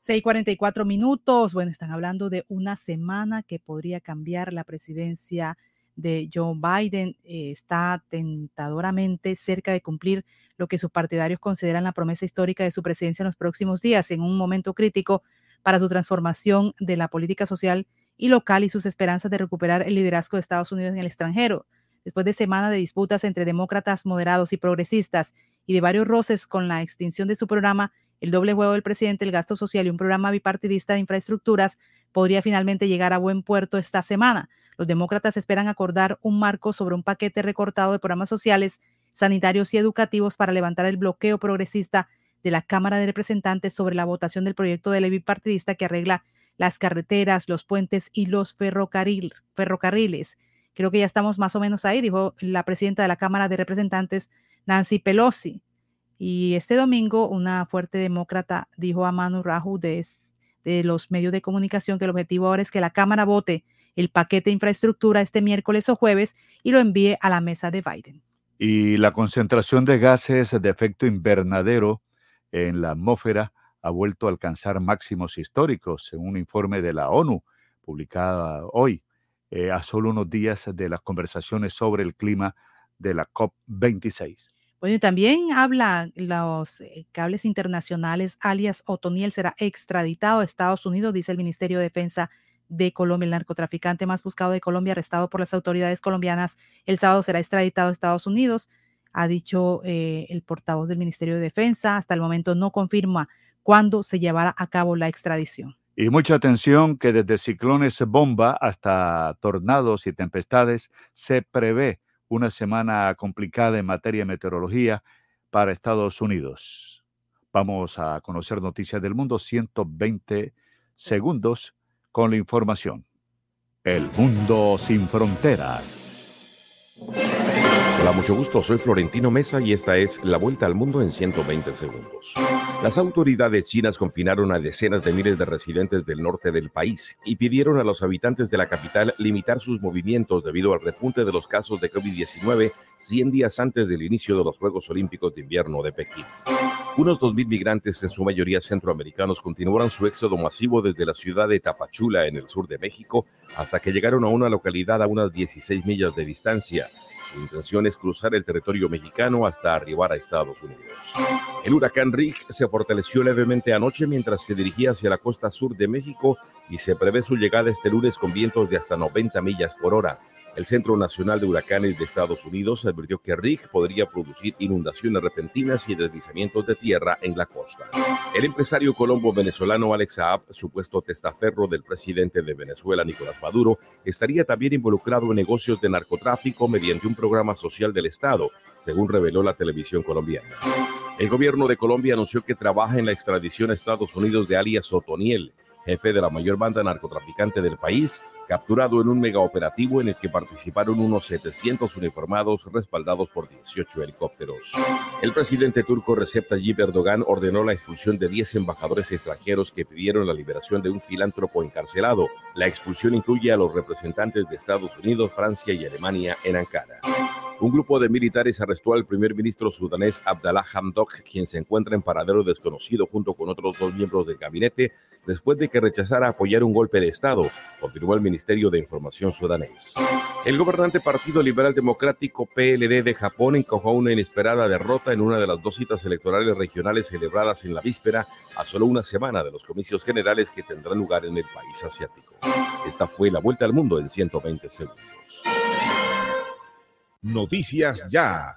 6:44 minutos. Bueno, están hablando de una semana que podría cambiar la presidencia de Joe Biden eh, está tentadoramente cerca de cumplir lo que sus partidarios consideran la promesa histórica de su presidencia en los próximos días, en un momento crítico para su transformación de la política social y local y sus esperanzas de recuperar el liderazgo de Estados Unidos en el extranjero. Después de semanas de disputas entre demócratas moderados y progresistas y de varios roces con la extinción de su programa, el doble juego del presidente, el gasto social y un programa bipartidista de infraestructuras podría finalmente llegar a buen puerto esta semana. Los demócratas esperan acordar un marco sobre un paquete recortado de programas sociales, sanitarios y educativos para levantar el bloqueo progresista de la Cámara de Representantes sobre la votación del proyecto de ley bipartidista que arregla las carreteras, los puentes y los ferrocarriles. Creo que ya estamos más o menos ahí, dijo la presidenta de la Cámara de Representantes, Nancy Pelosi. Y este domingo, una fuerte demócrata dijo a Manu Raju de, de los medios de comunicación que el objetivo ahora es que la Cámara vote el paquete de infraestructura este miércoles o jueves y lo envíe a la mesa de Biden. Y la concentración de gases de efecto invernadero en la atmósfera ha vuelto a alcanzar máximos históricos, según un informe de la ONU publicada hoy, eh, a solo unos días de las conversaciones sobre el clima de la COP26. Bueno, y también habla los eh, cables internacionales, alias Otoniel será extraditado a Estados Unidos, dice el Ministerio de Defensa de Colombia. El narcotraficante más buscado de Colombia, arrestado por las autoridades colombianas, el sábado será extraditado a Estados Unidos, ha dicho eh, el portavoz del Ministerio de Defensa. Hasta el momento no confirma cuándo se llevará a cabo la extradición. Y mucha atención que desde ciclones bomba hasta tornados y tempestades se prevé una semana complicada en materia de meteorología para Estados Unidos. Vamos a conocer noticias del mundo, 120 segundos con la información. El mundo sin fronteras. Hola, mucho gusto. Soy Florentino Mesa y esta es La Vuelta al Mundo en 120 segundos. Las autoridades chinas confinaron a decenas de miles de residentes del norte del país y pidieron a los habitantes de la capital limitar sus movimientos debido al repunte de los casos de COVID-19 100 días antes del inicio de los Juegos Olímpicos de Invierno de Pekín. Unos 2.000 migrantes, en su mayoría centroamericanos, continuaron su éxodo masivo desde la ciudad de Tapachula, en el sur de México, hasta que llegaron a una localidad a unas 16 millas de distancia. Su intención es cruzar el territorio mexicano hasta arribar a Estados Unidos. El huracán Rick se fortaleció levemente anoche mientras se dirigía hacia la costa sur de México y se prevé su llegada este lunes con vientos de hasta 90 millas por hora. El Centro Nacional de Huracanes de Estados Unidos advirtió que Rick podría producir inundaciones repentinas y deslizamientos de tierra en la costa. El empresario colombo venezolano Alex Saab, supuesto testaferro del presidente de Venezuela Nicolás Maduro, estaría también involucrado en negocios de narcotráfico mediante un programa social del Estado, según reveló la televisión colombiana. El gobierno de Colombia anunció que trabaja en la extradición a Estados Unidos de alias Otoniel, jefe de la mayor banda narcotraficante del país, capturado en un megaoperativo en el que participaron unos 700 uniformados respaldados por 18 helicópteros. El presidente turco Recep Tayyip Erdogan ordenó la expulsión de 10 embajadores extranjeros que pidieron la liberación de un filántropo encarcelado. La expulsión incluye a los representantes de Estados Unidos, Francia y Alemania en Ankara. Un grupo de militares arrestó al primer ministro sudanés Abdallah Hamdok, quien se encuentra en paradero desconocido junto con otros dos miembros del gabinete, después de que rechazara apoyar un golpe de Estado, confirmó el Ministerio de Información sudanés. El gobernante Partido Liberal Democrático PLD de Japón encojó una inesperada derrota en una de las dos citas electorales regionales celebradas en la víspera, a solo una semana de los comicios generales que tendrán lugar en el país asiático. Esta fue la vuelta al mundo en 120 segundos. Noticias Ya.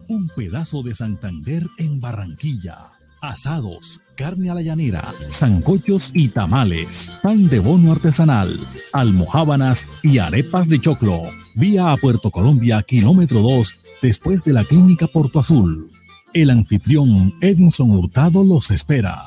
un pedazo de Santander en Barranquilla. Asados, carne a la llanera, zancochos y tamales, pan de bono artesanal, almohábanas y arepas de choclo. Vía a Puerto Colombia, kilómetro 2, después de la clínica Porto Azul. El anfitrión Edinson Hurtado los espera.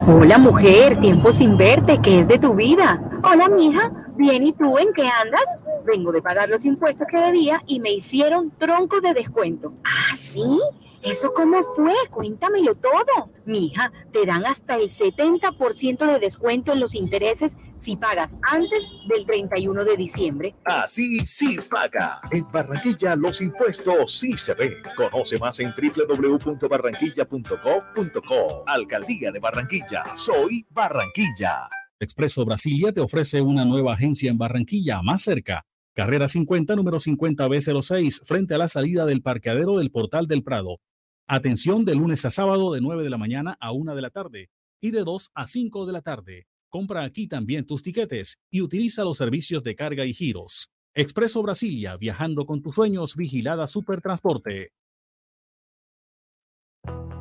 Hola mujer, tiempo sin verte, ¿qué es de tu vida? Hola mija, bien, ¿y tú en qué andas? Vengo de pagar los impuestos que debía y me hicieron tronco de descuento. ¿Ah, sí? ¿Eso cómo fue? Cuéntamelo todo. Mija, te dan hasta el 70% de descuento en los intereses si pagas antes del 31 de diciembre. Así sí paga. En Barranquilla los impuestos sí se ven. Conoce más en www.barranquilla.gov.co. Alcaldía de Barranquilla. Soy Barranquilla. Expreso Brasilia te ofrece una nueva agencia en Barranquilla, más cerca. Carrera 50, número 50B06, frente a la salida del parqueadero del Portal del Prado. Atención de lunes a sábado de 9 de la mañana a 1 de la tarde y de 2 a 5 de la tarde. Compra aquí también tus tiquetes y utiliza los servicios de carga y giros. Expreso Brasilia, viajando con tus sueños, vigilada Supertransporte.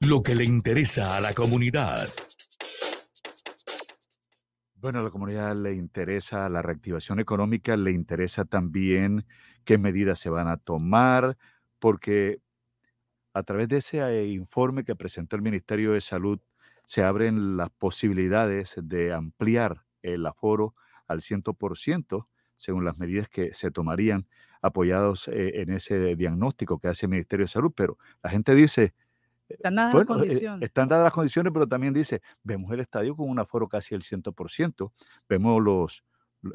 Lo que le interesa a la comunidad. Bueno, a la comunidad le interesa la reactivación económica, le interesa también qué medidas se van a tomar, porque a través de ese eh, informe que presentó el Ministerio de Salud se abren las posibilidades de ampliar el aforo al 100% según las medidas que se tomarían apoyados eh, en ese diagnóstico que hace el Ministerio de Salud. Pero la gente dice, están dadas las bueno, eh, condiciones. están dadas las condiciones, pero también dice, vemos el estadio con un aforo casi el 100%, vemos los,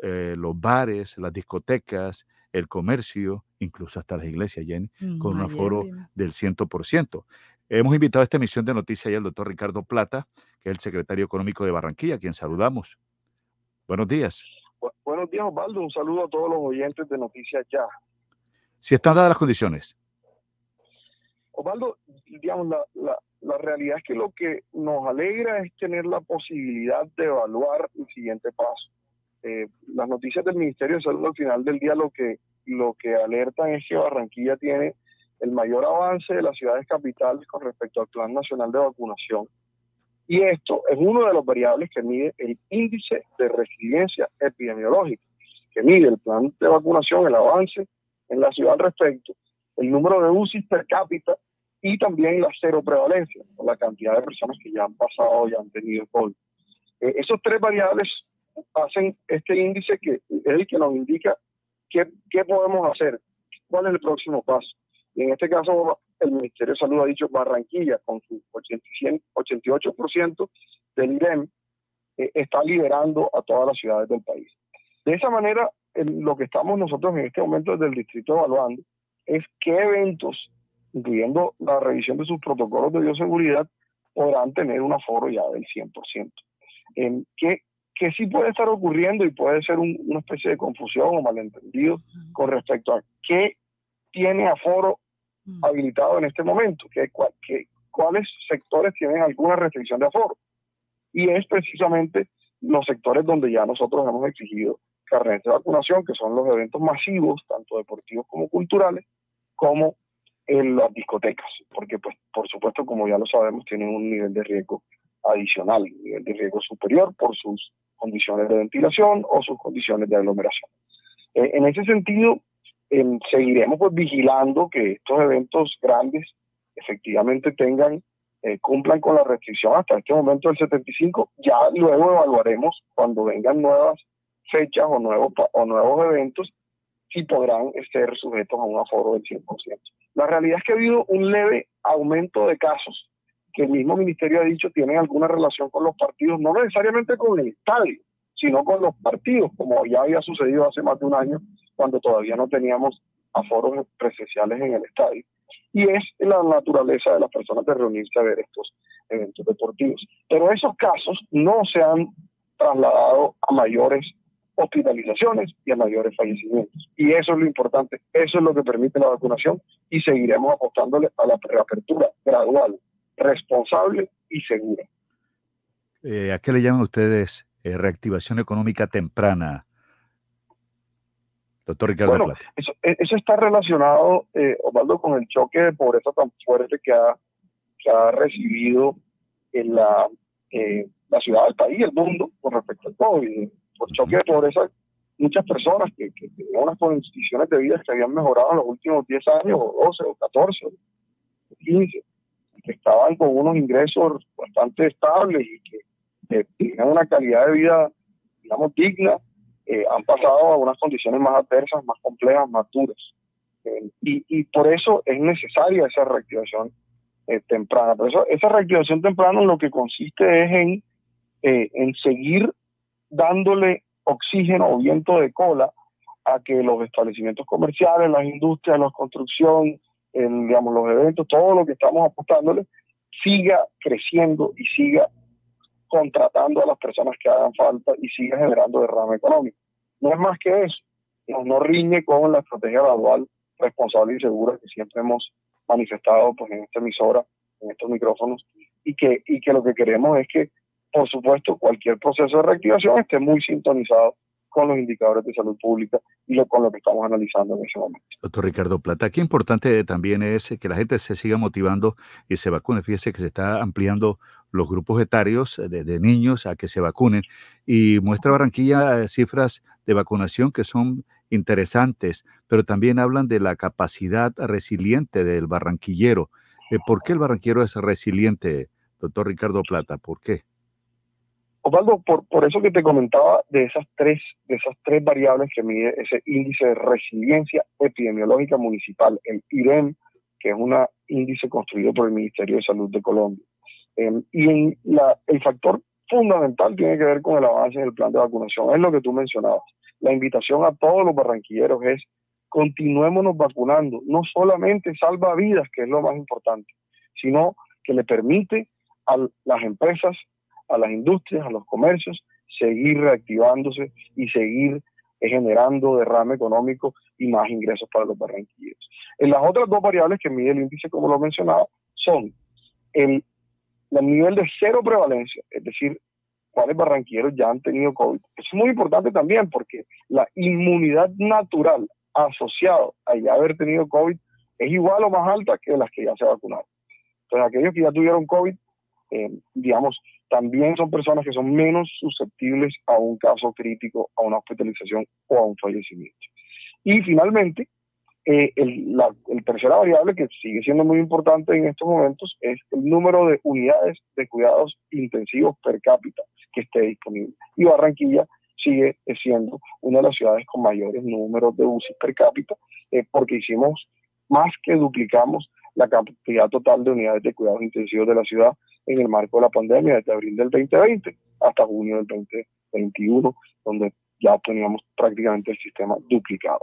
eh, los bares, las discotecas, el comercio, incluso hasta las iglesias, Jenny, con un aforo vimos. del 100%. Hemos invitado a esta emisión de noticias ya al doctor Ricardo Plata, que es el secretario económico de Barranquilla, a quien saludamos. Buenos días. Bu- Buenos días, Osvaldo. Un saludo a todos los oyentes de Noticias Ya. Si están dadas las condiciones, Osvaldo, digamos, la, la, realidad es que lo que nos alegra es tener la posibilidad de evaluar el siguiente paso. Eh, las noticias del Ministerio de Salud al final del día lo que, lo que alertan es que Barranquilla tiene el mayor avance de las ciudades capitales con respecto al Plan Nacional de Vacunación. Y esto es uno de los variables que mide el índice de resiliencia epidemiológica, que mide el plan de vacunación, el avance en la ciudad respecto, el número de UCI per cápita y también la cero prevalencia, la cantidad de personas que ya han pasado, ya han tenido COVID. Eh, esos tres variables hacen este índice que es el que nos indica qué, qué podemos hacer, cuál es el próximo paso. Y en este caso, el Ministerio de Salud ha dicho Barranquilla, con su 80 88% del IREM, eh, está liderando a todas las ciudades del país. De esa manera, lo que estamos nosotros en este momento desde el distrito evaluando es qué eventos, incluyendo la revisión de sus protocolos de bioseguridad, podrán tener un aforo ya del 100%. En ¿qué, qué sí puede estar ocurriendo y puede ser un- una especie de confusión o malentendido con respecto a qué tiene aforo habilitado en este momento, que, que- cuáles sectores tienen alguna restricción de aforo. Y es precisamente los sectores donde ya nosotros hemos exigido carnet de vacunación, que son los eventos masivos, tanto deportivos como culturales, como en las discotecas, porque pues por supuesto, como ya lo sabemos, tienen un nivel de riesgo adicional, un nivel de riesgo superior por sus condiciones de ventilación o sus condiciones de aglomeración. Eh, en ese sentido, em, seguiremos pues vigilando que estos eventos grandes efectivamente tengan, eh, cumplan con la restricción hasta este momento del 75, ya luego evaluaremos cuando vengan nuevas fechas o nuevos, o nuevos eventos si podrán ser sujetos a un aforo del 100%. La realidad es que ha habido un leve aumento de casos que el mismo ministerio ha dicho tienen alguna relación con los partidos, no necesariamente con el estadio, sino con los partidos, como ya había sucedido hace más de un año, cuando todavía no teníamos aforos presenciales en el estadio. Y es la naturaleza de las personas de reunirse a ver estos eventos deportivos. Pero esos casos no se han trasladado a mayores hospitalizaciones y a mayores fallecimientos. Y eso es lo importante, eso es lo que permite la vacunación y seguiremos apostándole a la reapertura gradual, responsable y segura. eh, ¿a qué le llaman ustedes eh, reactivación económica temprana? Doctor Ricardo Bueno, Plata. eso, e- eso está relacionado, eh, Osvaldo, con el choque de pobreza tan fuerte que ha, que ha recibido en la, eh, la ciudad del país, el mundo, con respecto al COVID. Por choque de pobreza, muchas personas que, que tenían unas condiciones de vida que habían mejorado en los últimos 10 años, o 12, o 14, o 15, estaban con unos ingresos bastante estables y que, tenían una calidad de vida, digamos, digna, eh, han pasado a unas condiciones más adversas, más complejas, más duras. Eh, y, y, por eso es necesaria esa reactivación eh, temprana. Por eso esa reactivación temprana lo que consiste es en, en seguir dándole oxígeno o viento de cola a que los establecimientos comerciales, las industrias, la construcción, digamos, los eventos, todo lo que estamos apostándole, siga creciendo y siga contratando a las personas que hagan falta y siga generando derrame económico. No es más que eso. No, no riñe con la estrategia gradual, responsable y segura que siempre hemos manifestado pues, en esta emisora, en estos micrófonos, y que, y que lo que queremos es que, por supuesto, cualquier proceso de reactivación esté muy sintonizado con los indicadores de salud pública y lo, con lo que estamos analizando en ese momento. Doctor Ricardo Plata, qué importante también es que la gente se siga motivando y se vacune. Fíjese que se está ampliando los grupos etarios de, niños a que se vacunen y muestra Barranquilla cifras de vacunación que son interesantes, pero también hablan de la capacidad resiliente del barranquillero. Eh, ¿Por qué el barranquillero es resiliente, doctor Ricardo Plata? ¿Por qué? Osvaldo, por, eso que te comentaba de esas tres, de variables que mide ese índice de resiliencia epidemiológica municipal, el IREM, que es un índice construido por el Ministerio de Salud de Colombia. Em, y el factor fundamental tiene que ver con el avance en el plan de vacunación. Es lo que tú mencionabas. La invitación a todos los barranquilleros es continuémonos vacunando. No solamente salva vidas, que es lo más importante, sino que le permite a las empresas a las industrias, a los comercios, seguir reactivándose y seguir generando derrame económico y más ingresos para los barranquilleros. En las otras dos variables que mide el índice, como lo mencionaba, son el, el nivel de cero prevalencia, es decir, cuáles barranquilleros ya han tenido COVID. Es muy importante también porque la inmunidad natural asociada a ya haber tenido COVID es igual o más alta que las que ya se vacunaron. Entonces, aquellos que ya tuvieron COVID, eh, digamos, también son personas que son menos susceptibles a un caso crítico, a una hospitalización o a un fallecimiento. Y finalmente, eh, el, la tercera variable que sigue siendo muy importante en estos momentos es el número de unidades de cuidados intensivos per cápita que esté disponible. Y Barranquilla sigue siendo una de las ciudades con mayores números de UCI per cápita eh, porque hicimos más que duplicamos la cantidad total de unidades de cuidados intensivos de la ciudad en el marco de la pandemia desde abril del 2020 hasta junio del 2021, donde ya teníamos prácticamente el sistema duplicado.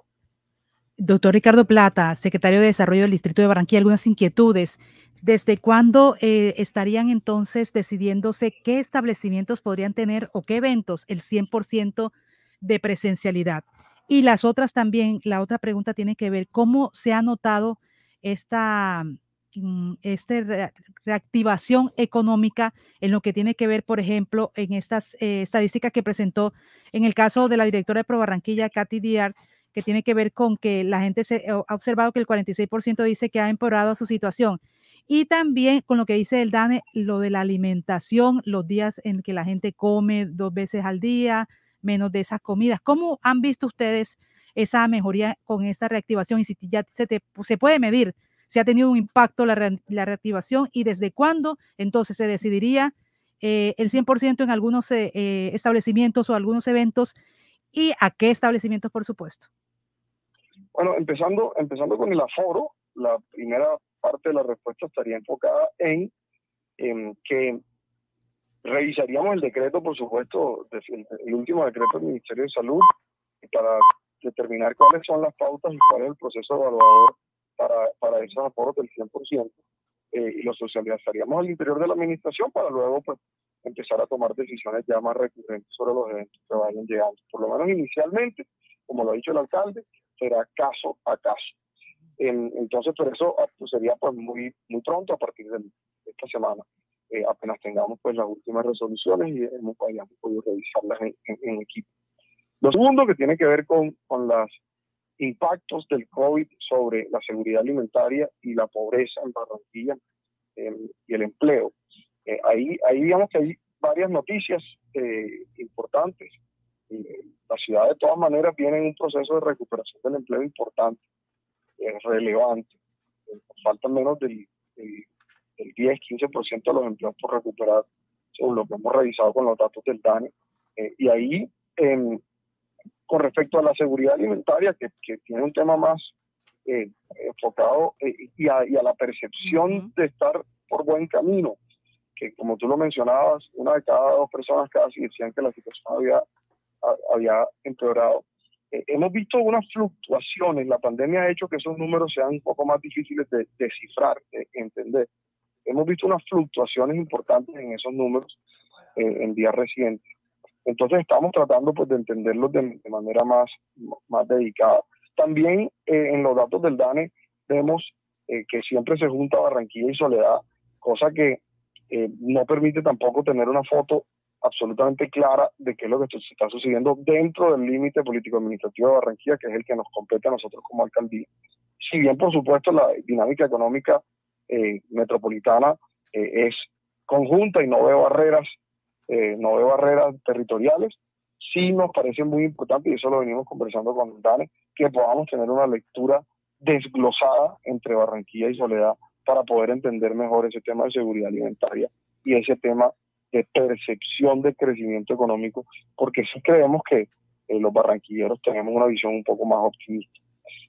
Doctor Ricardo Plata, secretario de Desarrollo del Distrito de Barranquilla, algunas inquietudes. ¿Desde cuándo eh, estarían entonces decidiéndose qué establecimientos podrían tener o qué eventos el 100% de presencialidad? Y las otras también, la otra pregunta tiene que ver cómo se ha notado esta este reactivación económica en lo que tiene que ver, por ejemplo, en estas eh, estadísticas que presentó en el caso de la directora de Pro Barranquilla, Katy Díaz, que tiene que ver con que la gente se, ha observado que el 46% dice que ha empeorado su situación. Y también con lo que dice el DANE, lo de la alimentación, los días en que la gente come dos veces al día, menos de esas comidas. ¿Cómo han visto ustedes esa mejoría con esta reactivación? Y si ya se puede medir si ha tenido un impacto la, reactivación y desde cuándo entonces se decidiría eh, el 100% en algunos eh, eh, establecimientos o algunos eventos y a qué establecimientos, por supuesto. Bueno, empezando, empezando con el aforo, la primera parte de la respuesta estaría enfocada en, que revisaríamos el decreto, por supuesto, el último decreto del Ministerio de Salud para determinar cuáles son las pautas y cuál es el proceso evaluador para, para esos aforos del 100% eh, y lo socializaríamos al interior de la administración para luego pues empezar a tomar decisiones ya más recurrentes sobre los eventos que vayan llegando. Por lo menos inicialmente, como lo ha dicho el alcalde, será caso a caso. entonces, por eso ah, pues, sería pues muy, muy pronto a partir de esta semana. Eh, apenas tengamos pues las últimas resoluciones y hemos, hayamos podido revisarlas en, en, equipo. Lo segundo que tiene que ver con, con las impactos del COVID sobre la seguridad alimentaria y la pobreza en Barranquilla em, y el empleo. Eh, ahí, ahí digamos que hay varias noticias eh, importantes. Eh, la ciudad de todas maneras viene en un proceso de recuperación del empleo importante, relevante. faltan menos del, del 10-15% de los empleos por recuperar, según lo que hemos revisado con los datos del DANE. Eh, y ahí, con respecto a la seguridad alimentaria, que, tiene un tema más eh, enfocado eh, y, a, la percepción de estar por buen camino, que como tú lo mencionabas, una de cada dos personas casi decían que la situación había, había empeorado. Eh, hemos visto unas fluctuaciones, la pandemia ha hecho que esos números sean un poco más difíciles de descifrar, de entender. Hemos visto unas fluctuaciones importantes en esos números en días recientes. Entonces estamos tratando pues, de entenderlos de, manera más, más dedicada. También eh, en los datos del DANE vemos eh, que siempre se junta Barranquilla y Soledad, cosa que eh, no permite tampoco tener una foto absolutamente clara de qué es lo que está sucediendo dentro del límite político-administrativo de Barranquilla, que es el que nos compete a nosotros como alcaldía. Si bien, por supuesto, la dinámica económica metropolitana es conjunta y no veo barreras eh, no veo barreras territoriales. Sí nos parece muy importante, y eso lo venimos conversando con Dane, que podamos tener una lectura desglosada entre Barranquilla y Soledad para poder entender mejor ese tema de seguridad alimentaria y ese tema de percepción de crecimiento económico, porque sí creemos que eh, los barranquilleros tenemos una visión un poco más optimista.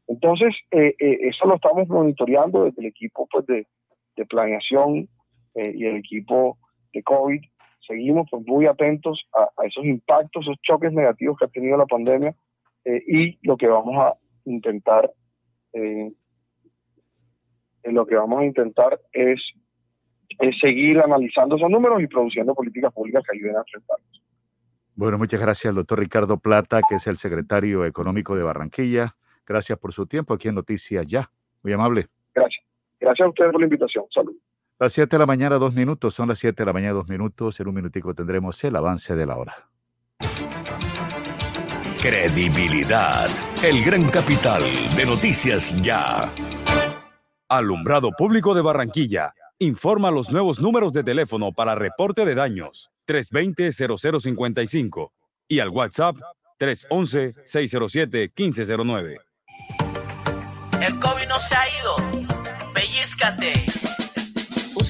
Entonces, eh, eso lo estamos monitoreando desde el equipo pues, de planeación y el equipo de COVID seguimos pues, muy atentos a, esos impactos, esos choques negativos que ha tenido la pandemia eh, y lo que vamos a intentar eh, lo que vamos a intentar es, seguir analizando esos números y produciendo políticas públicas que ayuden a enfrentarlos. Bueno, muchas gracias doctor Ricardo Plata, que es el secretario económico de Barranquilla. Gracias por su tiempo aquí en Noticias Ya. Muy amable. Gracias. Gracias a ustedes por la invitación. Salud. Las 7 de la mañana, dos minutos. Son las 7 de la mañana, dos minutos. En un minutico tendremos el avance de la hora. Credibilidad. El gran capital de Noticias Ya. Alumbrado Público de Barranquilla. Informa los nuevos números de teléfono para reporte de daños. 320-0055. Y al WhatsApp 311-607-1509. El COVID no se ha ido. Pellizcate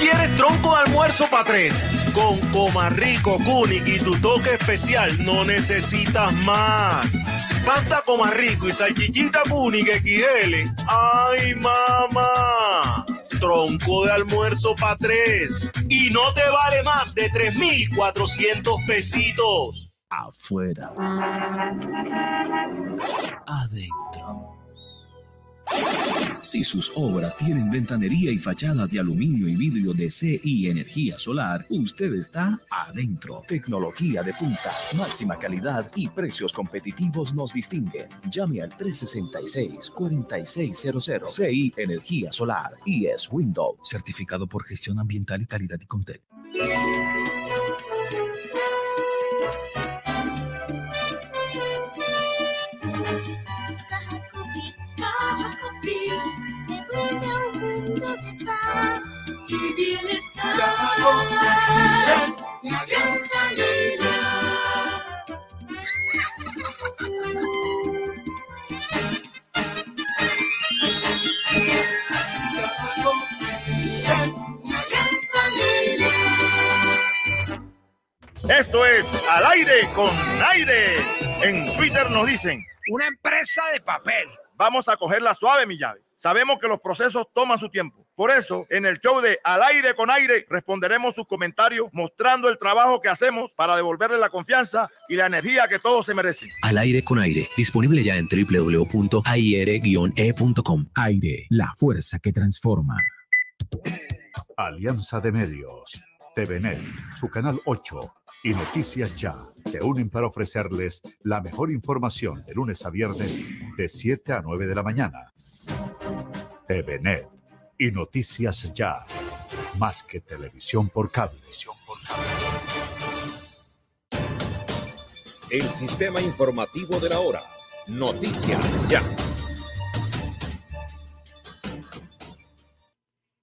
¿Tú quieres tronco de almuerzo para tres? Con Comarrico, Cuni y tu toque especial no necesitas más. Pasta Comarrico y salchichita Cuni XL. ¡Ay, mamá! Tronco de almuerzo para tres. Y no te vale más de 3,400 pesitos. Afuera. Adentro si sus obras tienen ventanería y fachadas de aluminio y vidrio de CI Energía Solar, usted está adentro. Tecnología de punta, máxima calidad y precios competitivos nos distinguen. Llame al 366-4600 CI Energía Solar y es Windows, certificado por gestión ambiental y calidad y Contel. Y bienestar. La gran familia. Esto es Al aire con aire. En Twitter nos dicen, una empresa de papel. Vamos a cogerla suave, mi llave. Sabemos que los procesos toman su tiempo Por eso, en el show de Al aire con aire, responderemos sus comentarios mostrando el trabajo que hacemos para devolverle la confianza y la energía que todos se merecen. Al aire con aire, disponible ya en www.aire-e.com. Aire, la fuerza que transforma. Alianza de Medios, TVNet, su canal 8 y Noticias Ya se unen para ofrecerles la mejor información de lunes a viernes de 7 a 9 de la mañana. TVNet y Noticias Ya, más que televisión por cable. El sistema informativo de la hora. Noticias Ya.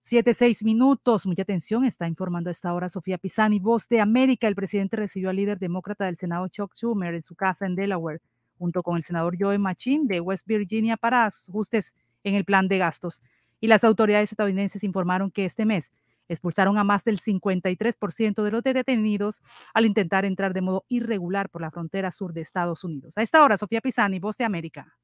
Siete, seis minutos. Mucha atención. Está informando a esta hora Sofía Pisani, voz de América. El presidente recibió al líder demócrata del Senado, Chuck Schumer, en su casa en Delaware, junto con el senador Joe Machin de West Virginia para ajustes en el plan de gastos. Y las autoridades estadounidenses informaron que este mes expulsaron a más del 53% de los detenidos al intentar entrar de modo irregular por la frontera sur de Estados Unidos. A esta hora, Sofía Pisani, voz de América.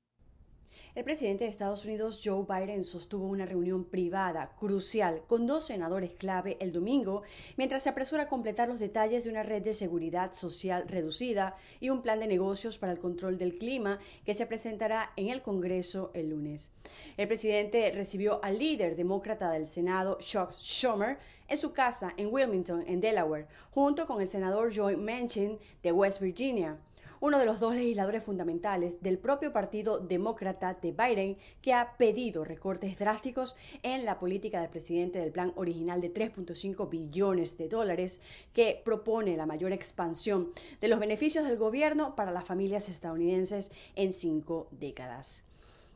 El presidente de Estados Unidos, Joe Biden, sostuvo una reunión privada crucial con dos senadores clave el domingo, mientras se apresura a completar los detalles de una red de seguridad social reducida y un plan de negocios para el control del clima que se presentará en el Congreso el lunes. El presidente recibió al líder demócrata del Senado, Chuck Schumer, en su casa en Wilmington, en Delaware, junto con el senador Joe Manchin de West Virginia uno de los dos legisladores fundamentales del propio Partido Demócrata de Biden, que ha pedido recortes drásticos en la política del presidente del plan original de 3.5 billones de dólares, que propone la mayor expansión de los beneficios del gobierno para las familias estadounidenses en cinco décadas.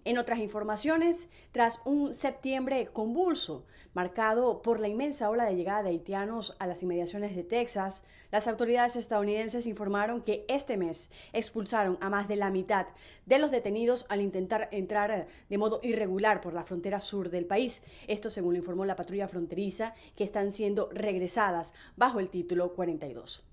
En otras informaciones, tras un septiembre convulso, marcado por la inmensa ola de llegada de haitianos a las inmediaciones de Texas, las autoridades estadounidenses informaron que este mes expulsaron a más de la mitad de los detenidos al intentar entrar de modo irregular por la frontera sur del país. Esto según lo informó la patrulla fronteriza, que están siendo regresadas bajo el título 42.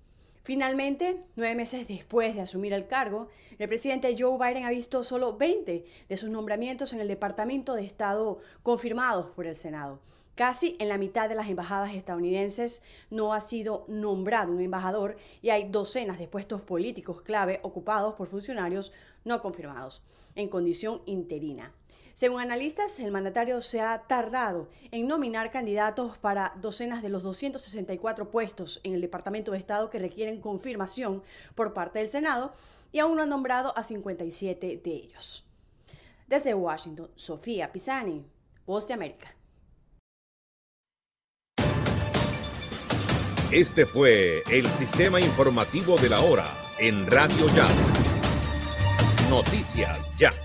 Finalmente, nueve meses después de asumir el cargo, el presidente Joe Biden ha visto solo 20 de sus nombramientos en el Departamento de Estado confirmados por el Senado. Casi en la mitad de las embajadas estadounidenses no ha sido nombrado un embajador y hay docenas de puestos políticos clave ocupados por funcionarios no confirmados, en condición interina. Según analistas, el mandatario se ha tardado en nominar candidatos para docenas de los 264 puestos en el Departamento de Estado que requieren confirmación por parte del Senado y aún no ha nombrado a 57 de ellos. Desde Washington, Sofía Pisani, Voz de América. Este fue el sistema informativo de la hora en Radio Ya. Noticias Ya.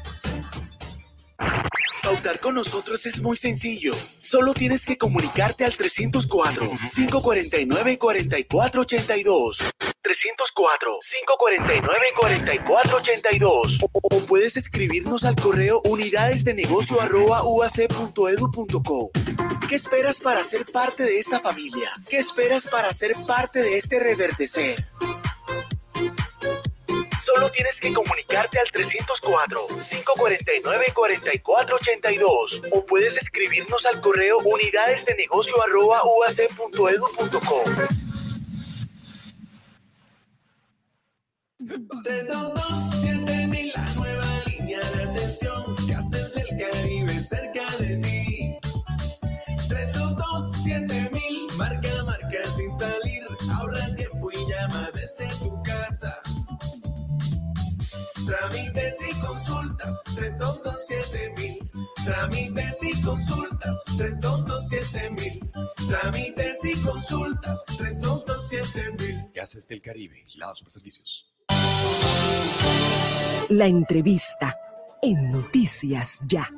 Con nosotros es muy sencillo. Solo tienes que comunicarte al 304-549-4482. 304-549-4482. O, o puedes escribirnos al correo unidades de negocio ¿Qué esperas para ser parte de esta familia? ¿Qué esperas para ser parte de este reverdecer? Tienes que comunicarte al 304-549-4482 o puedes escribirnos al correo unidades de negocio arroba uac.edu.co. 322 la nueva línea de atención que haces del Caribe cerca Trámites y consultas, 3227 Trámites y consultas, 3227 Trámites y consultas, 3227 Gases del Caribe, vigilados super servicios. La entrevista en Noticias Ya.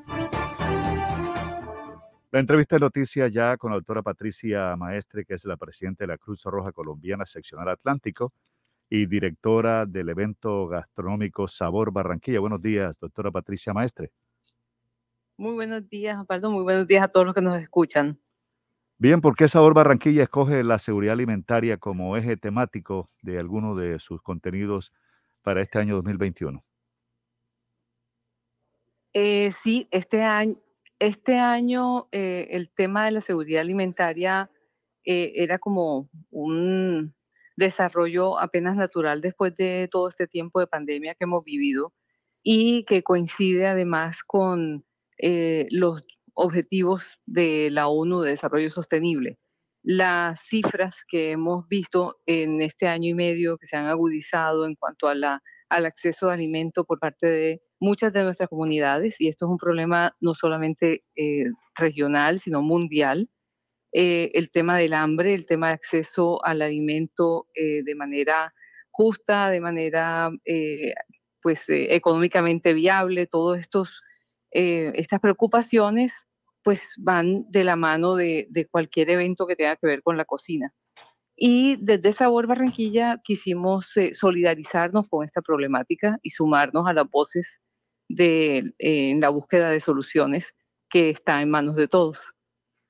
La entrevista de Noticias Ya con la doctora Patricia Maestre, que es la presidenta de la Cruz Roja Colombiana Seccional Atlántico y directora del evento gastronómico Sabor Barranquilla. Buenos días, doctora Patricia Maestre. Muy buenos días, Osvaldo. Muy buenos días a todos los que nos escuchan. Bien, ¿por qué Sabor Barranquilla escoge la seguridad alimentaria como eje temático de alguno de sus contenidos para este año 2021? Eh, sí, este año, este año eh, el tema de la seguridad alimentaria eh, era como un desarrollo apenas natural después de todo este tiempo de pandemia que hemos vivido y que coincide además con eh, los objetivos de la ONU de Desarrollo Sostenible. Las cifras que hemos visto en este año y medio que se han agudizado en cuanto a la, al acceso a alimento por parte de muchas de nuestras comunidades, y esto es un problema no solamente eh, regional, sino mundial, eh, el tema del hambre, el tema de acceso al alimento eh, de manera justa, de manera pues económicamente viable, todas estas preocupaciones pues van de la mano de, cualquier evento que tenga que ver con la cocina. Y desde Sabor Barranquilla quisimos solidarizarnos con esta problemática y sumarnos a las voces de, en la búsqueda de soluciones que está en manos de todos.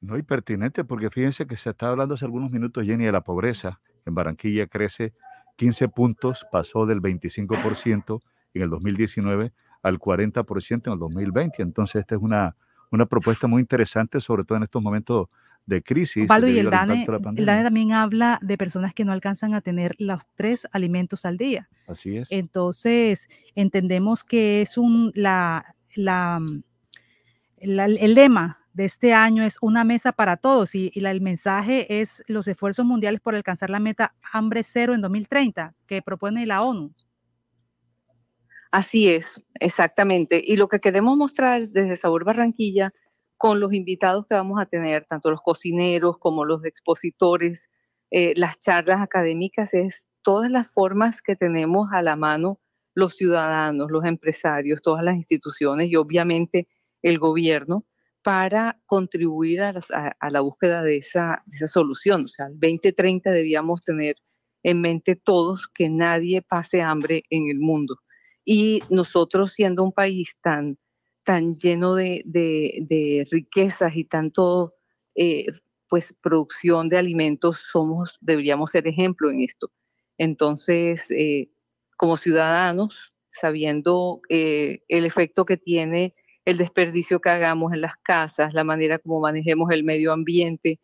No, y pertinente, porque fíjense que se está hablando hace algunos minutos, Jenny, de la pobreza. En Barranquilla crece 15 puntos, pasó del 25% en el 2019 al 40% en el 2020. Entonces, esta es una, una propuesta muy interesante, sobre todo en estos momentos de crisis. Pablo, y el DANE, el DANE también habla de personas que no alcanzan a tener los tres alimentos al día. Así es. Entonces, entendemos que es un, la, la, el lema de este año es una mesa para todos y, el mensaje es los esfuerzos mundiales por alcanzar la meta hambre cero en 2030 que propone la ONU. Así es, exactamente. Y lo que queremos mostrar desde Sabor Barranquilla con los invitados que vamos a tener, tanto los cocineros como los expositores, eh, las charlas académicas, es todas las formas que tenemos a la mano los ciudadanos, los empresarios, todas las instituciones y obviamente el gobierno para contribuir a, la búsqueda de esa, solución. O sea, el 2030 debíamos tener en mente todos que nadie pase hambre en el mundo. Y nosotros siendo un país tan, tan lleno de, de, riquezas y tanto eh, pues producción de alimentos, somos, deberíamos ser ejemplo en esto. Entonces, eh, como ciudadanos, sabiendo eh, el efecto que tiene el desperdicio que hagamos en las casas, la manera como manejemos el medio ambiente,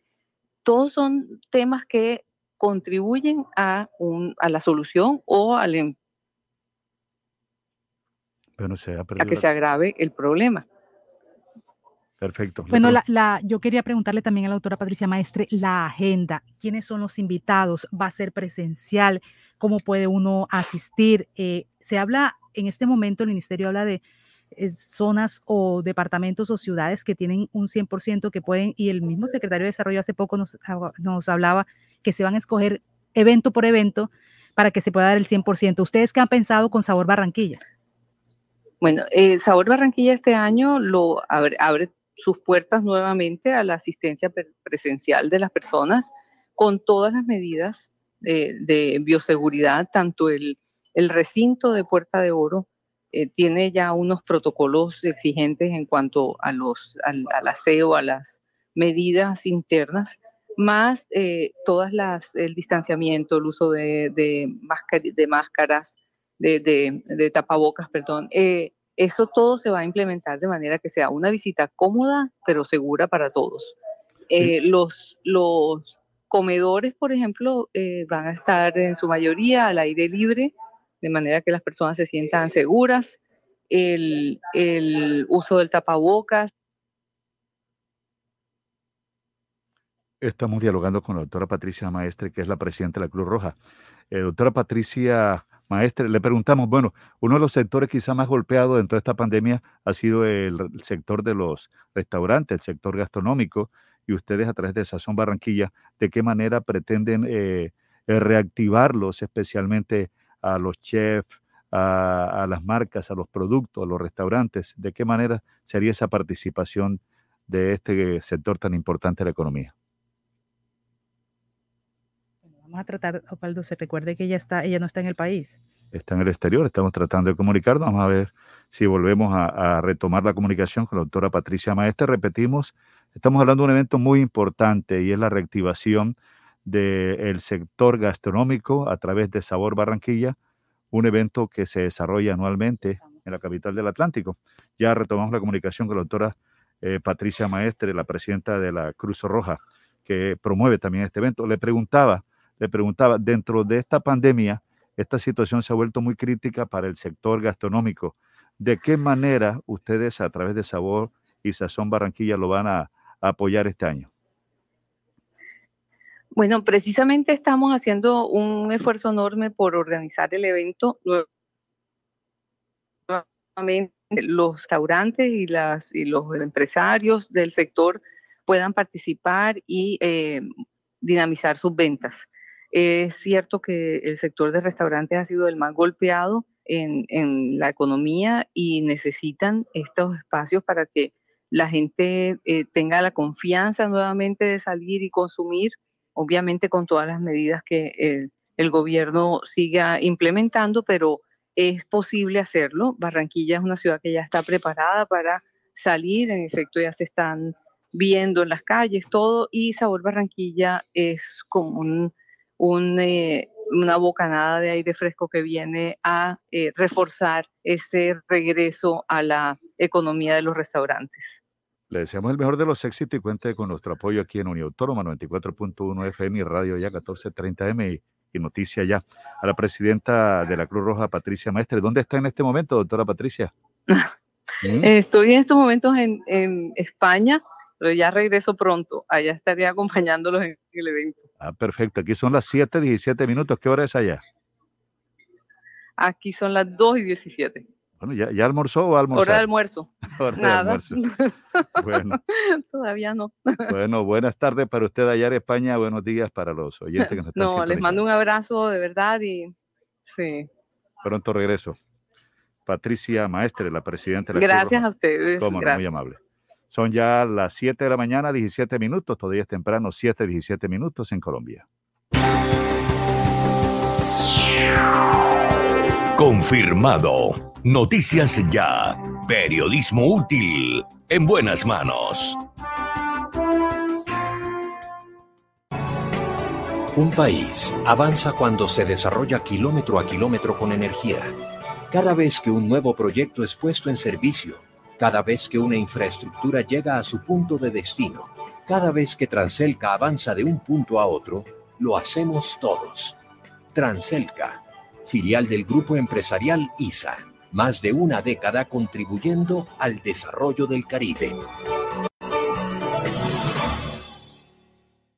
todos son temas que contribuyen a, un, a la solución o al, em a que se agrave el problema. Perfecto. Bueno, la, yo quería preguntarle también a la doctora Patricia Maestre la agenda. ¿Quiénes son los invitados? ¿Va a ser presencial? ¿Cómo puede uno asistir? Eh, se habla, en este momento el ministerio habla de zonas o departamentos o ciudades que tienen un 100% que pueden, y el mismo secretario de Desarrollo hace poco nos, nos hablaba que se van a escoger evento por evento para que se pueda dar el 100%. ¿Ustedes qué han pensado con Sabor Barranquilla? Bueno, eh, Sabor Barranquilla este año lo abre, sus puertas nuevamente a la asistencia presencial de las personas con todas las medidas de, bioseguridad, tanto el, recinto de Puerta de Oro eh, tiene ya unos protocolos exigentes en cuanto a los, al, aseo, a las medidas internas, más eh, todas las, el distanciamiento, el uso de, de, de máscaras, de, tapabocas, perdón. Eh, eso todo se va a implementar de manera que sea una visita cómoda, pero segura para todos. Eh, los, los comedores, por ejemplo, eh, van a estar en su mayoría al aire libre, de manera que las personas se sientan seguras. El, el uso del tapabocas. Estamos dialogando con la doctora Patricia Maestre, que es la presidenta de la Cruz Roja. doctora Patricia, Maestre, le preguntamos, bueno, uno de los sectores quizá más golpeados en toda esta pandemia ha sido el, sector de los restaurantes, el sector gastronómico, y ustedes a través de Sazón Barranquilla, ¿de qué manera pretenden eh, eh, reactivarlos, especialmente a los chefs, a, las marcas, a los productos, a los restaurantes? ¿De qué manera sería esa participación de este sector tan importante de la economía? Vamos a tratar, Opaldo, se recuerde que ella está, ella no está en el país. Está en el exterior, estamos tratando de comunicarnos. Vamos a ver si volvemos a, retomar la comunicación con la doctora Patricia Maestre. Repetimos, estamos hablando de un evento muy importante y es la reactivación del sector gastronómico a través de Sabor Barranquilla, un evento que se desarrolla anualmente en la capital del Atlántico. Ya retomamos la comunicación con la doctora eh, Patricia Maestre, la presidenta de la Cruz Roja, que promueve también este evento. Le preguntaba, le preguntaba, dentro de esta pandemia, esta situación se ha vuelto muy crítica para el sector gastronómico. ¿De qué manera ustedes a través de Sabor y Sazón Barranquilla lo van a, a apoyar este año? Bueno, precisamente estamos haciendo un esfuerzo enorme por organizar el evento nuevamente los restaurantes y, los empresarios del sector puedan participar y eh, dinamizar sus ventas. Es cierto que el sector de restaurantes ha sido el más golpeado en, en la economía y necesitan estos espacios para que la gente eh, tenga la confianza nuevamente de salir y consumir, obviamente con todas las medidas que el, gobierno siga implementando, pero es posible hacerlo. Barranquilla es una ciudad que ya está preparada para salir, en efecto ya se están viendo en las calles todo, y Sabor Barranquilla es como un, eh, una bocanada de aire fresco que viene a eh, reforzar este regreso a la economía de los restaurantes. Le deseamos el mejor de los éxitos y cuente con nuestro apoyo aquí en Unión Autónoma 94.1 FM y Radio Ya 1430M y noticia ya a la presidenta de la Cruz Roja, Patricia Maestre. ¿Dónde está en este momento, doctora Patricia? ¿Mm? Estoy en estos momentos en, en, España, pero ya regreso pronto. Allá estaré acompañándolos en el evento. Ah, perfecto. Aquí son las 7, 17 minutos. ¿Qué hora es allá? Aquí son las 2 y 17. Bueno, ¿ya, ya almorzó o almorzó? Hora de almuerzo. Hora de Nada. almuerzo. Bueno. Todavía no. Bueno, buenas tardes para usted allá en España. Buenos días para los oyentes que nos están No, les mando un abrazo de verdad y sí. Pronto regreso. Patricia Maestre, la presidenta de la Gracias a ustedes. Cómo no, Gracias. muy amable. Son ya las 7 de la mañana, 17 minutos. Todavía es temprano, 7, 17 minutos en Colombia. Confirmado. Noticias ya. Periodismo útil. En buenas manos. Un país avanza cuando se desarrolla kilómetro a kilómetro con energía. Cada vez que un nuevo proyecto es puesto en servicio, cada vez que una infraestructura llega a su punto de destino, cada vez que Transelca avanza de un punto a otro, lo hacemos todos. Transelca, filial del grupo empresarial ISA, más de una década contribuyendo al desarrollo del Caribe.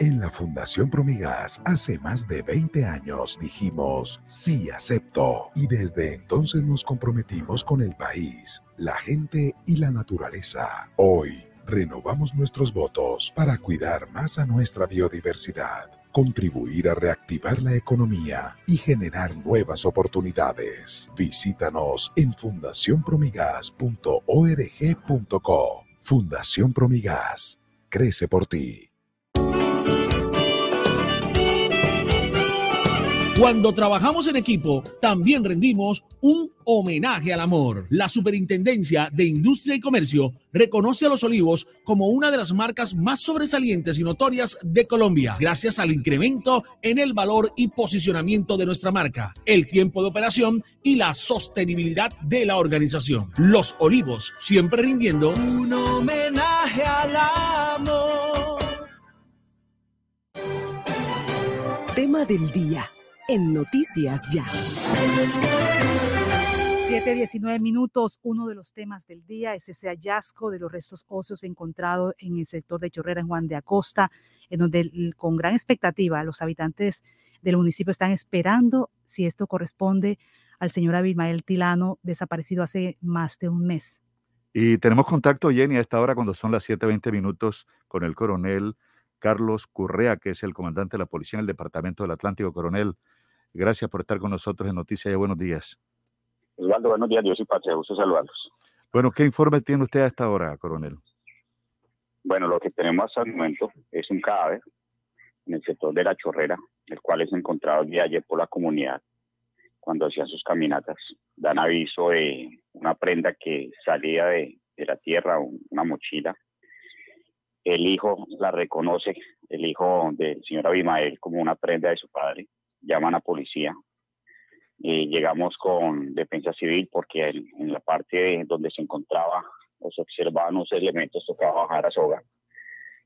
En la Fundación Promigas, hace más de 20 años dijimos, sí acepto. Y desde entonces nos comprometimos con el país, la gente y la naturaleza. Hoy, renovamos nuestros votos para cuidar más a nuestra biodiversidad, contribuir a reactivar la economía y generar nuevas oportunidades. Visítanos en fundacionpromigas.org.co. Fundación Promigas. Crece por ti. Cuando trabajamos en equipo, también rendimos un homenaje al amor. La Superintendencia de Industria y Comercio reconoce a Los Olivos como una de las marcas más sobresalientes y notorias de Colombia, gracias al incremento en el valor y posicionamiento de nuestra marca, el tiempo de operación y la sostenibilidad de la organización. Los Olivos, siempre rindiendo Un homenaje al amor. Tema del día en Noticias Ya. 7.19 minutos. Uno de los temas del día es ese hallazgo de los restos óseos encontrados en el sector de Chorrera, en Juan de Acosta, en donde con gran expectativa los habitantes del municipio están esperando si esto corresponde al señor Abimael Tilano, desaparecido hace más de un mes. Y tenemos contacto, Jenny, a esta hora, cuando son las 7:20 minutos, con el coronel Carlos Currea, que es el comandante de la policía en el Departamento del Atlántico. Coronel, gracias por estar con nosotros en Noticias y Buenos días. Osvaldo, buenos días, yo soy Patria, gusto saludarlos. Bueno, ¿qué informe tiene usted a esta hora, coronel? Bueno, lo que tenemos hasta el momento es un cadáver en el sector de la Chorrera, el cual es encontrado el día de ayer por la comunidad cuando hacían sus caminatas. Dan aviso de una prenda que salía de, de la tierra, una mochila. El hijo la reconoce, el hijo del señor Abimael, como una prenda de su padre. Llaman a policía. Y llegamos con defensa civil porque en, en la parte donde se encontraba o se observaban unos elementos, tocaba bajar a soga.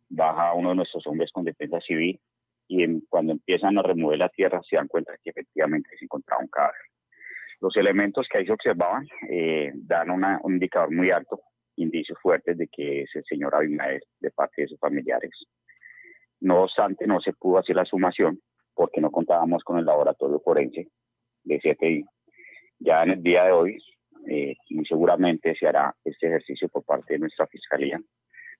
Baja uno de nuestros hombres con defensa civil y cuando empiezan a remover la tierra se dan cuenta que efectivamente se encontraba un cadáver. Los elementos que ahí se observaban eh, dan una, un indicador muy alto, indicios fuertes de que es el señor Abimael de parte de sus familiares. No obstante, no se pudo hacer la sumación porque no contábamos con el laboratorio forense de CTI. Ya en el día de hoy, eh, muy seguramente se hará este ejercicio por parte de nuestra fiscalía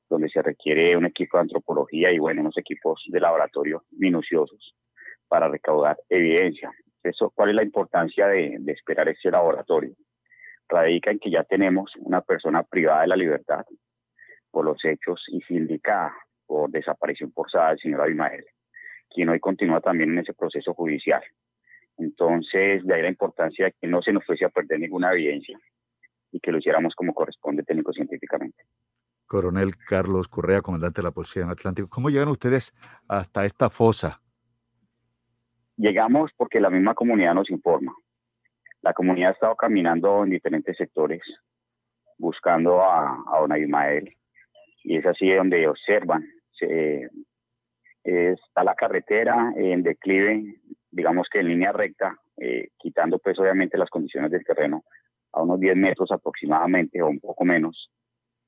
donde se requiere un equipo de antropología y bueno, unos equipos de laboratorio minuciosos para recaudar evidencia. Eso, ¿Cuál es la importancia de, esperar ese laboratorio? Radica en que ya tenemos una persona privada de la libertad por los hechos y sindicada por desaparición forzada del señor Abimael, quien hoy continúa también en ese proceso judicial. Entonces, de ahí la importancia de que no se nos fuese a perder ninguna evidencia y que lo hiciéramos como corresponde técnico-científicamente. Coronel Carlos Correa, comandante de la Policía en Atlántico. ¿Cómo llegan ustedes hasta esta fosa? Llegamos porque la misma comunidad nos informa. La comunidad ha estado caminando en diferentes sectores buscando a, a don Abimael y es así donde observan. Se, está la carretera en declive, digamos que en línea recta, eh, quitando pues obviamente las condiciones del terreno a unos 10 metros aproximadamente o un poco menos.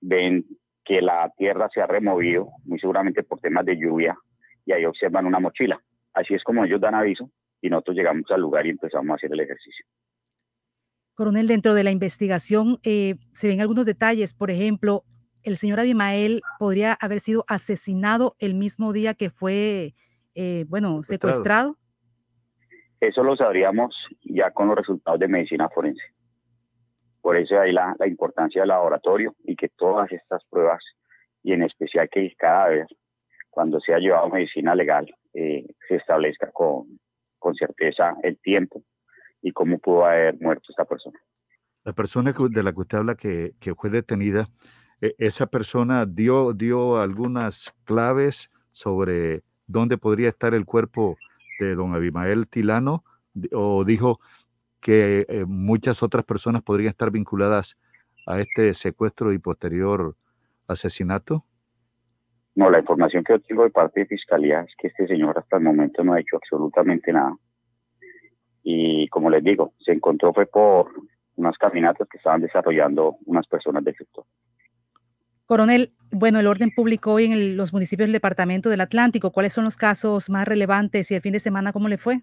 Ven que la tierra se ha removido, muy seguramente por temas de lluvia, y ahí observan una mochila. Así es como ellos dan aviso y nosotros llegamos al lugar y empezamos a hacer el ejercicio. Coronel, dentro de la investigación eh, se ven algunos detalles, por ejemplo, el señor Abimael podría haber sido asesinado el mismo día que fue, eh, bueno, secuestrado. Eso lo sabríamos ya con los resultados de medicina forense. Por eso hay la, la importancia del laboratorio y que todas estas pruebas, y en especial que cada vez, cuando se ha llevado medicina legal, eh, se establezca con, con certeza el tiempo y cómo pudo haber muerto esta persona. La persona de la que usted habla que, que fue detenida, ¿esa persona dio, dio algunas claves sobre dónde podría estar el cuerpo de don Abimael Tilano? ¿O dijo que eh, muchas otras personas podrían estar vinculadas a este secuestro y posterior asesinato? No, la información que yo de parte de Fiscalía es que este señor hasta el momento no ha hecho absolutamente nada. Y como les digo, se encontró fue por unas caminatas que estaban desarrollando unas personas del sector. Coronel, bueno, el orden público hoy en los municipios del Departamento del Atlántico, ¿cuáles son los casos más relevantes y el fin de semana cómo le fue?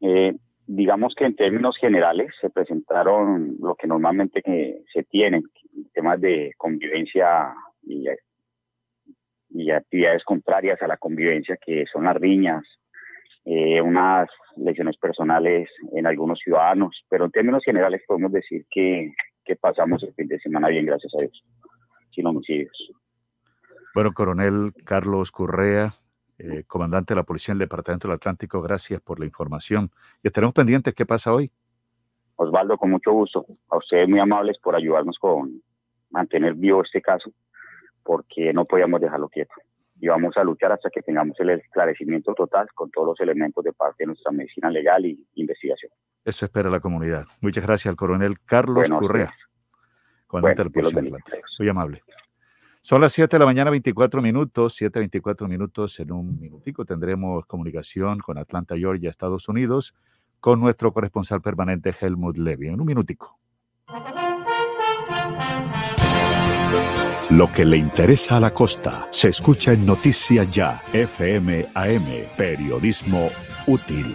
Eh, digamos que en términos generales se presentaron lo que normalmente se tienen, temas de convivencia y, y, actividades contrarias a la convivencia, que son las riñas, eh, unas lesiones personales en algunos ciudadanos, pero en términos generales podemos decir que, que pasamos el fin de semana bien, gracias a Dios, sin homicidios. Bueno, coronel Carlos Correa, eh, comandante de la Policía del Departamento del Atlántico, gracias por la información. Y estaremos pendientes qué pasa hoy. Osvaldo, con mucho gusto. A ustedes muy amables por ayudarnos con mantener vivo este caso, porque no podíamos dejarlo quieto. Y vamos a luchar hasta que tengamos el esclarecimiento total con todos los elementos de parte de nuestra medicina legal y investigación. Eso espera la comunidad. Muchas gracias al coronel Carlos bueno, Correa, comandante bueno, del. Muy amable. Son las 7 de la mañana, 24 minutos, 7, 24 minutos. En un minutico tendremos comunicación con Atlanta, Georgia, Estados Unidos, con nuestro corresponsal permanente Helmut Levy. En un minutico. Lo que le interesa a la costa se escucha en Noticias Ya, FM AM, periodismo útil.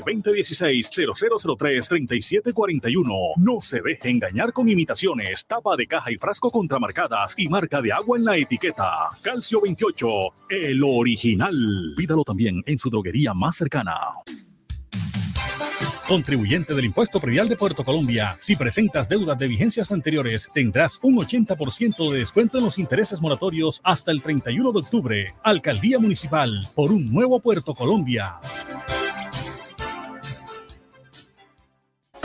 2016-0003-3741. No se deje engañar con imitaciones, tapa de caja y frasco contramarcadas y marca de agua en la etiqueta. Calcio 28, el original. Pídalo también en su droguería más cercana. Contribuyente del Impuesto Predial de Puerto Colombia, si presentas deudas de vigencias anteriores, tendrás un 80% de descuento en los intereses moratorios hasta el 31 de octubre. Alcaldía Municipal, por un nuevo Puerto Colombia.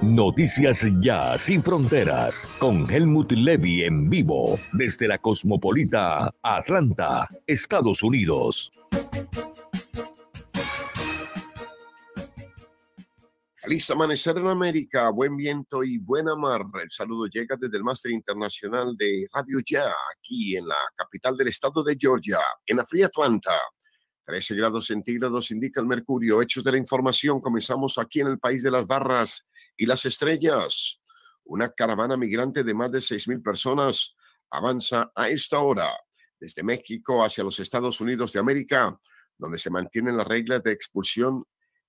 Noticias Ya Sin Fronteras con Helmut Levy en vivo desde la Cosmopolita Atlanta, Estados Unidos. Feliz amanecer en América, buen viento y buena mar. El saludo llega desde el Máster Internacional de Radio Ya, aquí en la capital del estado de Georgia, en la fría Atlanta. 13 grados centígrados indica el mercurio. Hechos de la información, comenzamos aquí en el país de las barras y las estrellas. Una caravana migrante de más de 6.000 personas avanza a esta hora desde México hacia los Estados Unidos de América, donde se mantienen las reglas de expulsión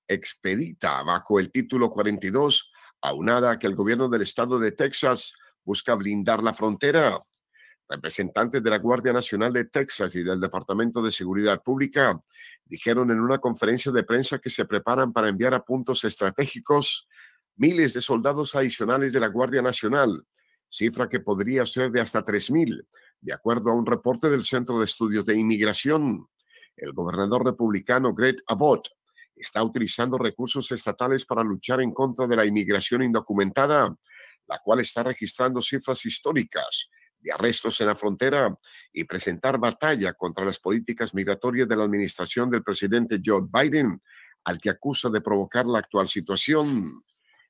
expedita bajo el título 42, aunada a que el gobierno del estado de Texas busca blindar la frontera. Representantes de la Guardia Nacional de Texas y del Departamento de Seguridad Pública dijeron en una conferencia de prensa que se preparan para enviar a puntos estratégicos miles de soldados adicionales de la Guardia Nacional, cifra que podría ser de hasta 3.000, de acuerdo a un reporte del Centro de Estudios de Inmigración. El gobernador republicano Greg Abbott está utilizando recursos estatales para luchar en contra de la inmigración indocumentada, la cual está registrando cifras históricas de arrestos en la frontera y presentar batalla contra las políticas migratorias de la administración del presidente Joe Biden, al que acusa de provocar la actual situación.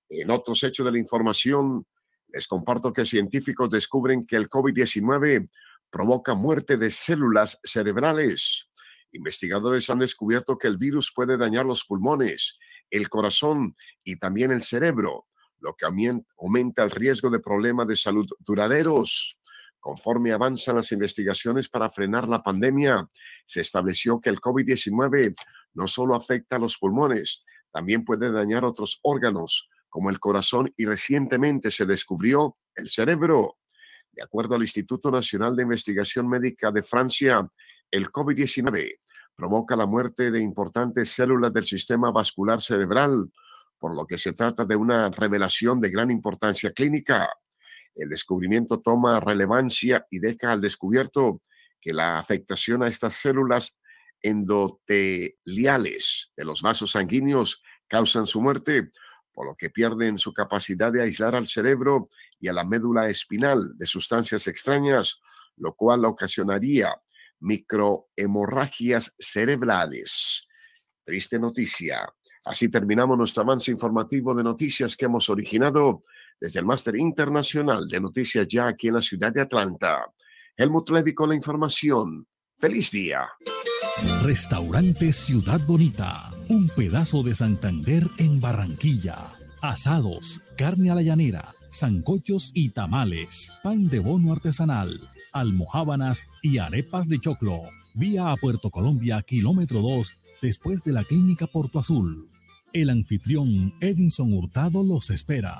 En otros hechos de la información, les comparto que científicos descubren que el COVID-19 provoca muerte de células cerebrales. Investigadores han descubierto que el virus puede dañar los pulmones, el corazón y también el cerebro, lo que aumenta el riesgo de problemas de salud duraderos. Conforme avanzan las investigaciones para frenar la pandemia, se estableció que el COVID-19 no solo afecta a los pulmones, también puede dañar otros órganos como el corazón y recientemente se descubrió el cerebro. De acuerdo al Instituto Nacional de Investigación Médica de Francia, el COVID-19 provoca la muerte de importantes células del sistema vascular cerebral, por lo que se trata de una revelación de gran importancia clínica. El descubrimiento toma relevancia y deja al descubierto que la afectación a estas células endoteliales de los vasos sanguíneos causan su muerte, por lo que pierden su capacidad de aislar al cerebro y a la médula espinal de sustancias extrañas, lo cual ocasionaría microhemorragias cerebrales. Triste noticia. Así terminamos nuestro avance informativo de noticias que hemos originado desde el Máster Internacional de Noticias ya aquí en la ciudad de Atlanta. Helmut Levy con la información. Feliz día. Restaurante Ciudad Bonita, un pedazo de Santander en Barranquilla. Asados, carne a la llanera, zancochos y tamales, pan de bono artesanal, almohábanas y arepas de choclo. Vía a Puerto Colombia, kilómetro 2, después de la clínica Porto Azul. El anfitrión Edinson Hurtado los espera.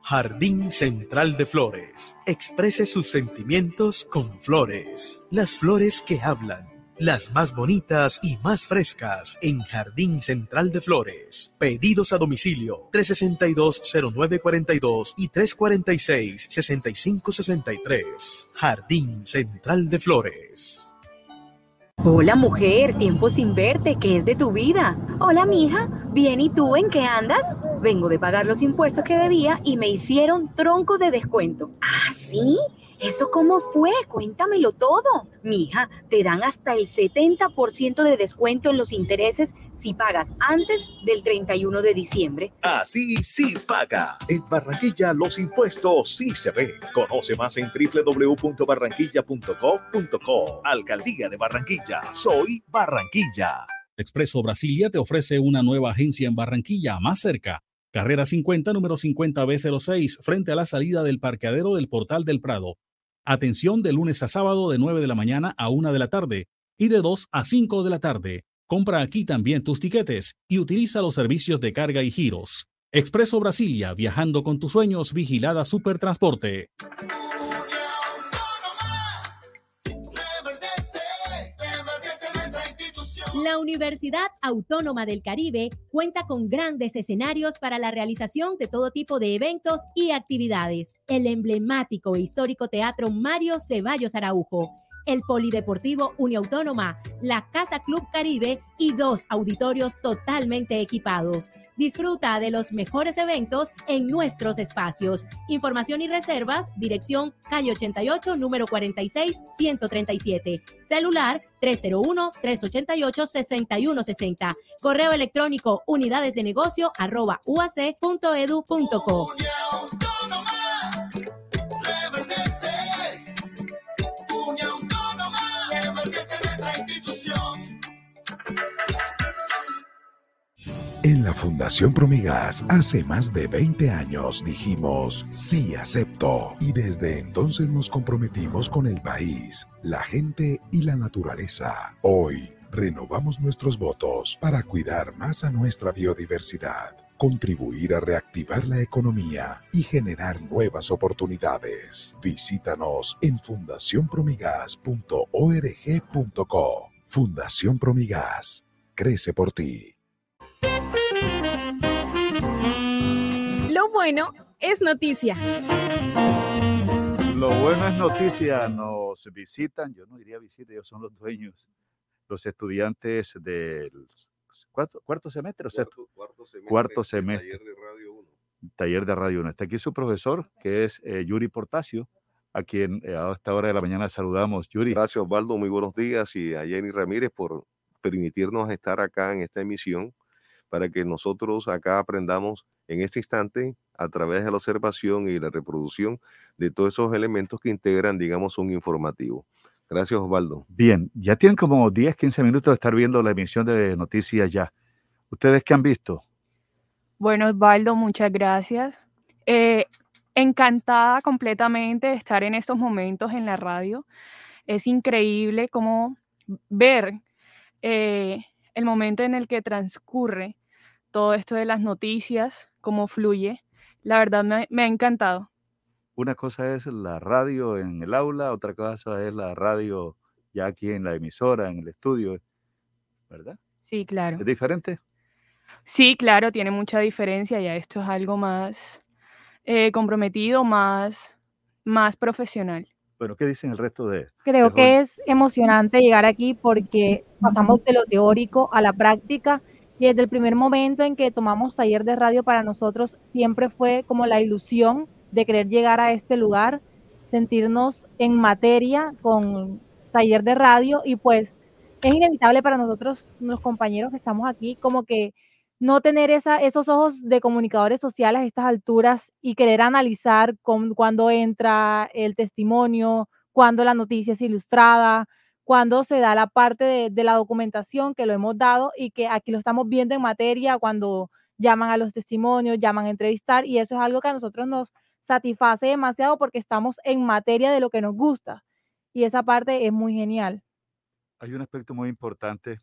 Jardín Central de Flores. Exprese sus sentimientos con flores. Las flores que hablan. Las más bonitas y más frescas en Jardín Central de Flores. Pedidos a domicilio 362-0942 y 346-6563. Jardín Central de Flores. Hola mujer, tiempo sin verte, ¿qué es de tu vida? Hola mija, bien y tú en qué andas? Vengo de pagar los impuestos que debía y me hicieron tronco de descuento. ¿Ah, sí? ¿Eso cómo fue? Cuéntamelo todo. Mija, te dan hasta el 70% de descuento en los intereses si pagas antes del 31 de diciembre. Así sí paga. En Barranquilla los impuestos sí se ven. Conoce más en www.barranquilla.gov.co. Alcaldía de Barranquilla. Soy Barranquilla. Expreso Brasilia te ofrece una nueva agencia en Barranquilla, más cerca. Carrera 50, número 50B06, frente a la salida del parqueadero del Portal del Prado. Atención de lunes a sábado de 9 de la mañana a 1 de la tarde y de 2 a 5 de la tarde. Compra aquí también tus tiquetes y utiliza los servicios de carga y giros. Expreso Brasilia, viajando con tus sueños, vigilada Supertransporte. La Universidad Autónoma del Caribe cuenta con grandes escenarios para la realización de todo tipo de eventos y actividades. El emblemático e histórico Teatro Mario Ceballos Araujo el Polideportivo Uniautónoma, la Casa Club Caribe y dos auditorios totalmente equipados. Disfruta de los mejores eventos en nuestros espacios. Información y reservas, dirección calle 88, número 46, 137. Celular 301-388-6160. Correo electrónico unidades de arroba uac.edu.co. En la Fundación Promigas hace más de 20 años dijimos, sí acepto. Y desde entonces nos comprometimos con el país, la gente y la naturaleza. Hoy renovamos nuestros votos para cuidar más a nuestra biodiversidad, contribuir a reactivar la economía y generar nuevas oportunidades. Visítanos en fundacionpromigas.org.co. Fundación Promigas. Crece por ti. Lo bueno es noticia. Lo bueno es noticia, nos visitan, yo no diría visita, ellos son los dueños, los estudiantes del cuarto, cuarto semestre, o cuarto, cuarto semestre, cuarto semestre. Taller de Radio 1. Taller de Radio 1. Está aquí su profesor, que es eh, Yuri Portasio, a quien eh, a esta hora de la mañana saludamos. Yuri. Gracias, Osvaldo. Muy buenos días. Y a Jenny Ramírez por permitirnos estar acá en esta emisión para que nosotros acá aprendamos en este instante a través de la observación y la reproducción de todos esos elementos que integran, digamos, un informativo. Gracias, Osvaldo. Bien, ya tienen como 10, 15 minutos de estar viendo la emisión de noticias ya. ¿Ustedes qué han visto? Bueno, Osvaldo, muchas gracias. Eh, encantada completamente de estar en estos momentos en la radio. Es increíble cómo ver eh, el momento en el que transcurre todo esto de las noticias, cómo fluye. La verdad me, me ha encantado. Una cosa es la radio en el aula, otra cosa es la radio ya aquí en la emisora, en el estudio, ¿verdad? Sí, claro. ¿Es diferente? Sí, claro, tiene mucha diferencia. Ya esto es algo más eh, comprometido, más, más profesional. Bueno, ¿qué dicen el resto de...? Creo de que es emocionante llegar aquí porque pasamos de lo teórico a la práctica y desde el primer momento en que tomamos taller de radio para nosotros siempre fue como la ilusión de querer llegar a este lugar, sentirnos en materia con taller de radio. Y pues es inevitable para nosotros, los compañeros que estamos aquí, como que no tener esos ojos de comunicadores sociales a estas alturas y querer analizar con, cuando entra el testimonio, cuando la noticia es ilustrada, cuando se da la parte de, de la documentación que lo hemos dado y que aquí lo estamos viendo en materia cuando llaman a los testimonios, llaman a entrevistar y eso es algo que a nosotros nos satisface demasiado porque estamos en materia de lo que nos gusta y esa parte es muy genial. Hay un aspecto muy importante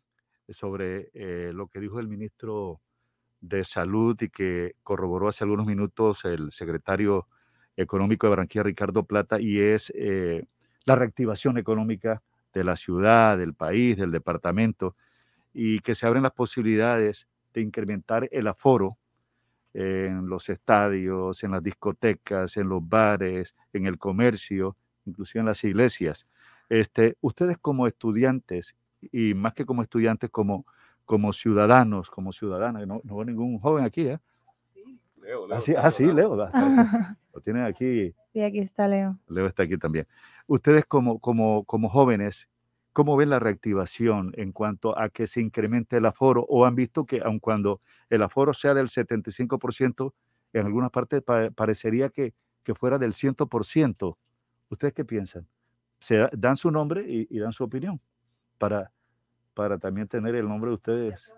sobre eh, lo que dijo el ministro de Salud y que corroboró hace algunos minutos el secretario económico de Barranquilla, Ricardo Plata, y es eh, la reactivación económica de la ciudad, del país, del departamento, y que se abren las posibilidades de incrementar el aforo en los estadios, en las discotecas, en los bares, en el comercio, inclusive en las iglesias. Este, ustedes como estudiantes, y más que como estudiantes, como, como ciudadanos, como ciudadanas, no, no veo ningún joven aquí, ¿eh? Leo, Leo, ah, sí, Leo. Lo tienen aquí. Sí, aquí está Leo. Leo está aquí también. Ustedes como, como, como jóvenes, ¿cómo ven la reactivación en cuanto a que se incremente el aforo? ¿O han visto que aun cuando el aforo sea del 75%, en algunas partes parecería que, que fuera del 100%? ¿Ustedes qué piensan? Se dan su nombre y, dan su opinión para, para también tener el nombre de ustedes.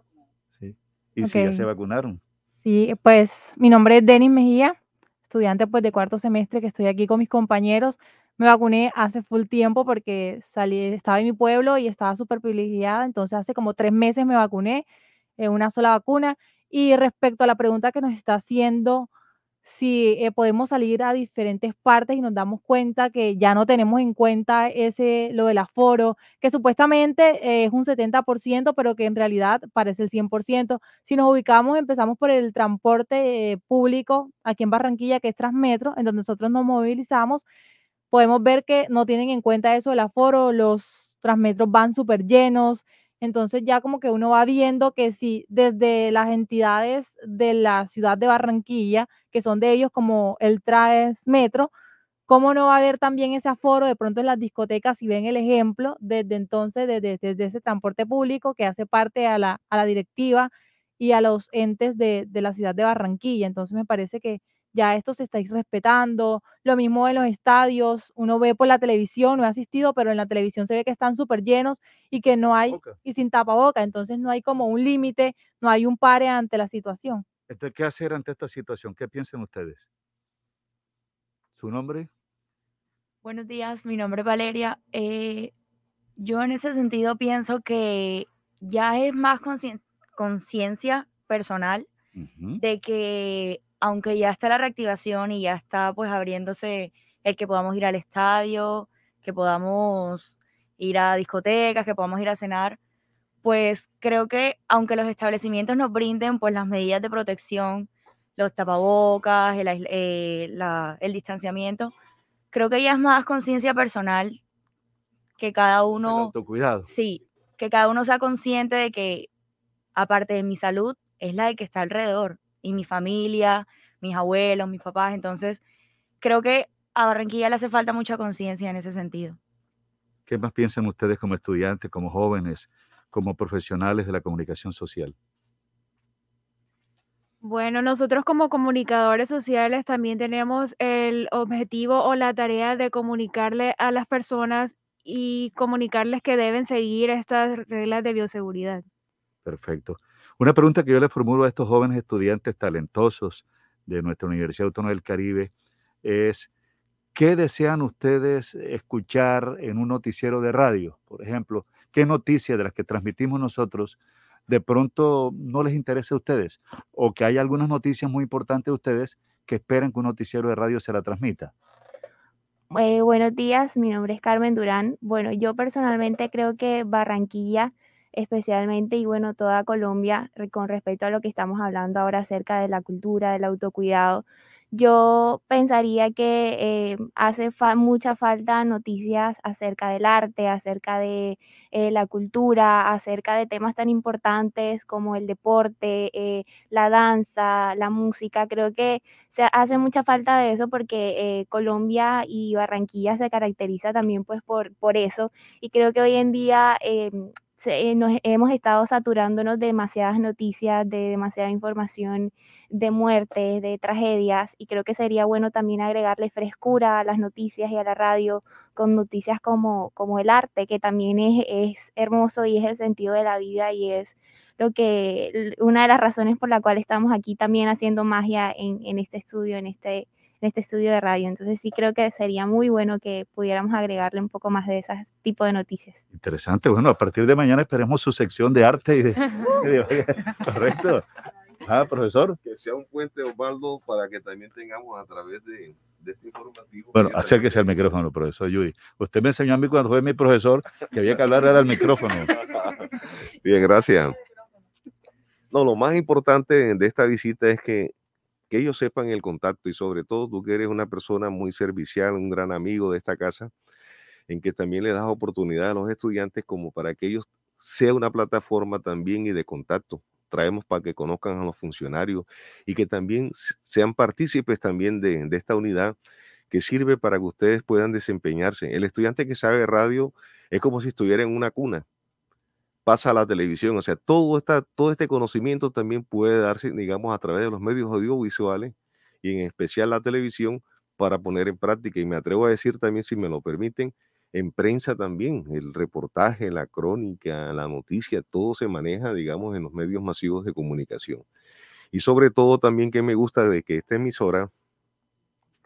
¿sí? Y si ya se vacunaron. Sí, pues mi nombre es Denis Mejía, estudiante pues de cuarto semestre que estoy aquí con mis compañeros. Me vacuné hace full tiempo porque salí, estaba en mi pueblo y estaba súper privilegiada, entonces hace como tres meses me vacuné en una sola vacuna. Y respecto a la pregunta que nos está haciendo si eh, podemos salir a diferentes partes y nos damos cuenta que ya no tenemos en cuenta ese, lo del aforo, que supuestamente eh, es un 70%, pero que en realidad parece el 100%. Si nos ubicamos, empezamos por el transporte eh, público aquí en Barranquilla, que es Transmetro, en donde nosotros nos movilizamos, podemos ver que no tienen en cuenta eso del aforo, los Transmetros van súper llenos, entonces ya como que uno va viendo que si desde las entidades de la ciudad de Barranquilla, que son de ellos como el Traes Metro, ¿cómo no va a haber también ese aforo de pronto en las discotecas? Si ven el ejemplo, desde entonces, desde, desde ese transporte público que hace parte a la, a la directiva y a los entes de, de la ciudad de Barranquilla. Entonces me parece que ya esto se está respetando. Lo mismo en los estadios, uno ve por la televisión, no he asistido, pero en la televisión se ve que están súper llenos y que no hay, y sin tapaboca, entonces no hay como un límite, no hay un pare ante la situación. Entonces, ¿qué hacer ante esta situación? ¿Qué piensan ustedes? ¿Su nombre? Buenos días, mi nombre es Valeria. Eh, yo en ese sentido pienso que ya es más conciencia personal de que aunque ya está la reactivación y ya está pues abriéndose el que podamos ir al estadio, que podamos ir a discotecas, que podamos ir a cenar, pues creo que aunque los establecimientos nos brinden pues las medidas de protección, los tapabocas, el, eh, el distanciamiento, creo que ya es más conciencia personal que cada uno... autocuidado. Sí, que cada uno sea consciente de que aparte de mi salud, es la de que está alrededor y mi familia, mis abuelos, mis papás. Entonces, creo que a Barranquilla le hace falta mucha conciencia en ese sentido. ¿Qué más piensan ustedes como estudiantes, como jóvenes, como profesionales de la comunicación social? Bueno, nosotros como comunicadores sociales también tenemos el objetivo o la tarea de comunicarle a las personas y comunicarles que deben seguir estas reglas de bioseguridad. Perfecto. Una pregunta que yo le formulo a estos jóvenes estudiantes talentosos de nuestra Universidad Autónoma del Caribe es, ¿qué desean ustedes escuchar en un noticiero de radio? Por ejemplo, ¿qué noticias de las que transmitimos nosotros de pronto no les interesa a ustedes? O que hay algunas noticias muy importantes de ustedes que esperan que un noticiero de radio se la transmita. Eh, buenos días, mi nombre es Carmen Durán. Bueno, yo personalmente creo que Barranquilla especialmente y bueno, toda Colombia con respecto a lo que estamos hablando ahora acerca de la cultura, del autocuidado. Yo pensaría que eh, hace mucha falta noticias acerca del arte, acerca de eh, la cultura, acerca de temas tan importantes como el deporte, eh, la danza, la música. Creo que se hace mucha falta de eso porque Colombia y Barranquilla se caracteriza también pues por, por eso. Y creo que hoy en día nos hemos estado saturándonos de demasiadas noticias, de demasiada información, de muertes, de tragedias, y creo que sería bueno también agregarle frescura a las noticias y a la radio con noticias como, como el arte, que también es, es hermoso y es el sentido de la vida y es lo que una de las razones por la cual estamos aquí también haciendo magia en, en este estudio, en este en este estudio de radio. Entonces sí creo que sería muy bueno que pudiéramos agregarle un poco más de ese tipo de noticias. Interesante. Bueno, a partir de mañana esperemos su sección de arte y de... correcto. Ah, profesor. Que sea un puente, Osvaldo, para que también tengamos a través de, este informativo. Bueno, acérquese al micrófono, profesor Yui. Usted me enseñó a mí cuando fue mi profesor que había que hablar al micrófono. Bien, gracias. No, lo más importante de esta visita es que que ellos sepan el contacto y sobre todo tú que eres una persona muy servicial, un gran amigo de esta casa, en que también le das oportunidad a los estudiantes como para que ellos sea una plataforma también y de contacto. Traemos para que conozcan a los funcionarios y que también sean partícipes también de, de esta unidad que sirve para que ustedes puedan desempeñarse. El estudiante que sabe radio es como si estuviera en una cuna pasa a la televisión. O sea, todo, esta, todo este conocimiento también puede darse, digamos, a través de los medios audiovisuales y en especial la televisión para poner en práctica. Y me atrevo a decir también, si me lo permiten, en prensa también, el reportaje, la crónica, la noticia, todo se maneja, digamos, en los medios masivos de comunicación. Y sobre todo también que me gusta de que esta emisora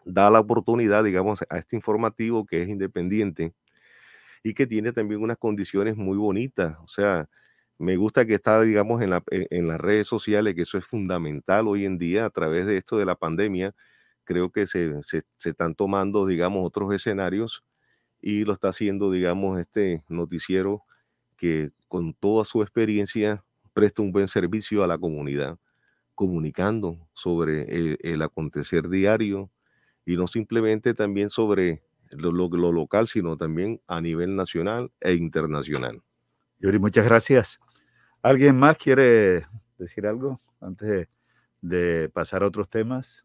da la oportunidad, digamos, a este informativo que es independiente, y que tiene también unas condiciones muy bonitas. O sea, me gusta que está, digamos, en, la, e, en las redes sociales, que eso es fundamental hoy en día a través de esto de la pandemia. Creo que se, se, están tomando, digamos, otros escenarios y lo está haciendo, digamos, este noticiero que con toda su experiencia presta un buen servicio a la comunidad, comunicando sobre el acontecer diario y no simplemente también sobre lo, lo, local, sino también a nivel nacional e internacional. Yuri, muchas gracias. ¿Alguien más quiere decir algo antes de, pasar a otros temas?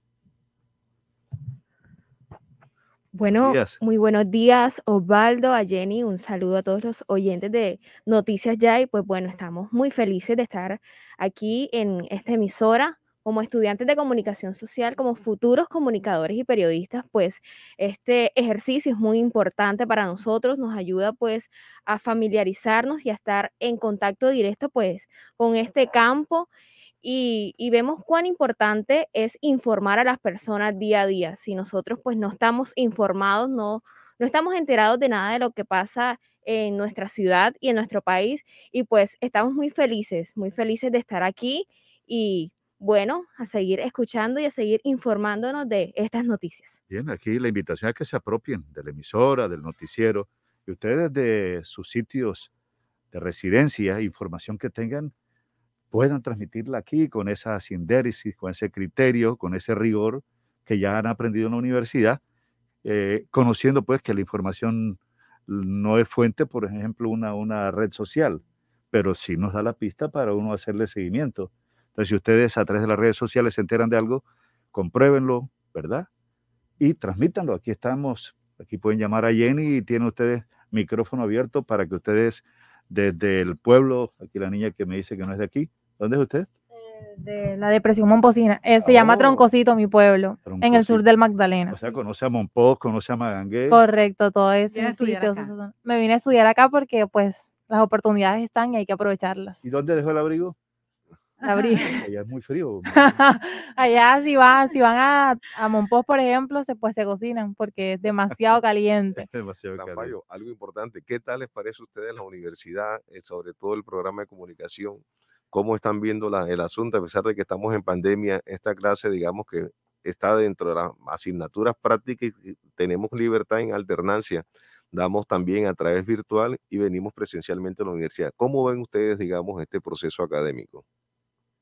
Bueno, muy buenos días, Osvaldo, a Jenny, un saludo a todos los oyentes de Noticias Ya y pues bueno, estamos muy felices de estar aquí en esta emisora como estudiantes de comunicación social, como futuros comunicadores y periodistas, pues este ejercicio es muy importante para nosotros, nos ayuda pues a familiarizarnos y a estar en contacto directo pues con este campo y, vemos cuán importante es informar a las personas día a día. Si nosotros pues no estamos informados, no, no estamos enterados de nada de lo que pasa en nuestra ciudad y en nuestro país y pues estamos muy felices, muy felices de estar aquí y bueno, a seguir escuchando y a seguir informándonos de estas noticias. Bien, aquí la invitación es que se apropien de la emisora, del noticiero, y ustedes de sus sitios de residencia, información que tengan, puedan transmitirla aquí con esa sindéresis, con ese criterio, con ese rigor que ya han aprendido en la universidad, eh, conociendo pues que la información no es fuente, por ejemplo, una, una red social, pero sí nos da la pista para uno hacerle seguimiento entonces, si ustedes a través de las redes sociales se enteran de algo, compruébenlo, ¿verdad? Y transmítanlo. Aquí estamos, aquí pueden llamar a Jenny y tienen ustedes micrófono abierto para que ustedes desde el pueblo, aquí la niña que me dice que no es de aquí, ¿dónde es usted? Eh, de la depresión Momposina. Eh, se llama oh. Troncosito, mi pueblo, en el sur del Magdalena. O sea, conoce a Monpós, conoce a Magangué. Correcto, todo eso. Me vine a estudiar acá porque pues las oportunidades están y hay que aprovecharlas. ¿Y dónde dejó el abrigo? Abrir. Allá es muy frío. Allá si van, si van a, a Monpós, por ejemplo, se, pues se cocinan porque es demasiado caliente. demasiado caliente. algo importante, ¿qué tal les parece a ustedes la universidad, eh, sobre todo el programa de comunicación? ¿Cómo están viendo la, el asunto? A pesar de que estamos en pandemia, esta clase, digamos que está dentro de las asignaturas prácticas y tenemos libertad en alternancia. Damos también a través virtual y venimos presencialmente a la universidad. ¿Cómo ven ustedes, digamos, este proceso académico?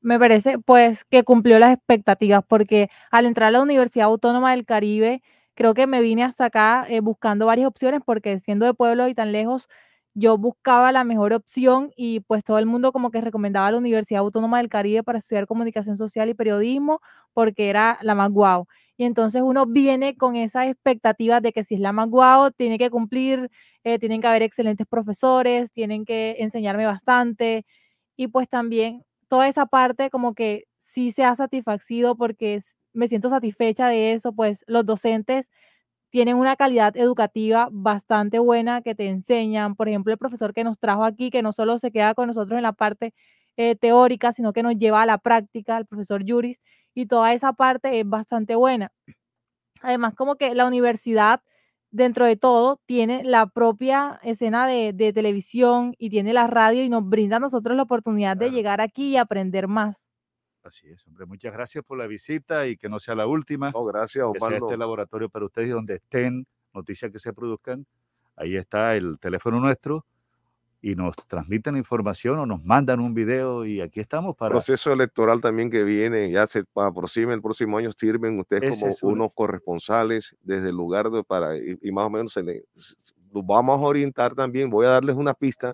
Me parece pues que cumplió las expectativas porque al entrar a la Universidad Autónoma del Caribe, creo que me vine hasta acá eh, buscando varias opciones porque siendo de pueblo y tan lejos, yo buscaba la mejor opción y pues todo el mundo como que recomendaba la Universidad Autónoma del Caribe para estudiar comunicación social y periodismo porque era la más guau. y entonces uno viene con esa expectativa de que si es la más guau, tiene que cumplir, eh, tienen que haber excelentes profesores, tienen que enseñarme bastante y pues también toda esa parte como que sí se ha satisfacido porque me siento satisfecha de eso, pues los docentes tienen una calidad educativa bastante buena que te enseñan. Por ejemplo, el profesor que nos trajo aquí, que no solo se queda con nosotros en la parte eh, teórica, sino que nos lleva a la práctica, el profesor Yuris, y toda esa parte es bastante buena. Además, como que la universidad, dentro de todo, tiene la propia escena de, televisión y tiene la radio y nos brinda a nosotros la oportunidad de llegar aquí y aprender más. Así es, hombre. Muchas gracias por la visita y que no sea la última. Oh, gracias, Que sea este laboratorio para ustedes donde estén, noticias que se produzcan. Ahí está el teléfono nuestro y nos transmiten información o nos mandan un video y aquí estamos para... Proceso electoral también que viene, ya se aproxima el próximo año, sirven ustedes como unos corresponsales desde el lugar de, para, y, más o menos se les, vamos a orientar también, voy a darles una pista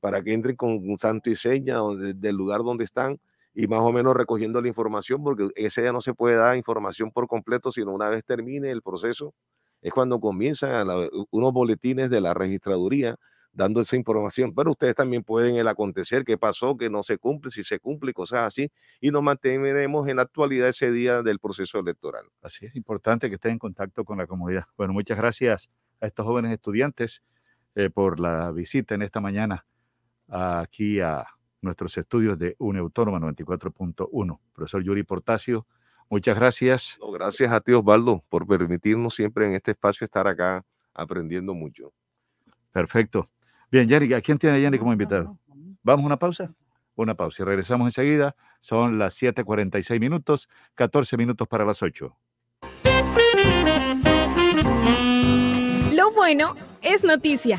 para que entren con santo y seña del lugar donde están y más o menos recogiendo la información, porque ese ya no se puede dar información por completo, sino una vez termine el proceso, es cuando comienzan unos boletines de la registraduría dando esa información, pero ustedes también pueden el acontecer, qué pasó, que no se cumple, si se cumple, cosas así, y nos mantendremos en la actualidad ese día del proceso electoral. Así es importante que estén en contacto con la comunidad. Bueno, muchas gracias a estos jóvenes estudiantes eh, por la visita en esta mañana aquí a nuestros estudios de Autónoma 94.1. Profesor Yuri Portacio, muchas gracias. gracias a ti, Osvaldo, por permitirnos siempre en este espacio estar acá aprendiendo mucho. Perfecto. Bien, Yanni, ¿a quién tiene Yanni como invitado? ¿Vamos a una pausa? Una pausa y regresamos enseguida. Son las 7:46 minutos, 14 minutos para las 8. Lo bueno es noticia.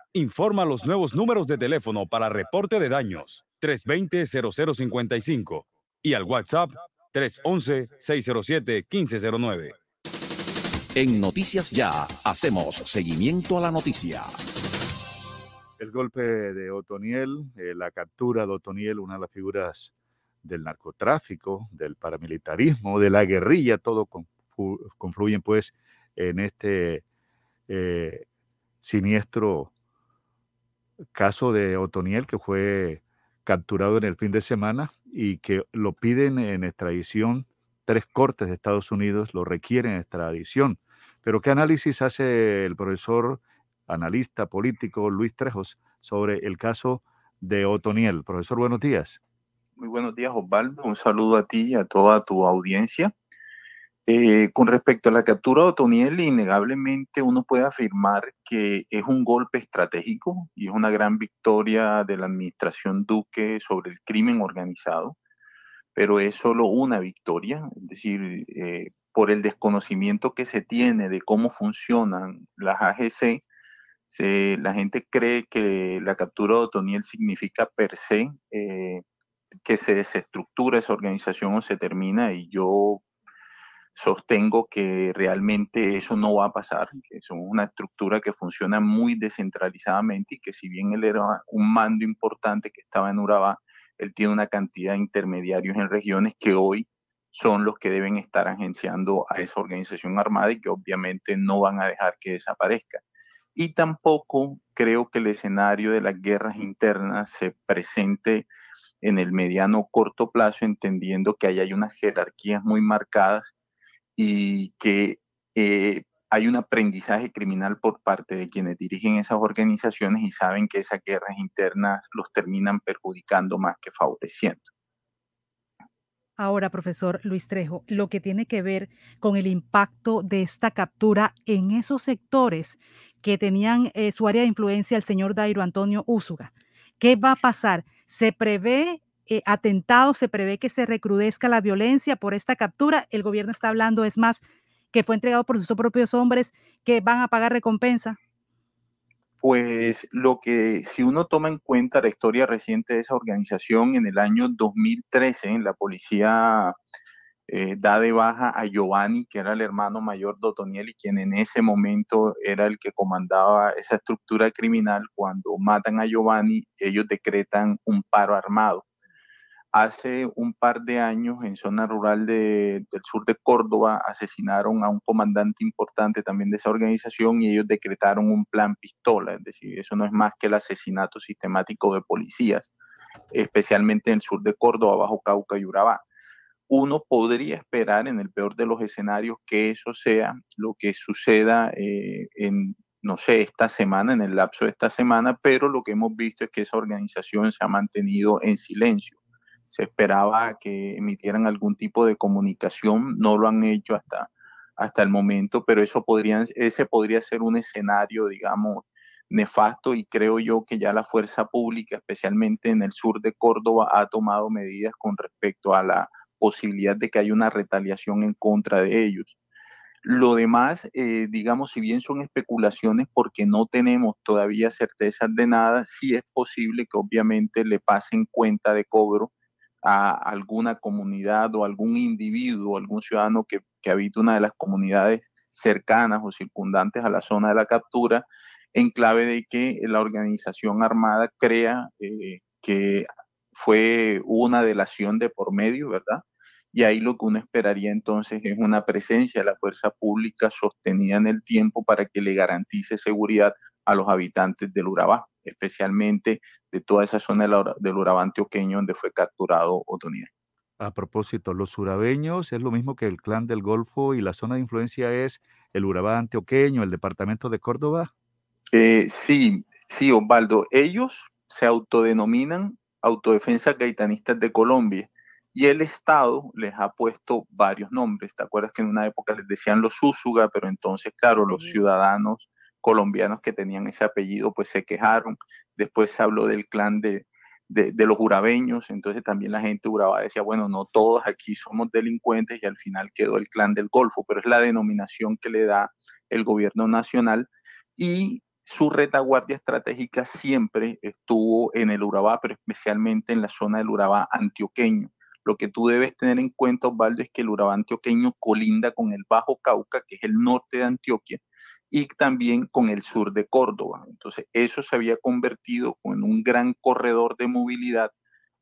informa los nuevos números de teléfono para reporte de daños 320-0055 y al WhatsApp 311-607-1509. En Noticias Ya hacemos seguimiento a la noticia. El golpe de Otoniel, eh, la captura de Otoniel, una de las figuras del narcotráfico, del paramilitarismo, de la guerrilla, todo confluyen pues en este eh, siniestro caso de Otoniel, que fue capturado en el fin de semana y que lo piden en extradición. Tres cortes de Estados Unidos lo requieren en extradición. Pero ¿qué análisis hace el profesor analista político Luis Trejos sobre el caso de Otoniel? Profesor, buenos días. Muy buenos días, Osvaldo. Un saludo a ti y a toda tu audiencia. Eh, con respecto a la captura de Otoniel, innegablemente uno puede afirmar que es un golpe estratégico y es una gran victoria de la administración Duque sobre el crimen organizado, pero es solo una victoria, es decir, eh, por el desconocimiento que se tiene de cómo funcionan las AGC, la gente cree que la captura de Otoniel significa per se eh, que se desestructura esa organización o se termina y yo sostengo que realmente eso no va a pasar, que es una estructura que funciona muy descentralizadamente y que si bien él era un mando importante que estaba en Urabá, él tiene una cantidad de intermediarios en regiones que hoy son los que deben estar agenciando a esa organización armada y que obviamente no van a dejar que desaparezca. Y tampoco creo que el escenario de las guerras internas se presente en el mediano corto plazo, entendiendo que ahí hay unas jerarquías muy marcadas y que eh, hay un aprendizaje criminal por parte de quienes dirigen esas organizaciones y saben que esas guerras internas los terminan perjudicando más que favoreciendo. Ahora, profesor Luis Trejo, lo que tiene que ver con el impacto de esta captura en esos sectores que tenían eh, su área de influencia el señor Dairo Antonio Úsuga. ¿Qué va a pasar? ¿Se prevé eh? ¿Se prevé que se recrudezca la violencia por esta captura? El gobierno está hablando, es más, que fue entregado por sus propios hombres que van a pagar recompensa. Pues lo que, si uno toma en cuenta la historia reciente de esa organización, en el año 2013, la policía eh, da de baja a Giovanni, que era el hermano mayor de Otoniel y quien en ese momento era el que comandaba esa estructura criminal. Cuando matan a Giovanni, ellos decretan un paro armado. Hace un par de años, en zona rural del sur de Córdoba, asesinaron a un comandante importante también de esa organización y ellos decretaron un plan pistola, es decir, eso no es más que el asesinato sistemático de policías, especialmente en el sur de Córdoba, bajo Cauca y Urabá. Uno podría esperar, en el peor de los escenarios, que eso sea lo que suceda eh, en no sé, esta semana, en el lapso de esta semana, pero lo que hemos visto es que esa organización se ha mantenido en silencio se esperaba que emitieran algún tipo de comunicación, no lo han hecho hasta, hasta el momento, pero eso podría, ese podría ser un escenario, digamos, nefasto y creo yo que ya la fuerza pública, especialmente en el sur de Córdoba, ha tomado medidas con respecto a la posibilidad de que haya una retaliación en contra de ellos. Lo demás, eh, digamos, si bien son especulaciones porque no tenemos todavía certezas de nada, sí es posible que obviamente le pasen cuenta de cobro a alguna comunidad o algún individuo, algún ciudadano que, que habita una de las comunidades cercanas o circundantes a la zona de la captura, en clave de que la organización armada crea eh, que fue una delación de por medio, ¿verdad? Y ahí lo que uno esperaría entonces es una presencia de la fuerza pública sostenida en el tiempo para que le garantice seguridad a los habitantes del Urabá, especialmente de toda esa zona del Urabá antioqueño donde fue capturado Otoniel. A propósito, los urabeños es lo mismo que el clan del Golfo y la zona de influencia es el Urabá antioqueño, el departamento de Córdoba. Eh, sí, sí, Osvaldo. Ellos se autodenominan autodefensas gaitanistas de Colombia y el Estado les ha puesto varios nombres. ¿Te acuerdas que en una época les decían los Úsuga, pero entonces, claro, los ciudadanos colombianos que tenían ese apellido pues se quejaron. Después se habló del clan de, de, los urabeños, entonces también la gente uraba decía, bueno, no todos aquí somos delincuentes y al final quedó el clan del Golfo, pero es la denominación que le da el gobierno nacional y su retaguardia estratégica siempre estuvo en el Urabá, pero especialmente en la zona del Urabá antioqueño. Lo que tú debes tener en cuenta, Osvaldo, es que el Urabá antioqueño colinda con el Bajo Cauca, que es el norte de Antioquia, y también con el sur de Córdoba. Entonces, eso se había convertido en un gran corredor de movilidad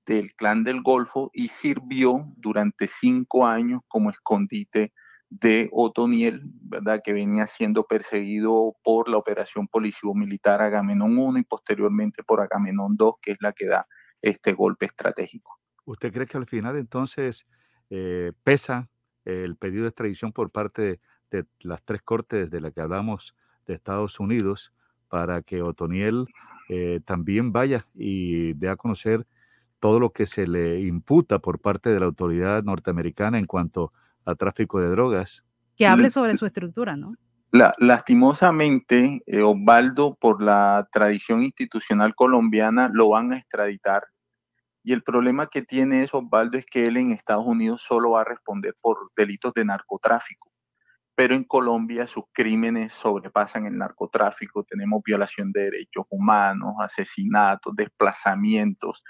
del clan del Golfo y sirvió durante cinco años como escondite de Otoniel, ¿verdad? Que venía siendo perseguido por la operación policivo-militar Agamenón 1 y posteriormente por Agamenón 2, que es la que da este golpe estratégico. ¿Usted cree que al final entonces eh, pesa el pedido de extradición por parte de las tres cortes de las que hablamos de Estados Unidos para que Otoniel eh, también vaya y dé a conocer todo lo que se le imputa por parte de la autoridad norteamericana en cuanto a tráfico de drogas. Que hable sobre su estructura, ¿no? La, lastimosamente, eh, Osvaldo, por la tradición institucional colombiana, lo van a extraditar. Y el problema que tiene eso, Osvaldo, es que él en Estados Unidos solo va a responder por delitos de narcotráfico pero en Colombia sus crímenes sobrepasan el narcotráfico, tenemos violación de derechos humanos, asesinatos, desplazamientos,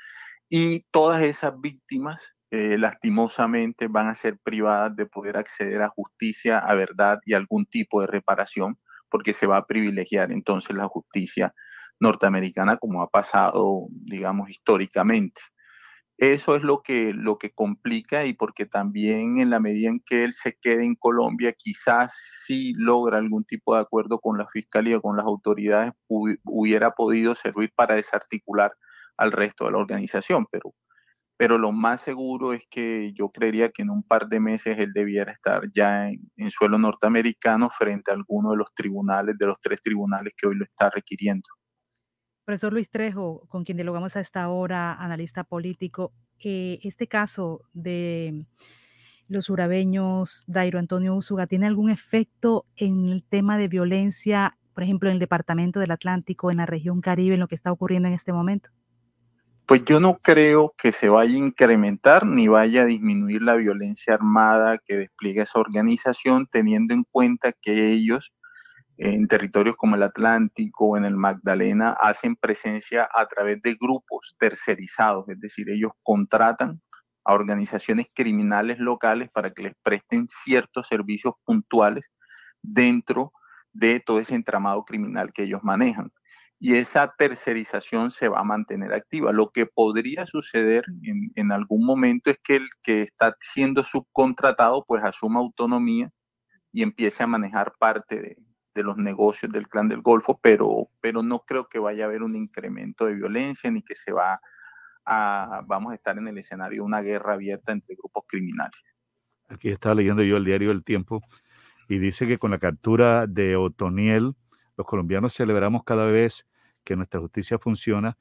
y todas esas víctimas eh, lastimosamente van a ser privadas de poder acceder a justicia, a verdad y algún tipo de reparación, porque se va a privilegiar entonces la justicia norteamericana como ha pasado, digamos, históricamente. Eso es lo que, lo que complica y porque también en la medida en que él se quede en Colombia, quizás si logra algún tipo de acuerdo con la fiscalía, con las autoridades, hubiera podido servir para desarticular al resto de la organización, pero, pero lo más seguro es que yo creería que en un par de meses él debiera estar ya en, en suelo norteamericano frente a alguno de los tribunales, de los tres tribunales que hoy lo está requiriendo. Profesor Luis Trejo, con quien dialogamos a esta hora, analista político, eh, este caso de los urabeños Dairo Antonio Úsuga, ¿tiene algún efecto en el tema de violencia, por ejemplo, en el Departamento del Atlántico, en la región Caribe, en lo que está ocurriendo en este momento? Pues yo no creo que se vaya a incrementar ni vaya a disminuir la violencia armada que despliega esa organización, teniendo en cuenta que ellos en territorios como el Atlántico o en el Magdalena hacen presencia a través de grupos tercerizados, es decir, ellos contratan a organizaciones criminales locales para que les presten ciertos servicios puntuales dentro de todo ese entramado criminal que ellos manejan. Y esa tercerización se va a mantener activa. Lo que podría suceder en, en algún momento es que el que está siendo subcontratado pues asuma autonomía y empiece a manejar parte de, de los negocios del clan del Golfo, pero, pero no creo que vaya a haber un incremento de violencia ni que se va a, vamos a estar en el escenario de una guerra abierta entre grupos criminales. Aquí estaba leyendo yo el diario El Tiempo y dice que con la captura de Otoniel, los colombianos celebramos cada vez que nuestra justicia funciona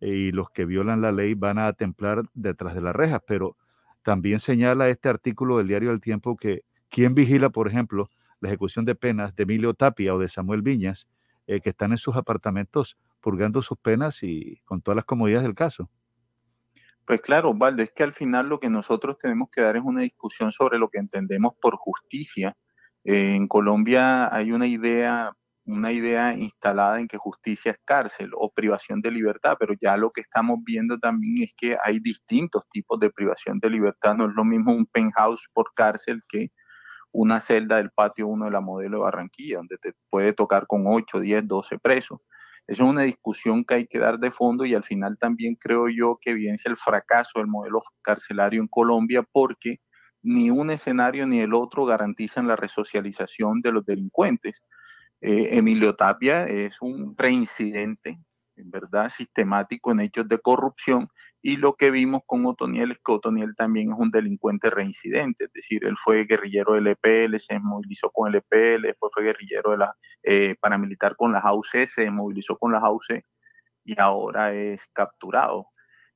y los que violan la ley van a templar detrás de las rejas, pero también señala este artículo del diario El Tiempo que quién vigila, por ejemplo, la ejecución de penas de Emilio Tapia o de Samuel Viñas, eh, que están en sus apartamentos purgando sus penas y con todas las comodidades del caso. Pues claro, Valdo, es que al final lo que nosotros tenemos que dar es una discusión sobre lo que entendemos por justicia. Eh, en Colombia hay una idea, una idea instalada en que justicia es cárcel o privación de libertad, pero ya lo que estamos viendo también es que hay distintos tipos de privación de libertad. No es lo mismo un penthouse por cárcel que una celda del patio 1 de la modelo de Barranquilla, donde te puede tocar con 8, 10, 12 presos. Esa es una discusión que hay que dar de fondo y al final también creo yo que evidencia el fracaso del modelo carcelario en Colombia porque ni un escenario ni el otro garantizan la resocialización de los delincuentes. Eh, Emilio Tapia es un reincidente, en verdad, sistemático en hechos de corrupción y lo que vimos con Otoniel es que Otoniel también es un delincuente reincidente, es decir, él fue guerrillero del EPL, se movilizó con el EPL, después fue guerrillero de la, eh, paramilitar con las AUC, se movilizó con las AUC y ahora es capturado.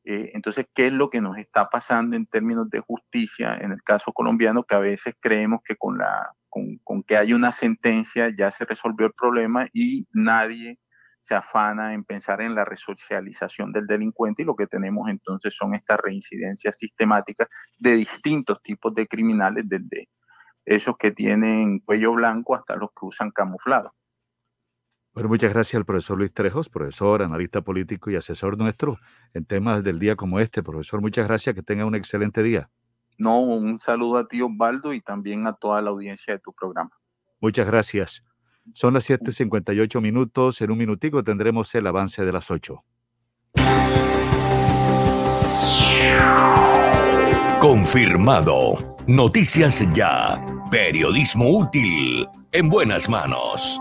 Eh, entonces, ¿qué es lo que nos está pasando en términos de justicia en el caso colombiano? Que a veces creemos que con, la, con, con que hay una sentencia ya se resolvió el problema y nadie se afana en pensar en la resocialización del delincuente y lo que tenemos entonces son estas reincidencias sistemáticas de distintos tipos de criminales, desde esos que tienen cuello blanco hasta los que usan camuflado. Bueno, muchas gracias al profesor Luis Trejos, profesor, analista político y asesor nuestro en temas del día como este. Profesor, muchas gracias, que tenga un excelente día. No, un saludo a ti Osvaldo y también a toda la audiencia de tu programa. Muchas gracias. Son las 7:58 minutos. En un minutico tendremos el avance de las 8. Confirmado. Noticias ya. Periodismo útil. En buenas manos.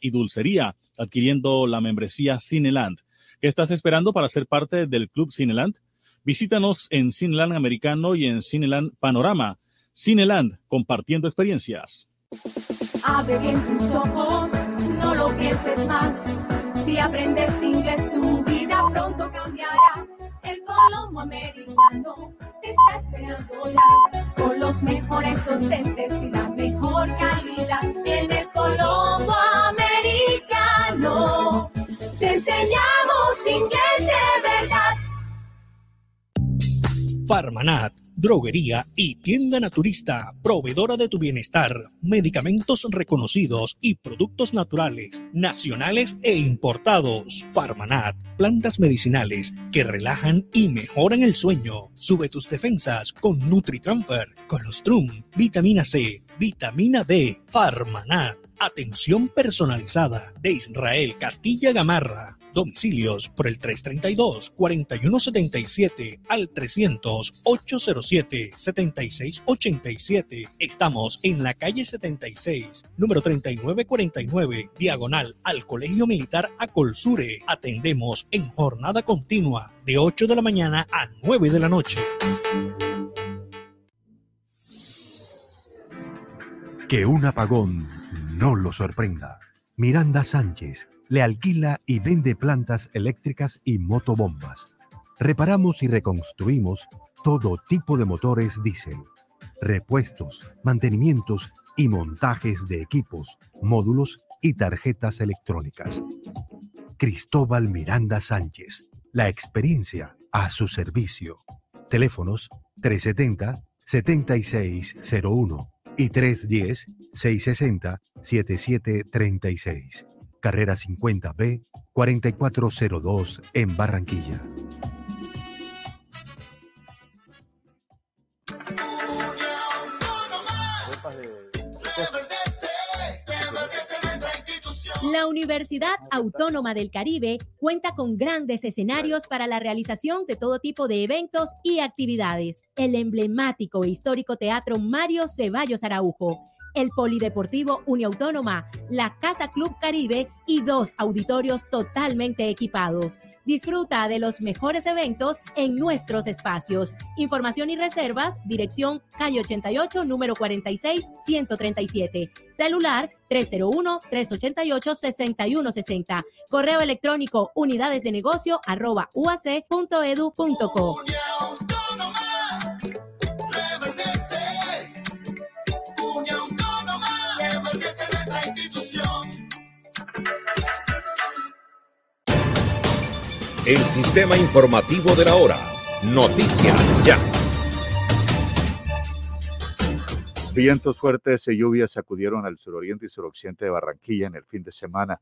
y dulcería, adquiriendo la membresía Cineland. ¿Qué estás esperando para ser parte del Club Cineland? Visítanos en Cineland Americano y en Cineland Panorama. Cineland, compartiendo experiencias. Abre bien tus ojos, no lo pienses más. Si aprendes inglés, tu vida pronto cambiará. El Colombo Americano te está esperando ya. Con los mejores docentes y la mejor calidad. En el Colombo Americano te enseñamos inglés de verdad. Farmanat, droguería y tienda naturista, proveedora de tu bienestar, medicamentos reconocidos y productos naturales, nacionales e importados. Farmanat, plantas medicinales que relajan y mejoran el sueño. Sube tus defensas con NutriTransfer, Colostrum, vitamina C, vitamina D, Farmanat. Atención personalizada de Israel Castilla Gamarra. Domicilios por el 332-4177 al 300-807-7687. Estamos en la calle 76, número 3949, diagonal al Colegio Militar Acolsure. Atendemos en jornada continua de 8 de la mañana a 9 de la noche. Que un apagón no lo sorprenda. Miranda Sánchez le alquila y vende plantas eléctricas y motobombas. Reparamos y reconstruimos todo tipo de motores diésel, repuestos, mantenimientos y montajes de equipos, módulos y tarjetas electrónicas. Cristóbal Miranda Sánchez, la experiencia a su servicio. Teléfonos 370-7601 y 310-660-7736. Carrera 50B 4402 en Barranquilla. La Universidad Autónoma del Caribe cuenta con grandes escenarios para la realización de todo tipo de eventos y actividades. El emblemático e histórico Teatro Mario Ceballos Araujo el Polideportivo Uniautónoma, la Casa Club Caribe y dos auditorios totalmente equipados. Disfruta de los mejores eventos en nuestros espacios. Información y reservas, dirección calle 88, número 46, 137. Celular 301-388-6160. Correo electrónico unidades de arroba uac.edu.co. El sistema informativo de la hora. Noticias ya. Vientos fuertes y lluvias sacudieron al suroriente y suroccidente de Barranquilla en el fin de semana.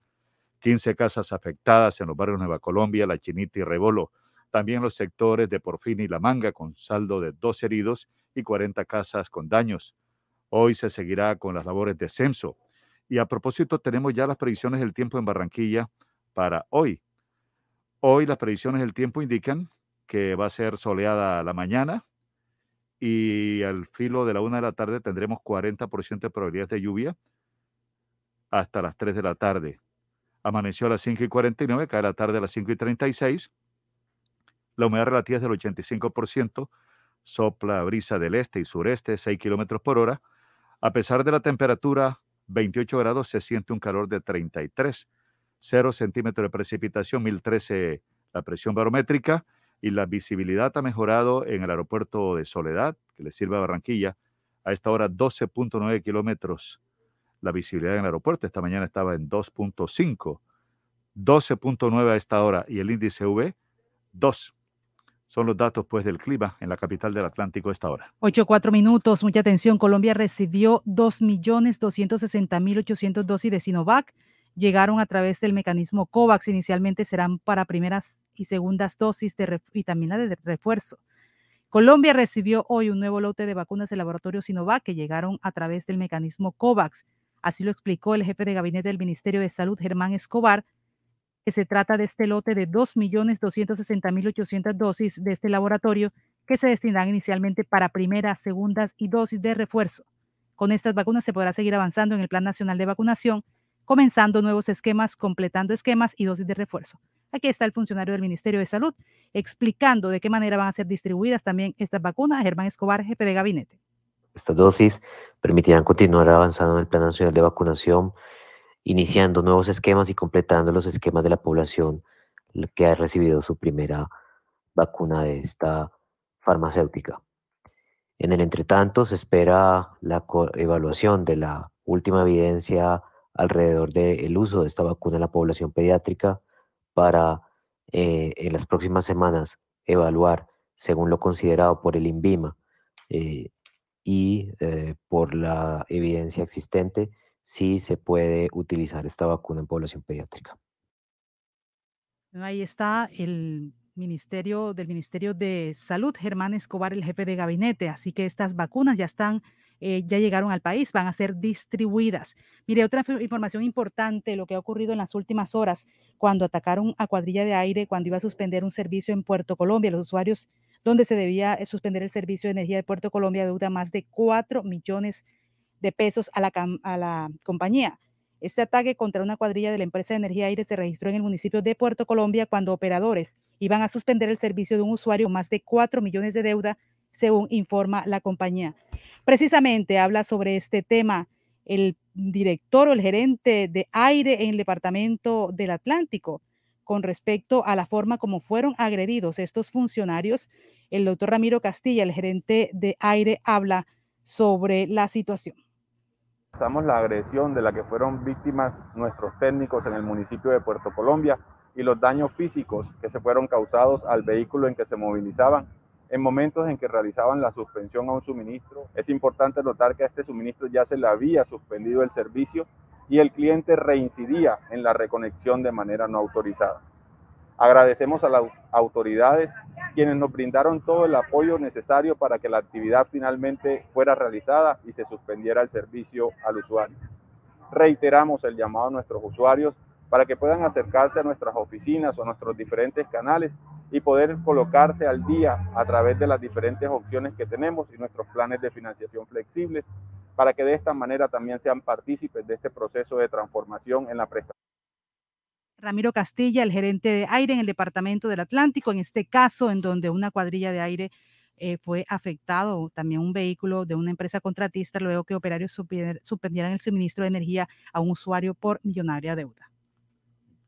15 casas afectadas en los barrios Nueva Colombia, La Chinita y Rebolo. También los sectores de Porfín y La Manga con saldo de dos heridos y 40 casas con daños. Hoy se seguirá con las labores de censo. Y a propósito, tenemos ya las previsiones del tiempo en Barranquilla para hoy. Hoy las predicciones del tiempo indican que va a ser soleada la mañana y al filo de la una de la tarde tendremos 40% de probabilidades de lluvia hasta las 3 de la tarde. Amaneció a las 5 y 49, cae la tarde a las 5 y 36. La humedad relativa es del 85%, sopla brisa del este y sureste, 6 kilómetros por hora. A pesar de la temperatura, 28 grados, se siente un calor de 33 0 centímetros de precipitación, 1013 la presión barométrica y la visibilidad ha mejorado en el aeropuerto de Soledad, que le sirve a Barranquilla, a esta hora 12.9 kilómetros la visibilidad en el aeropuerto. Esta mañana estaba en 2.5, 12.9 a esta hora y el índice V 2. Son los datos pues del clima en la capital del Atlántico esta hora. 8, 4 minutos, mucha atención. Colombia recibió 2.260.800 dosis de Sinovac llegaron a través del mecanismo COVAX. Inicialmente serán para primeras y segundas dosis de vitamina de refuerzo. Colombia recibió hoy un nuevo lote de vacunas del laboratorio Sinovac que llegaron a través del mecanismo COVAX. Así lo explicó el jefe de gabinete del Ministerio de Salud, Germán Escobar, que se trata de este lote de 2.260.800 dosis de este laboratorio que se destinarán inicialmente para primeras, segundas y dosis de refuerzo. Con estas vacunas se podrá seguir avanzando en el Plan Nacional de Vacunación comenzando nuevos esquemas, completando esquemas y dosis de refuerzo. Aquí está el funcionario del Ministerio de Salud explicando de qué manera van a ser distribuidas también estas vacunas. Germán Escobar, jefe de gabinete. Estas dosis permitirán continuar avanzando en el Plan Nacional de Vacunación, iniciando nuevos esquemas y completando los esquemas de la población que ha recibido su primera vacuna de esta farmacéutica. En el entretanto, se espera la evaluación de la última evidencia alrededor del uso de esta vacuna en la población pediátrica para eh, en las próximas semanas evaluar, según lo considerado por el INVIMA eh, y eh, por la evidencia existente, si se puede utilizar esta vacuna en población pediátrica. Ahí está el Ministerio del Ministerio de Salud, Germán Escobar, el jefe de gabinete. Así que estas vacunas ya están, eh, ya llegaron al país, van a ser distribuidas. Mire, otra información importante, lo que ha ocurrido en las últimas horas, cuando atacaron a Cuadrilla de Aire, cuando iba a suspender un servicio en Puerto Colombia, los usuarios donde se debía eh, suspender el servicio de energía de Puerto Colombia deuda más de 4 millones de pesos a la, compañía. Este ataque contra una cuadrilla de la empresa de energía aire se registró en el municipio de Puerto Colombia cuando operadores iban a suspender el servicio de un usuario más de 4 millones de deuda, según informa la compañía. Precisamente habla sobre este tema el director o el gerente de aire en el departamento del Atlántico con respecto a la forma como fueron agredidos estos funcionarios. El doctor Ramiro Castilla, el gerente de aire, habla sobre la situación. Pasamos la agresión de la que fueron víctimas nuestros técnicos en el municipio de Puerto Colombia y los daños físicos que se fueron causados al vehículo en que se movilizaban en momentos en que realizaban la suspensión a un suministro. Es importante notar que a este suministro ya se le había suspendido el servicio y el cliente reincidía en la reconexión de manera no autorizada. Agradecemos a las autoridades quienes nos brindaron todo el apoyo necesario para que la actividad finalmente fuera realizada y se suspendiera el servicio al usuario. Reiteramos el llamado a nuestros usuarios para que puedan acercarse a nuestras oficinas o a nuestros diferentes canales y poder colocarse al día a través de las diferentes opciones que tenemos y nuestros planes de financiación flexibles para que de esta manera también sean partícipes de este proceso de transformación en la prestación Ramiro Castilla, el gerente de aire en el Departamento del Atlántico, en este caso en donde una cuadrilla de aire eh, fue afectado, también un vehículo de una empresa contratista, luego que operarios suspendieran el suministro de energía a un usuario por millonaria deuda.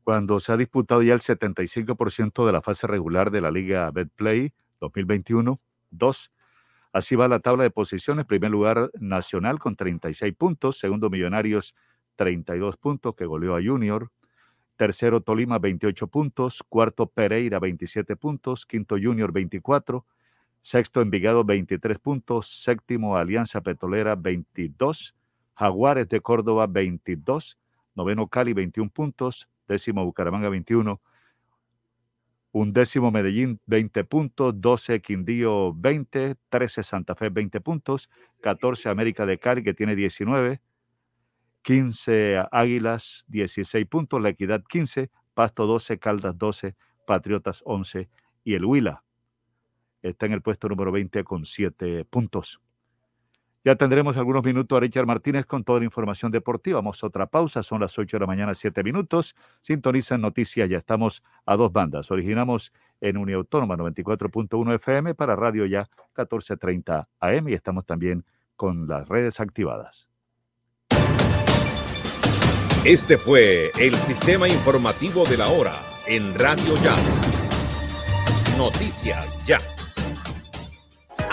Cuando se ha disputado ya el 75% de la fase regular de la Liga Betplay 2021, 2. Así va la tabla de posiciones. Primer lugar, Nacional con 36 puntos. Segundo, Millonarios, 32 puntos, que goleó a Junior. Tercero, Tolima, 28 puntos. Cuarto, Pereira, 27 puntos. Quinto, Junior, 24. Sexto, Envigado, 23 puntos. Séptimo, Alianza Petrolera, 22. Jaguares de Córdoba, 22. Noveno, Cali, 21 puntos. Décimo, Bucaramanga, 21. Undécimo, Medellín, 20 puntos. 12, Quindío, 20. 13, Santa Fe, 20 puntos. 14, América de Cali, que tiene 19. 15 Águilas, 16 puntos, La Equidad 15, Pasto 12, Caldas 12, Patriotas 11 y el Huila está en el puesto número 20 con 7 puntos. Ya tendremos algunos minutos a Richard Martínez con toda la información deportiva. Vamos a otra pausa, son las 8 de la mañana, 7 minutos. Sintonizan noticias, ya estamos a dos bandas. Originamos en Uniautónoma 94.1 FM para Radio Ya 1430 AM y estamos también con las redes activadas. Este fue el sistema informativo de la hora en Radio Ya. Noticias Ya.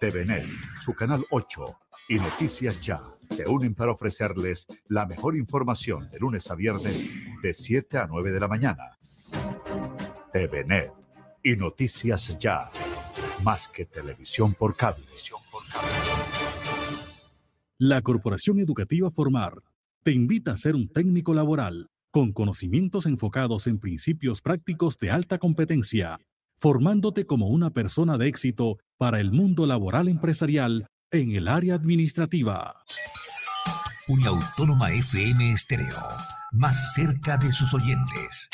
TVNet, su canal 8 y Noticias Ya se unen para ofrecerles la mejor información de lunes a viernes de 7 a 9 de la mañana. TVNet y Noticias Ya, más que televisión por cable. La Corporación Educativa Formar te invita a ser un técnico laboral con conocimientos enfocados en principios prácticos de alta competencia formándote como una persona de éxito para el mundo laboral empresarial en el área administrativa. Uniautónoma FM Estéreo, más cerca de sus oyentes.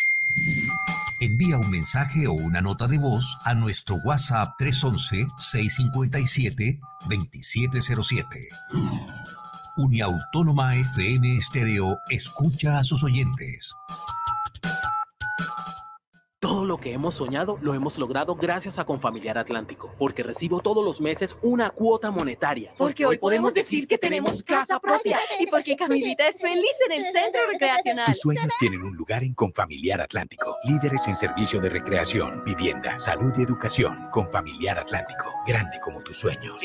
Envía un mensaje o una nota de voz a nuestro WhatsApp 311-657-2707. Uniautónoma FM Estéreo escucha a sus oyentes. Lo que hemos soñado lo hemos logrado gracias a Confamiliar Atlántico, porque recibo todos los meses una cuota monetaria. Porque hoy podemos decir que tenemos casa propia y porque Camilita es feliz en el centro recreacional. Tus sueños tienen un lugar en Confamiliar Atlántico. Líderes en servicio de recreación, vivienda, salud y educación. Confamiliar Atlántico, grande como tus sueños.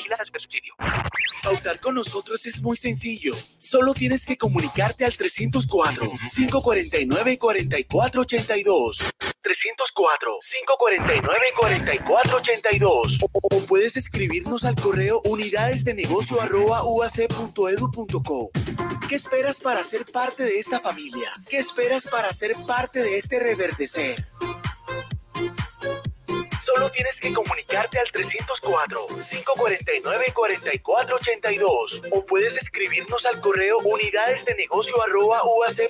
Pautar con nosotros es muy sencillo. Solo tienes que comunicarte al 304 549 4482. 304-549-4482. O, o puedes escribirnos al correo unidades de negocio uac.edu.co. ¿Qué esperas para ser parte de esta familia? ¿Qué esperas para ser parte de este reverdecer? Solo tienes que comunicarte al 304-549-4482 o puedes escribirnos al correo unidades de negocio uac.edu.co.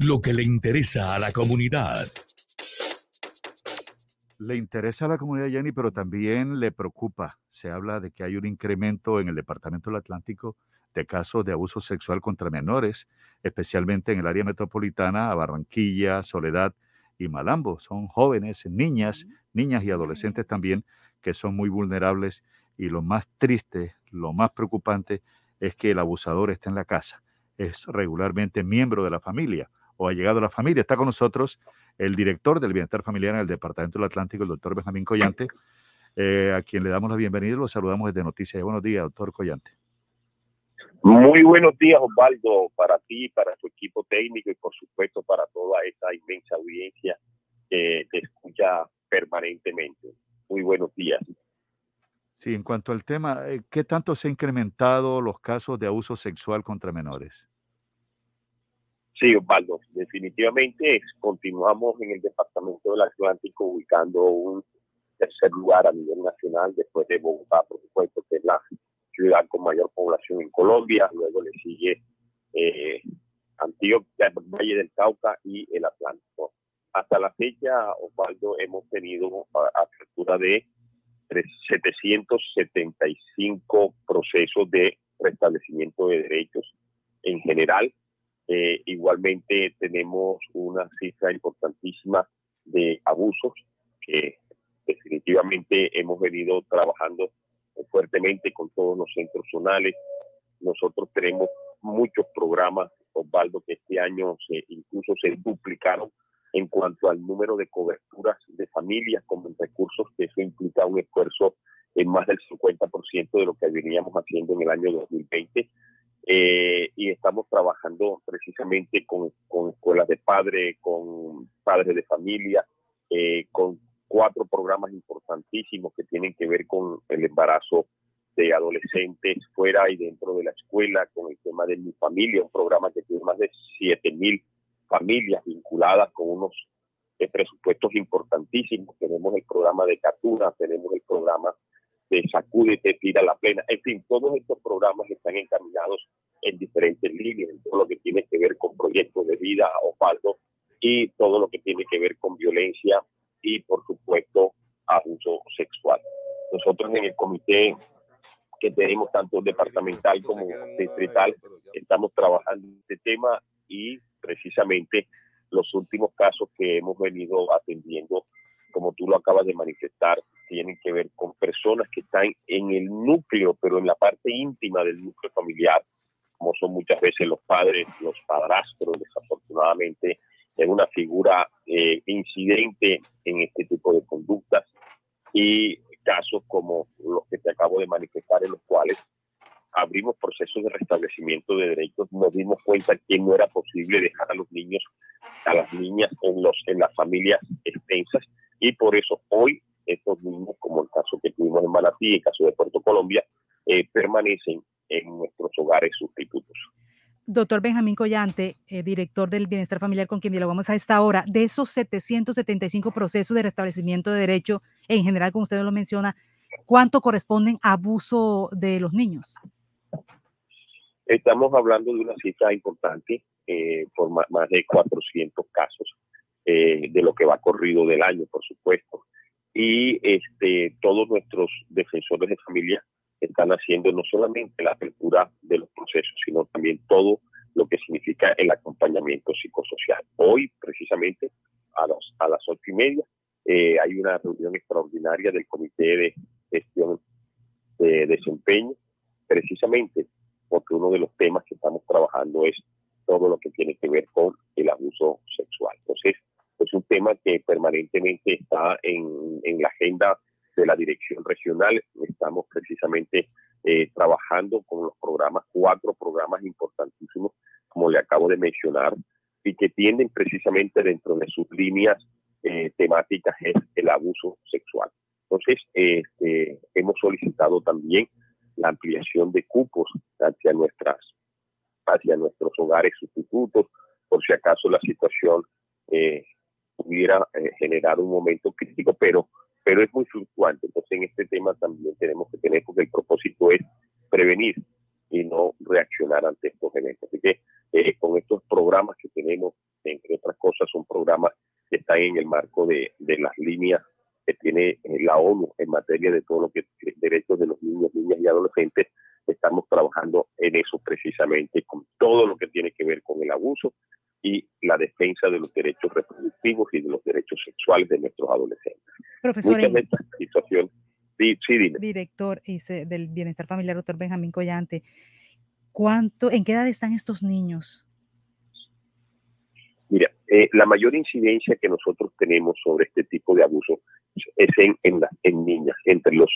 Lo que le interesa a la comunidad. Le interesa a la comunidad, Jenny, pero también le preocupa. Se habla de que hay un incremento en el Departamento del Atlántico de casos de abuso sexual contra menores, especialmente en el área metropolitana, a Barranquilla, Soledad y Malambo. Son jóvenes, niñas, niñas y adolescentes también, que son muy vulnerables y lo más triste, lo más preocupante es que el abusador está en la casa, es regularmente miembro de la familia o ha llegado a la familia. Está con nosotros el director del Bienestar Familiar en el Departamento del Atlántico, el doctor Benjamín Collante, eh, a quien le damos la bienvenida y lo saludamos desde Noticias. Buenos días, doctor Collante. Muy buenos días, Osvaldo, para ti, para tu equipo técnico y por supuesto para toda esta inmensa audiencia que te escucha permanentemente. Muy buenos días. Sí, en cuanto al tema, eh, ¿qué tanto se han incrementado los casos de abuso sexual contra menores? Sí, Osvaldo, definitivamente continuamos en el Departamento del Atlántico ubicando un tercer lugar a nivel nacional después de Bogotá, por supuesto, que es la ciudad con mayor población en Colombia, luego le sigue eh, Antioquia, Valle del Cauca y el Atlántico. Hasta la fecha, Osvaldo, hemos tenido apertura de 775 procesos de restablecimiento de derechos en general eh, igualmente tenemos una cifra importantísima de abusos que definitivamente hemos venido trabajando fuertemente con todos los centros zonales. Nosotros tenemos muchos programas, Osvaldo, que este año se, incluso se duplicaron en cuanto al número de coberturas de familias con recursos, que eso implica un esfuerzo en más del 50% de lo que veníamos haciendo en el año 2020 eh, y estamos trabajando precisamente con, con escuelas de padres, con padres de familia, eh, con cuatro programas importantísimos que tienen que ver con el embarazo de adolescentes fuera y dentro de la escuela, con el tema de mi familia, un programa que tiene más de 7 mil familias vinculadas con unos eh, presupuestos importantísimos. Tenemos el programa de Catura, tenemos el programa de Sacúdete, Tira la Plena. En fin, todos estos programas están encaminados en diferentes líneas, en todo lo que tiene que ver con proyectos de vida, Osvaldo, y todo lo que tiene que ver con violencia y, por supuesto, abuso sexual. Nosotros en el comité que tenemos tanto departamental como distrital, estamos trabajando este tema y precisamente los últimos casos que hemos venido atendiendo, como tú lo acabas de manifestar, tienen que ver con personas que están en el núcleo, pero en la parte íntima del núcleo familiar, como son muchas veces los padres, los padrastros, desafortunadamente, es una figura eh, incidente en este tipo de conductas. Y casos como los que te acabo de manifestar, en los cuales abrimos procesos de restablecimiento de derechos, nos dimos cuenta que no era posible dejar a los niños, a las niñas en, los, en las familias extensas y por eso hoy estos niños, como el caso que tuvimos en Manatí, el caso de Puerto Colombia, eh, permanecen en nuestros hogares sustitutos. Doctor Benjamín Collante, eh, director del Bienestar Familiar con quien dialogamos a esta hora, de esos 775 procesos de restablecimiento de derecho, en general, como usted lo menciona, ¿cuánto corresponden a abuso de los niños? Estamos hablando de una cifra importante, eh, por más, de 400 casos eh, de lo que va corrido del año, por supuesto. Y este, todos nuestros defensores de familia están haciendo no solamente la apertura de los procesos, sino también todo lo que significa el acompañamiento psicosocial. Hoy, precisamente, a, los, a las ocho y media, eh, hay una reunión extraordinaria del Comité de Gestión de Desempeño, precisamente porque uno de los temas que estamos trabajando es todo lo que tiene que ver con el abuso sexual. Entonces, es un tema que permanentemente está en, la agenda de la dirección regional. Estamos precisamente eh, trabajando con los programas, cuatro programas importantísimos, como le acabo de mencionar, y que tienden precisamente dentro de sus líneas eh, temáticas es el abuso sexual. Entonces, este, hemos solicitado también la ampliación de cupos hacia nuestras hacia nuestros hogares sustitutos, por si acaso la situación eh, pudiera generar un momento crítico, pero pero es muy fluctuante. Entonces, en este tema también tenemos que tener, porque el propósito es prevenir y no reaccionar ante estos eventos. Así que eh, con estos programas que tenemos, entre otras cosas, son programas que están en el marco de, de las líneas que tiene eh, la ONU en materia de todo lo que es derechos de los niños, niñas y adolescentes. Estamos trabajando en eso precisamente, con todo lo que tiene que ver con el abuso y la defensa de los derechos reproductivos y de los derechos sexuales de nuestros adolescentes. Profesor, situación, director del Bienestar Familiar, doctor Benjamín Collante, ¿cuánto, ¿en qué edad están estos niños? Mira, eh, la mayor incidencia que nosotros tenemos sobre este tipo de abuso es en, en, en niñas, entre los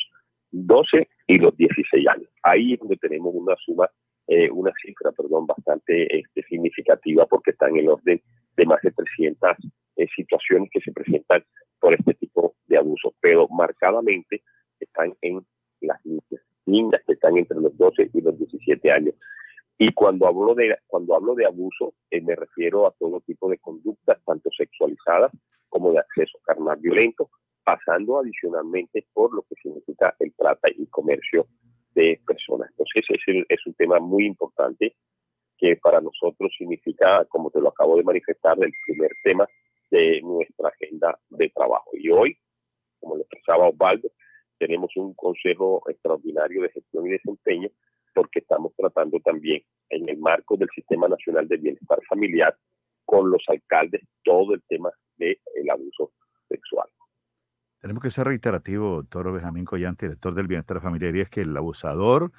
12 y los 16 años. Ahí es donde tenemos una suma eh, una cifra, perdón, bastante este, significativa porque está en el orden de más de 300 eh, situaciones que se presentan por este tipo de abuso, pero marcadamente están en las niñas, niñas que están entre los 12 y los 17 años. Y cuando hablo de, cuando hablo de abuso, eh, me refiero a todo tipo de conductas, tanto sexualizadas como de acceso carnal violento, pasando adicionalmente por lo que significa el trata y comercio de personas. Entonces, ese es un tema muy importante que para nosotros significa, como te lo acabo de manifestar, el primer tema de nuestra agenda de trabajo. Y hoy, como lo expresaba Osvaldo, tenemos un consejo extraordinario de gestión y desempeño porque estamos tratando también en el marco del Sistema Nacional de Bienestar Familiar con los alcaldes todo el tema del abuso sexual. Tenemos que ser reiterativo, doctor Benjamín Collante, director del Bienestar Familiar, y es que el abusador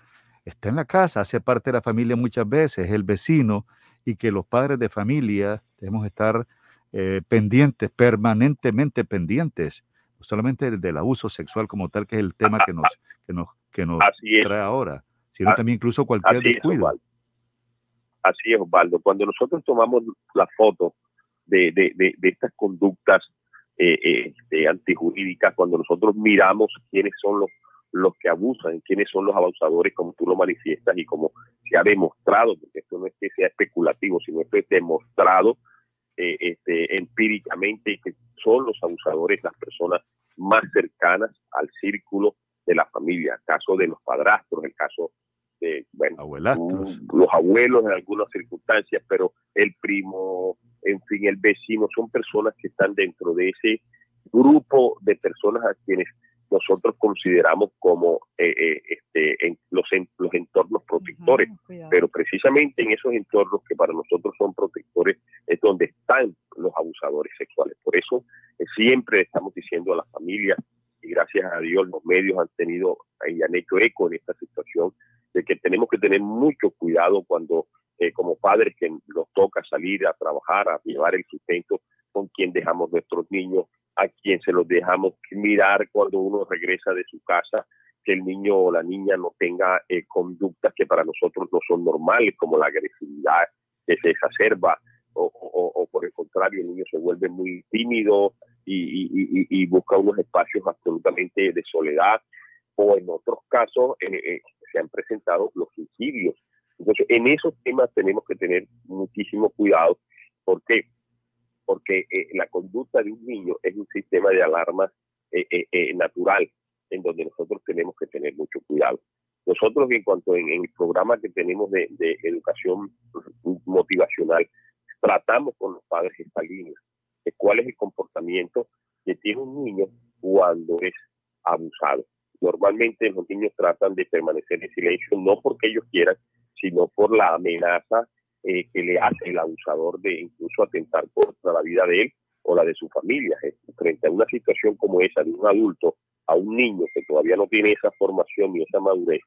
está en la casa, hace parte de la familia muchas veces, es el vecino, y que los padres de familia debemos estar eh, pendientes, permanentemente pendientes, no solamente del, abuso sexual como tal, que es el tema que nos, que nos, que nos trae ahora, sino también incluso cualquier descuido. Así es, Osvaldo. Cuando nosotros tomamos la foto de, de, de estas conductas eh, este, antijurídicas, cuando nosotros miramos quiénes son los, los que abusan, quiénes son los abusadores, como tú lo manifiestas y como se ha demostrado, porque esto no es que sea especulativo, sino que es demostrado eh, este, empíricamente que son los abusadores las personas más cercanas al círculo de la familia, el caso de los padrastros, el caso bueno, los abuelos en algunas circunstancias, pero el primo, en fin, el vecino, son personas que están dentro de ese grupo de personas a quienes nosotros consideramos como eh, eh, este, en los, los entornos protectores, pero precisamente en esos entornos que para nosotros son protectores es donde están los abusadores sexuales. Por eso eh, siempre estamos diciendo a las familias, y gracias a Dios los medios han tenido y han hecho eco en esta situación, de que tenemos que tener mucho cuidado cuando como padres que nos toca salir a trabajar, a llevar el sustento, con quien dejamos nuestros niños, a quien se los dejamos mirar cuando uno regresa de su casa, que el niño o la niña no tenga eh, conductas que para nosotros no son normales, como la agresividad que se exacerba, o, por el contrario, el niño se vuelve muy tímido y, busca unos espacios absolutamente de soledad, o en otros casos eh, eh, se han presentado los suicidios. Entonces, en esos temas tenemos que tener muchísimo cuidado. ¿Por qué? porque eh, la conducta de un niño es un sistema de alarma eh, eh, natural en donde nosotros tenemos que tener mucho cuidado. Nosotros en cuanto en, el programa que tenemos de, educación motivacional, tratamos con los padres esta línea de cuál es el comportamiento que tiene un niño cuando es abusado. Normalmente los niños tratan de permanecer en silencio no porque ellos quieran, sino por la amenaza eh, que le hace el abusador de incluso atentar contra la vida de él o la de su familia. Frente a una situación como esa de un adulto a un niño que todavía no tiene esa formación ni esa madurez,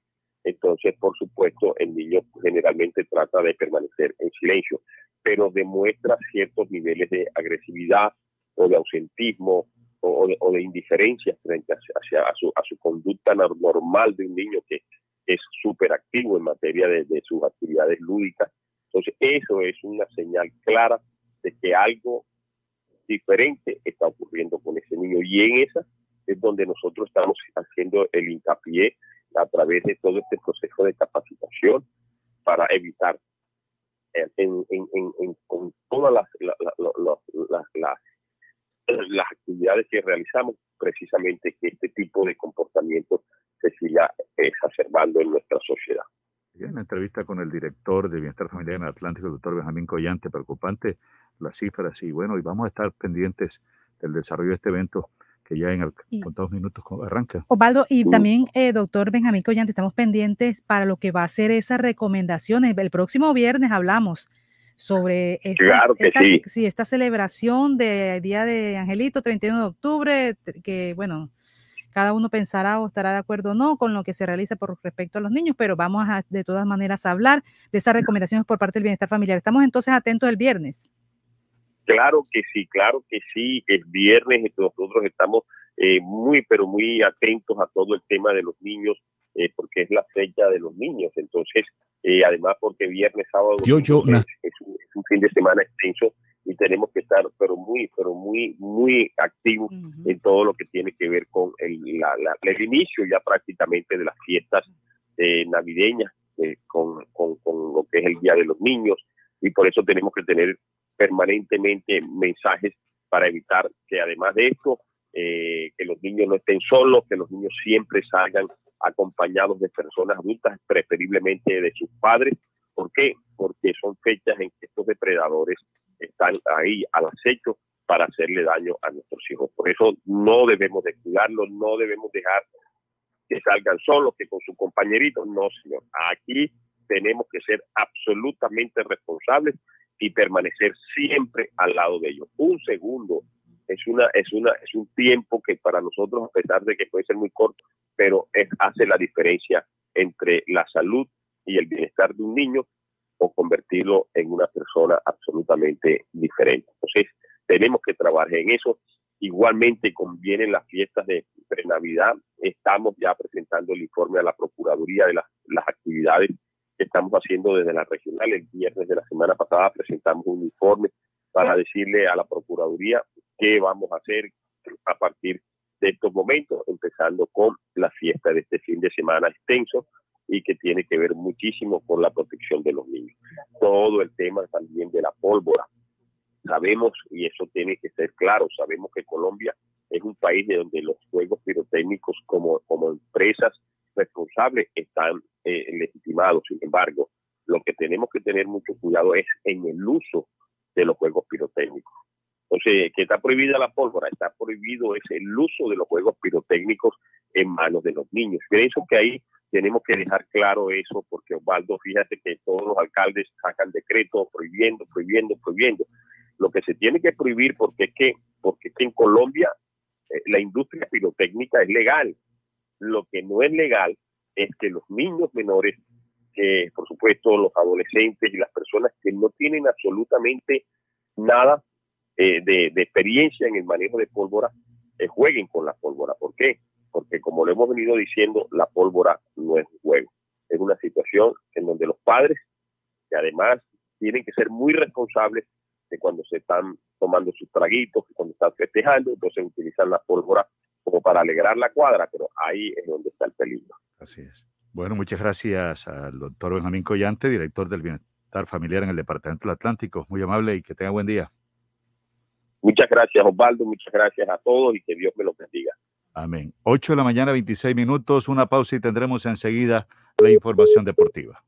entonces, por supuesto, el niño generalmente trata de permanecer en silencio, pero demuestra ciertos niveles de agresividad o de ausentismo o, de, indiferencia frente hacia, a, su, a su conducta normal de un niño que es súper activo en materia de, sus actividades lúdicas entonces, eso es una señal clara de que algo diferente está ocurriendo con ese niño. Y en esa es donde nosotros estamos haciendo el hincapié a través de todo este proceso de capacitación para evitar en, con todas las, las, actividades que realizamos precisamente que este tipo de comportamiento se siga exacerbando en nuestra sociedad. En entrevista con el director de Bienestar Familiar en el Atlántico, el doctor Benjamín Collante, preocupante las cifras y bueno, y vamos a estar pendientes del desarrollo de este evento que ya en contados minutos arranca. Osvaldo, y también, eh, doctor Benjamín Collante, estamos pendientes para lo que va a ser esas recomendaciones. El próximo viernes hablamos sobre esta, sí. esta celebración de Día de Angelito, 31 de octubre, que bueno, cada uno pensará o estará de acuerdo o no con lo que se realiza por respecto a los niños, pero vamos a de todas maneras a hablar de esas recomendaciones por parte del bienestar familiar. Estamos entonces atentos el viernes. Claro que sí, claro que sí. El viernes nosotros estamos eh, muy, pero muy atentos a todo el tema de los niños, eh, porque es la fecha de los niños. Entonces, eh, además porque viernes, sábado, yo, yo, es, un, fin de semana extenso y tenemos que estar pero muy pero muy muy activos en todo lo que tiene que ver con el, el inicio ya prácticamente de las fiestas eh, navideñas eh, con, con, lo que es el día de los niños y por eso tenemos que tener permanentemente mensajes para evitar que además de esto eh, que los niños no estén solos que los niños siempre salgan acompañados de personas adultas preferiblemente de sus padres ¿Por qué? Porque son fechas en que estos depredadores están ahí al acecho para hacerle daño a nuestros hijos. Por eso no debemos descuidarlos, no debemos dejar que salgan solos, que con su compañerito. No, señor. Aquí tenemos que ser absolutamente responsables y permanecer siempre al lado de ellos. Un segundo es una es una es un tiempo que para nosotros a pesar de que puede ser muy corto, pero es, hace la diferencia entre la salud y el bienestar de un niño o convertirlo en una persona absolutamente diferente. Entonces, tenemos que trabajar en eso. Igualmente convienen las fiestas de pre-Navidad. Estamos ya presentando el informe a la Procuraduría de las, actividades que estamos haciendo desde la regional. El viernes de la semana pasada presentamos un informe para decirle a la Procuraduría qué vamos a hacer a partir de estos momentos, empezando con la fiesta de este fin de semana extenso y que tiene que ver muchísimo con la protección de los niños. Todo el tema también de la pólvora. Sabemos, y eso tiene que ser claro, sabemos que Colombia es un país de donde los juegos pirotécnicos como, como empresas responsables están eh, legitimados. Sin embargo, lo que tenemos que tener mucho cuidado es en el uso de los juegos pirotécnicos. Entonces, que está prohibida la pólvora, está prohibido es el uso de los juegos pirotécnicos en manos de los niños. Pienso que ahí tenemos que dejar claro eso, porque Osvaldo, fíjate que todos los alcaldes sacan decretos prohibiendo, prohibiendo, prohibiendo. Lo que se tiene que prohibir, porque es que, porque es en Colombia eh, la industria pirotécnica es legal. Lo que no es legal es que los niños menores, que por supuesto los adolescentes y las personas que no tienen absolutamente nada eh, de, experiencia en el manejo de pólvora, eh, jueguen con la pólvora. ¿Por qué? Porque como lo hemos venido diciendo, la pólvora no es un juego. Es una situación en donde los padres, que además tienen que ser muy responsables de cuando se están tomando sus traguitos, cuando están festejando, entonces utilizan la pólvora como para alegrar la cuadra, pero ahí es donde está el peligro. Así es. Bueno, muchas gracias al doctor Benjamín Collante, director del Bienestar Familiar en el Departamento del Atlántico. Muy amable y que tenga buen día. Muchas gracias, Osvaldo. Muchas gracias a todos y que Dios me los bendiga. Amén. 8 de la mañana, 26 minutos. Una pausa y tendremos enseguida la información deportiva.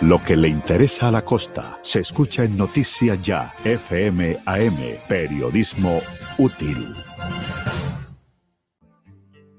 Lo que le interesa a la costa se escucha en Noticias Ya, FM AM, periodismo útil.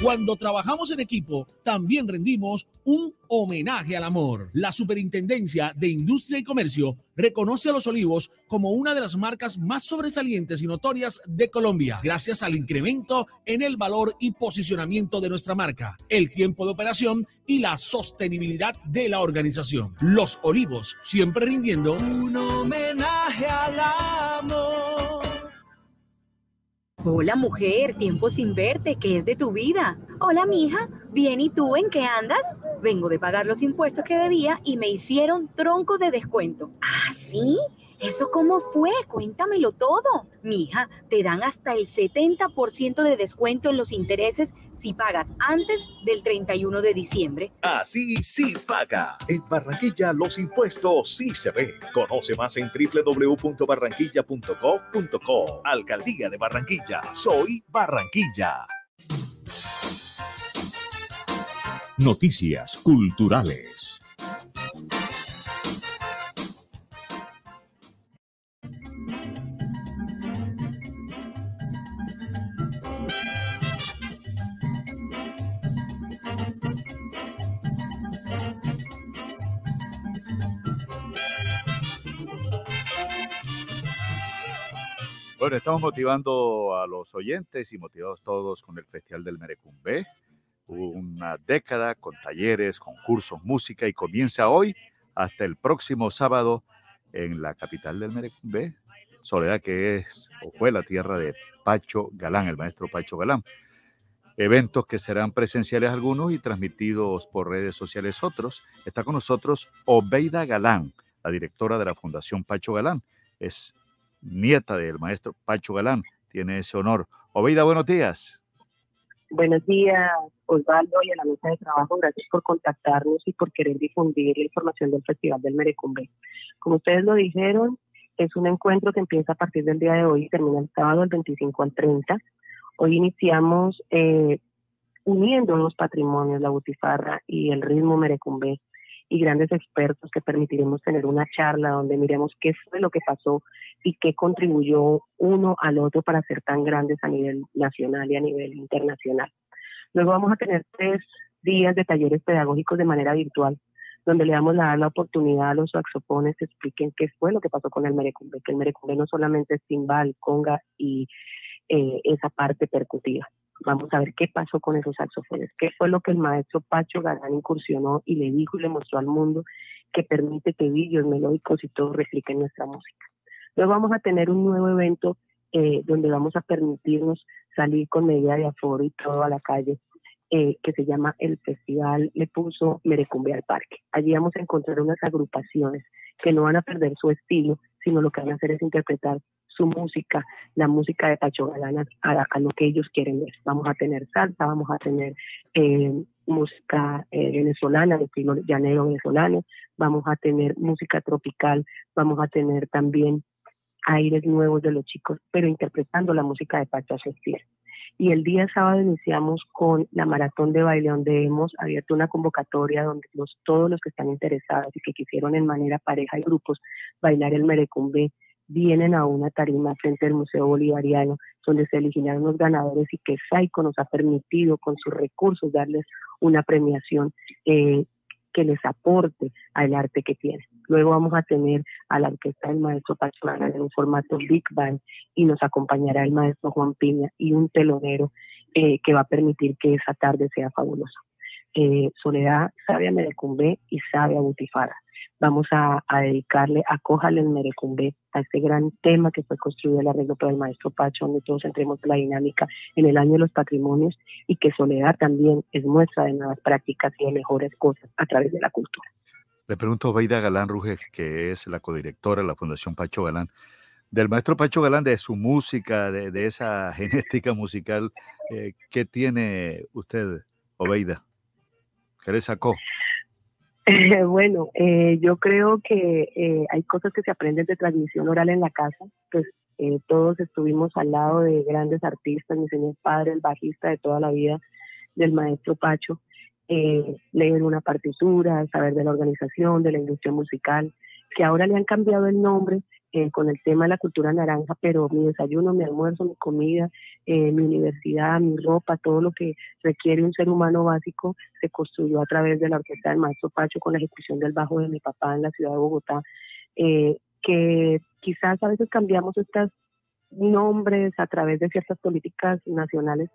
Cuando trabajamos en equipo, también rendimos un homenaje al amor. La Superintendencia de Industria y Comercio reconoce a Los Olivos como una de las marcas más sobresalientes y notorias de Colombia, gracias al incremento en el valor y posicionamiento de nuestra marca, el tiempo de operación y la sostenibilidad de la organización. Los Olivos, siempre rindiendo un homenaje al amor. Hola mujer, tiempo sin verte, ¿qué es de tu vida? Hola mija, bien, ¿y tú en qué andas? Vengo de pagar los impuestos que debía y me hicieron tronco de descuento. ¿Ah, sí? ¿Eso cómo fue? Cuéntamelo todo. Mija, te dan hasta el 70% de descuento en los intereses si pagas antes del 31 de diciembre. Así sí paga. En Barranquilla los impuestos sí se ven. Conoce más en www.barranquilla.gov.co. Alcaldía de Barranquilla. Soy Barranquilla. Noticias culturales. Bueno, estamos motivando a los oyentes y motivados todos con el Festival del Merecumbe. Una década con talleres, concursos, música y comienza hoy hasta el próximo sábado en la capital del Merecumbe, Soledad, que es o fue la tierra de Pacho Galán, el maestro Pacho Galán. Eventos que serán presenciales algunos y transmitidos por redes sociales otros. Está con nosotros Obeida Galán, la directora de la Fundación Pacho Galán. Es nieta del maestro Pacho Galán, tiene ese honor. Obeida, buenos días. Buenos días, Osvaldo, y a la mesa de trabajo. Gracias por contactarnos y por querer difundir la información del Festival del Merecumbe. Como ustedes lo dijeron, es un encuentro que empieza a partir del día de hoy y termina el sábado del 25 al 30. Hoy iniciamos eh, uniendo los patrimonios, la butifarra y el ritmo merecumbe y grandes expertos que permitiremos tener una charla donde miremos qué fue lo que pasó y qué contribuyó uno al otro para ser tan grandes a nivel nacional y a nivel internacional. Luego vamos a tener tres días de talleres pedagógicos de manera virtual, donde le damos la, la oportunidad a los saxofones que expliquen qué fue lo que pasó con el merecumbe, que el merecumbe no solamente es timbal, conga y eh, esa parte percutiva, Vamos a ver qué pasó con esos saxofones, qué fue lo que el maestro Pacho Galán incursionó y le dijo y le mostró al mundo que permite que vídeos melódicos y todo repliquen nuestra música. Luego vamos a tener un nuevo evento eh, donde vamos a permitirnos salir con medida de aforo y todo a la calle, eh, que se llama el Festival Le Puso Merecumbe al Parque. Allí vamos a encontrar unas agrupaciones que no van a perder su estilo, sino lo que van a hacer es interpretar su música, la música de Pacho Galán a, lo que ellos quieren ver. Vamos a tener salsa, vamos a tener eh, música eh, venezolana, de estilo llanero venezolano, vamos a tener música tropical, vamos a tener también aires nuevos de los chicos, pero interpretando la música de Pacho Cecil. Y el día sábado iniciamos con la maratón de baile, donde hemos abierto una convocatoria donde los, todos los que están interesados y que quisieron en manera pareja y grupos bailar el merecumbe vienen a una tarima frente al Museo Bolivariano, donde se eligieron los ganadores y que SAICO nos ha permitido con sus recursos darles una premiación eh, que les aporte al arte que tienen. Luego vamos a tener a la orquesta del maestro Pachmana en un formato Big Band y nos acompañará el maestro Juan Piña y un telonero eh, que va a permitir que esa tarde sea fabulosa. Eh, Soledad sabe a y sabe a vamos a, dedicarle, a el Merecumbe, a este gran tema que fue construido el arreglo por el maestro Pacho, donde todos entremos en la dinámica en el año de los patrimonios y que Soledad también es muestra de nuevas prácticas y de mejores cosas a través de la cultura. Le pregunto a Beida Galán Ruge, que es la codirectora de la Fundación Pacho Galán, del maestro Pacho Galán, de su música, de, esa genética musical, eh, ¿qué tiene usted, Obeida? ¿Qué le sacó? bueno, eh, yo creo que eh, hay cosas que se aprenden de transmisión oral en la casa. Pues eh, todos estuvimos al lado de grandes artistas, mi señor padre, el bajista de toda la vida del maestro Pacho. leer una partitura, saber de la organización, de la industria musical, que ahora le han cambiado el nombre eh, con el tema de la cultura naranja, pero mi desayuno, mi almuerzo, mi comida, eh, mi universidad, mi ropa, todo lo que requiere un ser humano básico se construyó a través de la orquesta del maestro Pacho con la ejecución del bajo de mi papá en la ciudad de Bogotá, eh, que quizás a veces cambiamos estos nombres a través de ciertas políticas nacionales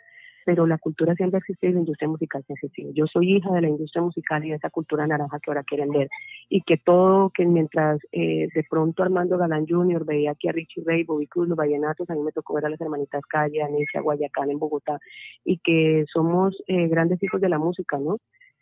pero la cultura siempre ha existido y la industria musical siempre ha existido. Yo soy hija de la industria musical y de esa cultura naranja que ahora quieren ver. Y que todo, que mientras eh, de pronto Armando Galán Jr. veía aquí a Richie Ray, Bobby Cruz, los vallenatos, a mí me tocó ver a las hermanitas Calle, Anesia, Guayacán en Bogotá, y que somos eh, grandes hijos de la música, ¿no?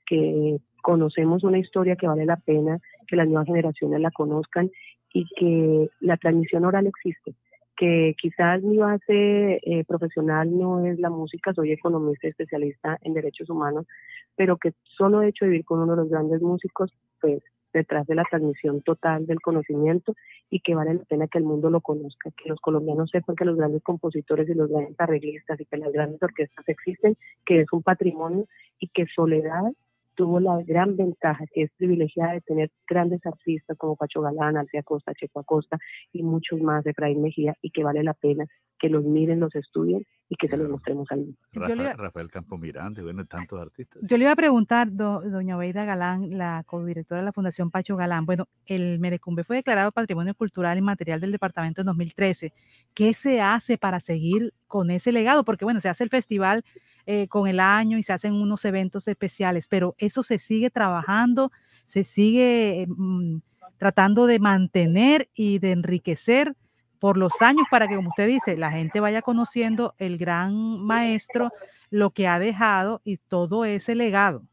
Que conocemos una historia que vale la pena que las nuevas generaciones la conozcan y que la transmisión oral existe que quizás mi base eh, profesional no es la música, soy economista especialista en derechos humanos, pero que solo he hecho vivir con uno de los grandes músicos, pues detrás de la transmisión total del conocimiento y que vale la pena que el mundo lo conozca, que los colombianos sepan que los grandes compositores y los grandes arreglistas y que las grandes orquestas existen, que es un patrimonio y que Soledad tuvo la gran ventaja que es privilegiada de tener grandes artistas como Pacho Galán, Alcia Costa, Checo Acosta y muchos más de Efraín Mejía y que vale la pena que los miren, los estudien y que se los mostremos al mundo. Rafael, Rafael Campo Miranda, bueno, tantos artistas. Yo le iba a preguntar, doña Obeida Galán, la codirectora de la Fundación Pacho Galán, bueno, el Merecumbe fue declarado Patrimonio Cultural y Material del Departamento en 2013. ¿Qué se hace para seguir con ese legado? Porque bueno, se hace el festival eh, con el año y se hacen unos eventos especiales, pero eso se sigue trabajando, se sigue mm, tratando de mantener y de enriquecer por los años para que, como usted dice, la gente vaya conociendo el gran maestro, lo que ha dejado y todo ese legado.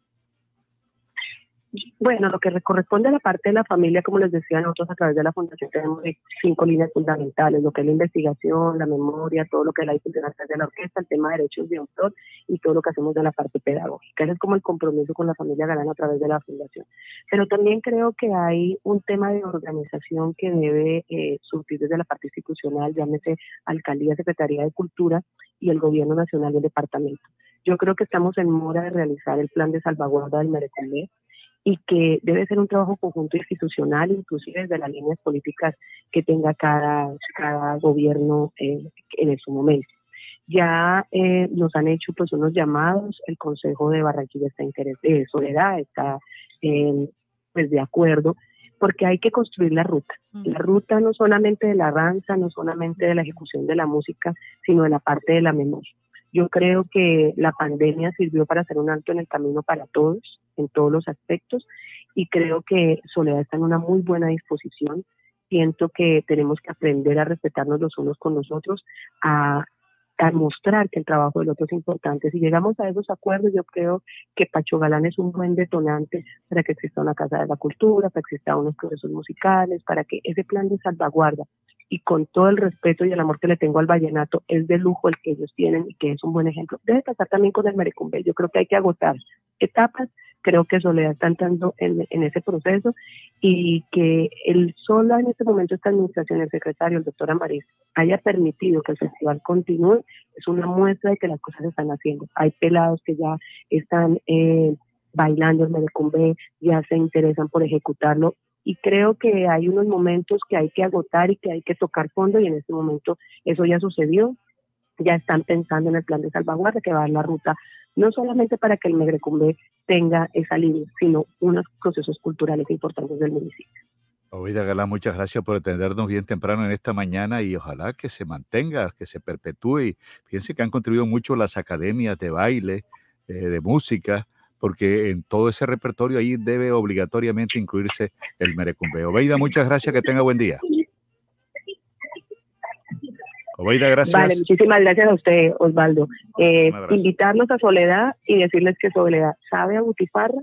Bueno, lo que corresponde a la parte de la familia, como les decía, nosotros a través de la Fundación tenemos cinco líneas fundamentales, lo que es la investigación, la memoria, todo lo que es la difusión de la orquesta, el tema de derechos de autor y todo lo que hacemos de la parte pedagógica. Ese es como el compromiso con la familia Galán a través de la Fundación. Pero también creo que hay un tema de organización que debe eh, desde la parte institucional, llámese Alcaldía, Secretaría de Cultura y el Gobierno Nacional del Departamento. Yo creo que estamos en mora de realizar el plan de salvaguarda del Merecumbe y que debe ser un trabajo conjunto institucional, inclusive desde las líneas políticas que tenga cada, cada gobierno eh, en su momento. Ya eh, nos han hecho pues unos llamados, el Consejo de Barranquilla está interés, de Soledad está pues de acuerdo, porque hay que construir la ruta. La ruta no solamente de la danza, no solamente de la ejecución de la música, sino de la parte de la memoria. Yo creo que la pandemia sirvió para hacer un alto en el camino para todos, en todos los aspectos, y creo que Soledad está en una muy buena disposición. Siento que tenemos que aprender a respetarnos los unos con los otros, a, mostrar que el trabajo del otro es importante. Si llegamos a esos acuerdos, yo creo que Pacho Galán es un buen detonante para que exista una Casa de la Cultura, para que existan unos procesos musicales, para que ese plan de salvaguarda y con todo el respeto y el amor que le tengo al vallenato, es de lujo el que ellos tienen y que es un buen ejemplo. Debe pasar también con el merecumbe. Yo creo que hay que agotar etapas. Creo que Soledad está entrando en, en ese proceso y que el solo en este momento esta administración, el secretario, el doctor Amariz, haya permitido que el festival continúe, es una muestra de que las cosas se están haciendo. Hay pelados que ya están eh, bailando el merecumbe, ya se interesan por ejecutarlo y creo que hay unos momentos que hay que agotar y que hay que tocar fondo y en este momento eso ya sucedió. Ya están pensando en el plan de salvaguarda que va a dar la ruta no solamente para que el Megrecumbe tenga esa línea, sino unos procesos culturales importantes del municipio. Oida Galán, muchas gracias por atendernos bien temprano en esta mañana y ojalá que se mantenga, que se perpetúe. Fíjense que han contribuido mucho las academias de baile, eh, de música, porque en todo ese repertorio ahí debe obligatoriamente incluirse el merecumbe. Obeida, muchas gracias, que tenga buen día. Obeida, gracias. Vale, muchísimas gracias a usted, Osvaldo. Eh, invitarlos a Soledad y decirles que Soledad sabe a butifarra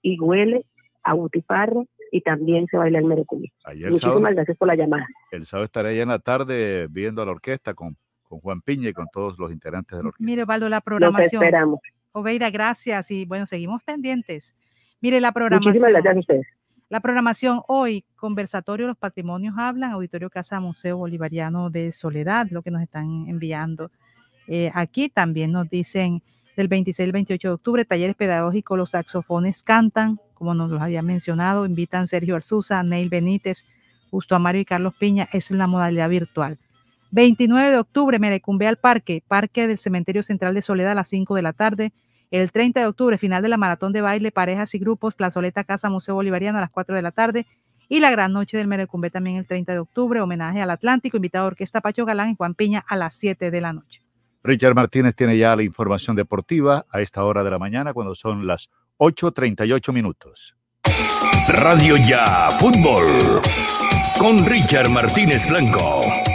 y huele a butifarra y también se baila el merecumbe. Muchísimas gracias por la llamada. El sábado estaré allá en la tarde viendo a la orquesta con, con Juan Piña y con todos los integrantes de la orquesta. Mire, Osvaldo, la programación. Los esperamos. Oveida, gracias y bueno, seguimos pendientes. Mire la programación. Muchísimas gracias a ustedes. La programación hoy, conversatorio Los Patrimonios Hablan, Auditorio Casa Museo Bolivariano de Soledad, lo que nos están enviando. Eh, aquí también nos dicen del 26 al 28 de octubre, talleres pedagógicos, los saxofones cantan, como nos los había mencionado, invitan Sergio Arzuza, Neil Benítez, Justo Amario y Carlos Piña, es la modalidad virtual. 29 de octubre, Merecumbe al Parque, Parque del Cementerio Central de Soledad a las 5 de la tarde. El 30 de octubre, final de la maratón de baile, parejas y grupos, Plazoleta Casa Museo Bolivariano a las 4 de la tarde. Y la gran noche del Merecumbe también el 30 de octubre, homenaje al Atlántico, invitado a Orquesta Pacho Galán y Juan Piña a las 7 de la noche. Richard Martínez tiene ya la información deportiva a esta hora de la mañana, cuando son las 8.38 minutos. Radio Ya Fútbol con Richard Martínez Blanco.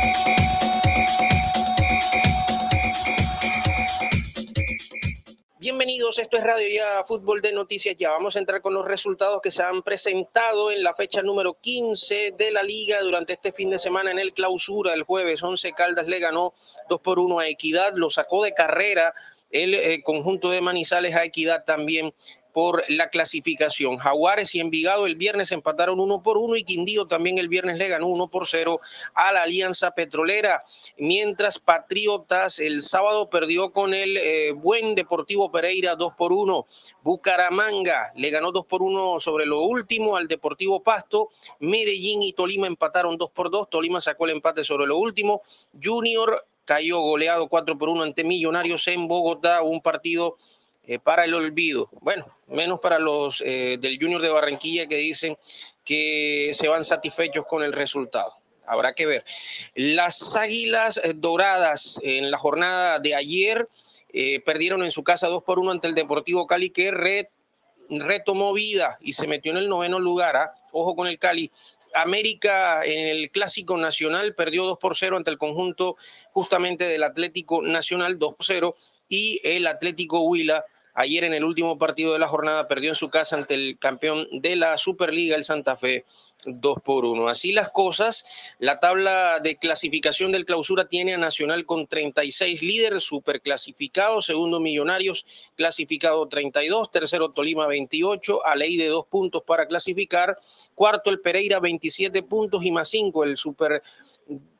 Bienvenidos, esto es Radio Ya Fútbol de Noticias Ya. Vamos a entrar con los resultados que se han presentado en la fecha número 15 de la liga durante este fin de semana en el clausura. El jueves 11 Caldas le ganó 2 por 1 a Equidad, lo sacó de carrera el eh, conjunto de Manizales a Equidad también por la clasificación. Jaguares y Envigado el viernes empataron uno por uno y Quindío también el viernes le ganó uno por cero a la Alianza Petrolera, mientras Patriotas el sábado perdió con el eh, buen Deportivo Pereira dos por uno. Bucaramanga le ganó dos por uno sobre lo último al Deportivo Pasto. Medellín y Tolima empataron dos por dos. Tolima sacó el empate sobre lo último. Junior cayó goleado cuatro por uno ante Millonarios en Bogotá, un partido eh, para el olvido. Bueno, menos para los eh, del Junior de Barranquilla que dicen que se van satisfechos con el resultado. Habrá que ver. Las Águilas eh, Doradas en la jornada de ayer perdieron en su casa 2 por 1 ante el Deportivo Cali que retomó vida y se metió en el noveno lugar. ¿ah? Ojo con el Cali América en el Clásico Nacional perdió 2 por 0 ante el conjunto justamente del Atlético Nacional 2 por 0 y el Atlético Huila ayer en el último partido de la jornada perdió en su casa ante el campeón de la Superliga, el Santa Fe, 2 por 1. Así las cosas, la tabla de clasificación del clausura tiene a Nacional con 36 líderes, superclasificado, segundo Millonarios, clasificado 32, tercero Tolima 28, a ley de dos puntos para clasificar, cuarto el Pereira 27 puntos y más 5 el super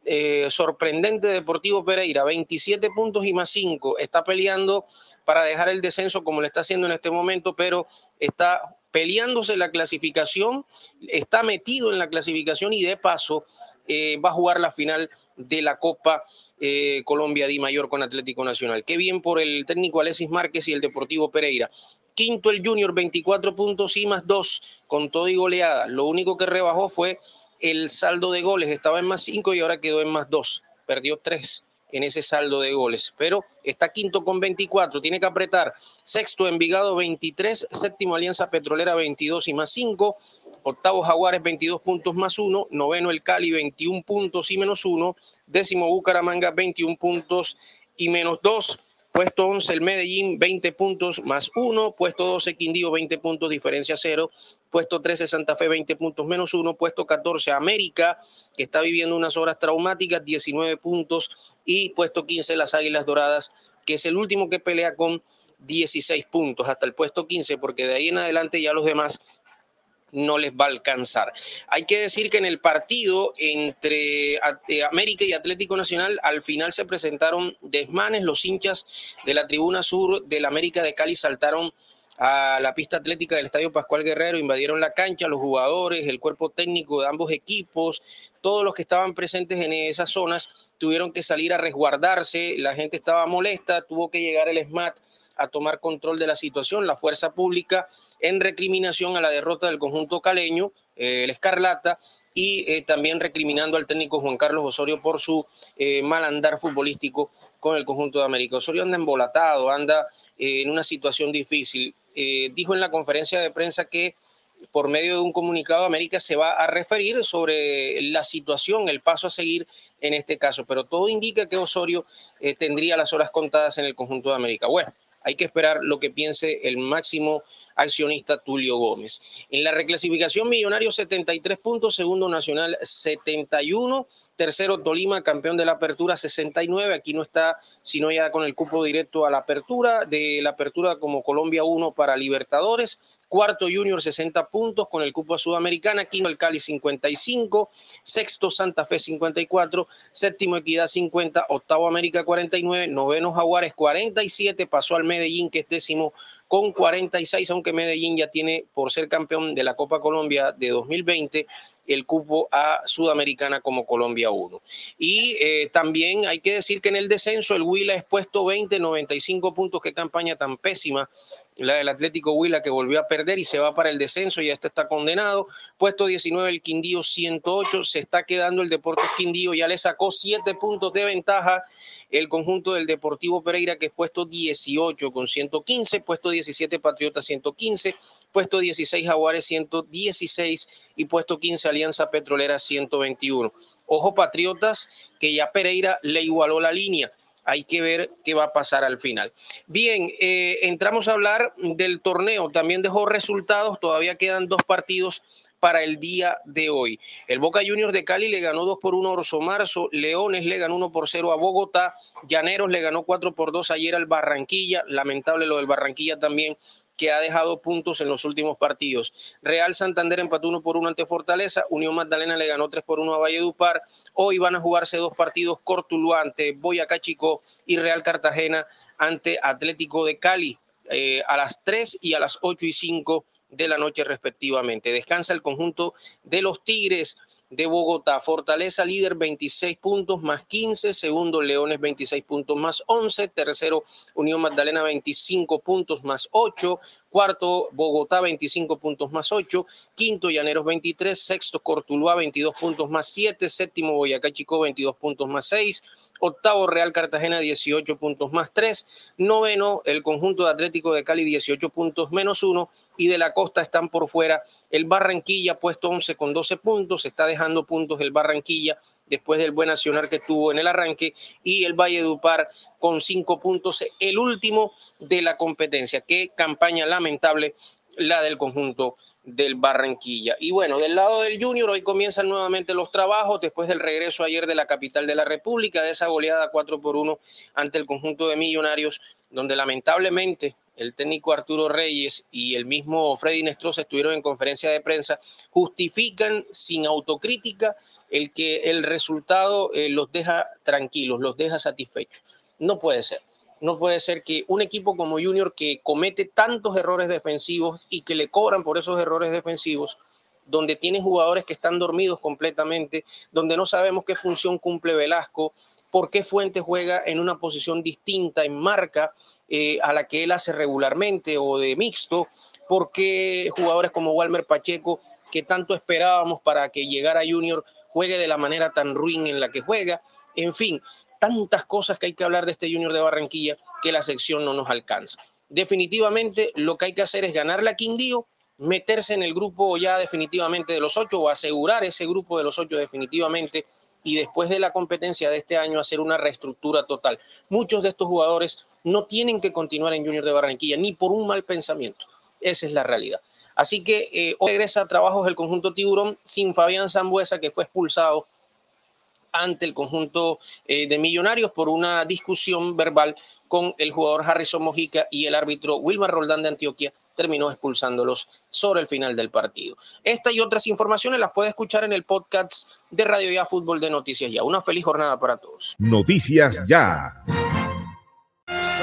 eh, sorprendente Deportivo Pereira, 27 puntos y más 5, está peleando para dejar el descenso como lo está haciendo en este momento, pero está peleándose la clasificación, está metido en la clasificación y de paso eh, va a jugar la final de la Copa eh, Colombia Di Mayor con Atlético Nacional. Qué bien por el técnico Alexis Márquez y el Deportivo Pereira. Quinto el Junior, 24 puntos y más 2 con todo y goleada. Lo único que rebajó fue el saldo de goles. Estaba en más 5 y ahora quedó en más 2. Perdió 3 en ese saldo de goles, pero está quinto con 24, tiene que apretar. Sexto Envigado 23, séptimo Alianza Petrolera 22 y más 5, octavo Jaguares 22 puntos más 1, noveno el Cali 21 puntos y menos 1, décimo Bucaramanga 21 puntos y menos 2. Puesto 11 el Medellín, 20 puntos más 1. Puesto 12 Quindío, 20 puntos, diferencia 0. Puesto 13 Santa Fe, 20 puntos menos 1. Puesto 14 América, que está viviendo unas horas traumáticas, 19 puntos. Y puesto 15 las Águilas Doradas, que es el último que pelea con 16 puntos hasta el puesto 15, porque de ahí en adelante ya los demás no les va a alcanzar. Hay que decir que en el partido entre eh, América y Atlético Nacional al final se presentaron desmanes, los hinchas de la tribuna sur del América de Cali saltaron a la pista atlética del Estadio Pascual Guerrero, invadieron la cancha, los jugadores, el cuerpo técnico de ambos equipos, todos los que estaban presentes en esas zonas tuvieron que salir a resguardarse, la gente estaba molesta, tuvo que llegar el SMAT a tomar control de la situación, la fuerza pública en recriminación a la derrota del conjunto caleño, eh, el Escarlata, y eh, también recriminando al técnico Juan Carlos Osorio por su eh, mal andar futbolístico con el conjunto de América. Osorio anda embolatado, anda en una situación difícil. Dijo en la conferencia de prensa que por medio de un comunicado América se va a referir sobre la situación, el paso a seguir en este caso, pero todo indica que Osorio tendría las horas contadas en el conjunto de América. Bueno, hay que esperar lo que piense el máximo accionista Tulio Gómez. En la reclasificación Millonario 73 puntos, segundo Nacional 71, tercero Tolima, campeón de la apertura 69, aquí no está sino ya con el cupo directo a la apertura, de la apertura como Colombia 1 para Libertadores, Cuarto Junior 60 puntos con el cupo Sudamericana. Quinto el Cali 55. Sexto Santa Fe 54. Séptimo Equidad 50. Octavo América 49. Noveno Jaguares 47. Pasó al Medellín que es décimo con 46, aunque Medellín ya tiene por ser campeón de la Copa Colombia de 2020 el cupo a Sudamericana como Colombia 1. Y eh, también hay que decir que en el descenso el Huila es puesto 20, 95 puntos, qué campaña tan pésima la del Atlético Huila que volvió a perder y se va para el descenso, y este está condenado. Puesto 19 el Quindío 108, se está quedando el Deportes Quindío, ya le sacó 7 puntos de ventaja el conjunto del Deportivo Pereira que es puesto 18 con 115, puesto 17 Patriota 115, puesto 16 Jaguares 116 y puesto 15 Alianza Petrolera 121. Ojo Patriotas que ya Pereira le igualó la línea hay que ver qué va a pasar al final. Bien, eh, entramos a hablar del torneo. También dejó resultados. Todavía quedan dos partidos para el día de hoy. El Boca Juniors de Cali le ganó 2 por 1 a Orso Marzo, Leones le ganó 1 por 0 a Bogotá, Llaneros le ganó 4 por 2 ayer al Barranquilla, lamentable lo del Barranquilla también que ha dejado puntos en los últimos partidos. Real Santander empató 1 por 1 ante Fortaleza, Unión Magdalena le ganó 3 por 1 a Valledupar. Hoy van a jugarse dos partidos, Cortuluá ante Boyacá Chico y Real Cartagena ante Atlético de Cali eh, a las 3 y a las 8 y 5 de la noche respectivamente. Descansa el conjunto de los Tigres de Bogotá. Fortaleza líder 26 puntos más 15, segundo Leones 26 puntos más 11, tercero Unión Magdalena 25 puntos más 8, Cuarto, Bogotá 25 puntos más 8. Quinto, Llaneros 23. Sexto, Cortuluá 22 puntos más 7. Séptimo, Boyacá Chico 22 puntos más 6. Octavo, Real Cartagena 18 puntos más 3. Noveno, el conjunto de Atlético de Cali 18 puntos menos 1. Y de la costa están por fuera el Barranquilla puesto 11 con 12 puntos. Está dejando puntos el Barranquilla después del buen accionar que tuvo en el arranque, y el Valle Dupar con cinco puntos, el último de la competencia. Qué campaña lamentable la del conjunto del Barranquilla. Y bueno, del lado del Junior, hoy comienzan nuevamente los trabajos después del regreso ayer de la capital de la República, de esa goleada 4 por 1 ante el conjunto de Millonarios, donde lamentablemente el técnico Arturo Reyes y el mismo Freddy Nestroza estuvieron en conferencia de prensa, justifican sin autocrítica el que el resultado eh, los deja tranquilos, los deja satisfechos. No puede ser. No puede ser que un equipo como Junior que comete tantos errores defensivos y que le cobran por esos errores defensivos, donde tiene jugadores que están dormidos completamente, donde no sabemos qué función cumple Velasco, por qué Fuentes juega en una posición distinta, en marca, eh, a la que él hace regularmente o de mixto, por qué jugadores como Walmer Pacheco, que tanto esperábamos para que llegara Junior, juegue de la manera tan ruin en la que juega. En fin, tantas cosas que hay que hablar de este Junior de Barranquilla que la sección no nos alcanza. Definitivamente lo que hay que hacer es ganarle a Quindío, meterse en el grupo ya definitivamente de los ocho o asegurar ese grupo de los ocho definitivamente y después de la competencia de este año hacer una reestructura total. Muchos de estos jugadores no tienen que continuar en Junior de Barranquilla ni por un mal pensamiento. Esa es la realidad. Así que eh, hoy regresa a trabajos el conjunto Tiburón sin Fabián Zambuesa, que fue expulsado ante el conjunto eh, de Millonarios por una discusión verbal con el jugador Harrison Mojica y el árbitro Wilmar Roldán de Antioquia terminó expulsándolos sobre el final del partido. Esta y otras informaciones las puede escuchar en el podcast de Radio Ya Fútbol de Noticias Ya. Una feliz jornada para todos. Noticias Ya.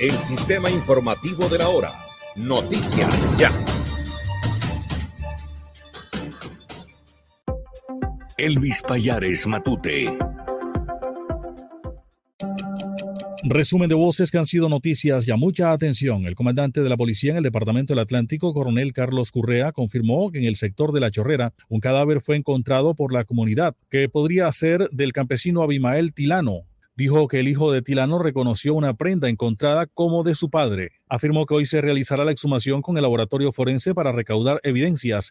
El sistema informativo de la hora Noticias Ya. Elvis Payares Matute. Resumen de voces que han sido noticias ya. Mucha atención. El comandante de la policía en el Departamento del Atlántico, coronel Carlos Currea, confirmó que en el sector de La Chorrera un cadáver fue encontrado por la comunidad, que podría ser del campesino Abimael Tilano, Dijo que el hijo de Tilano reconoció una prenda encontrada como de su padre. Afirmó que hoy se realizará la exhumación con el laboratorio forense para recaudar evidencias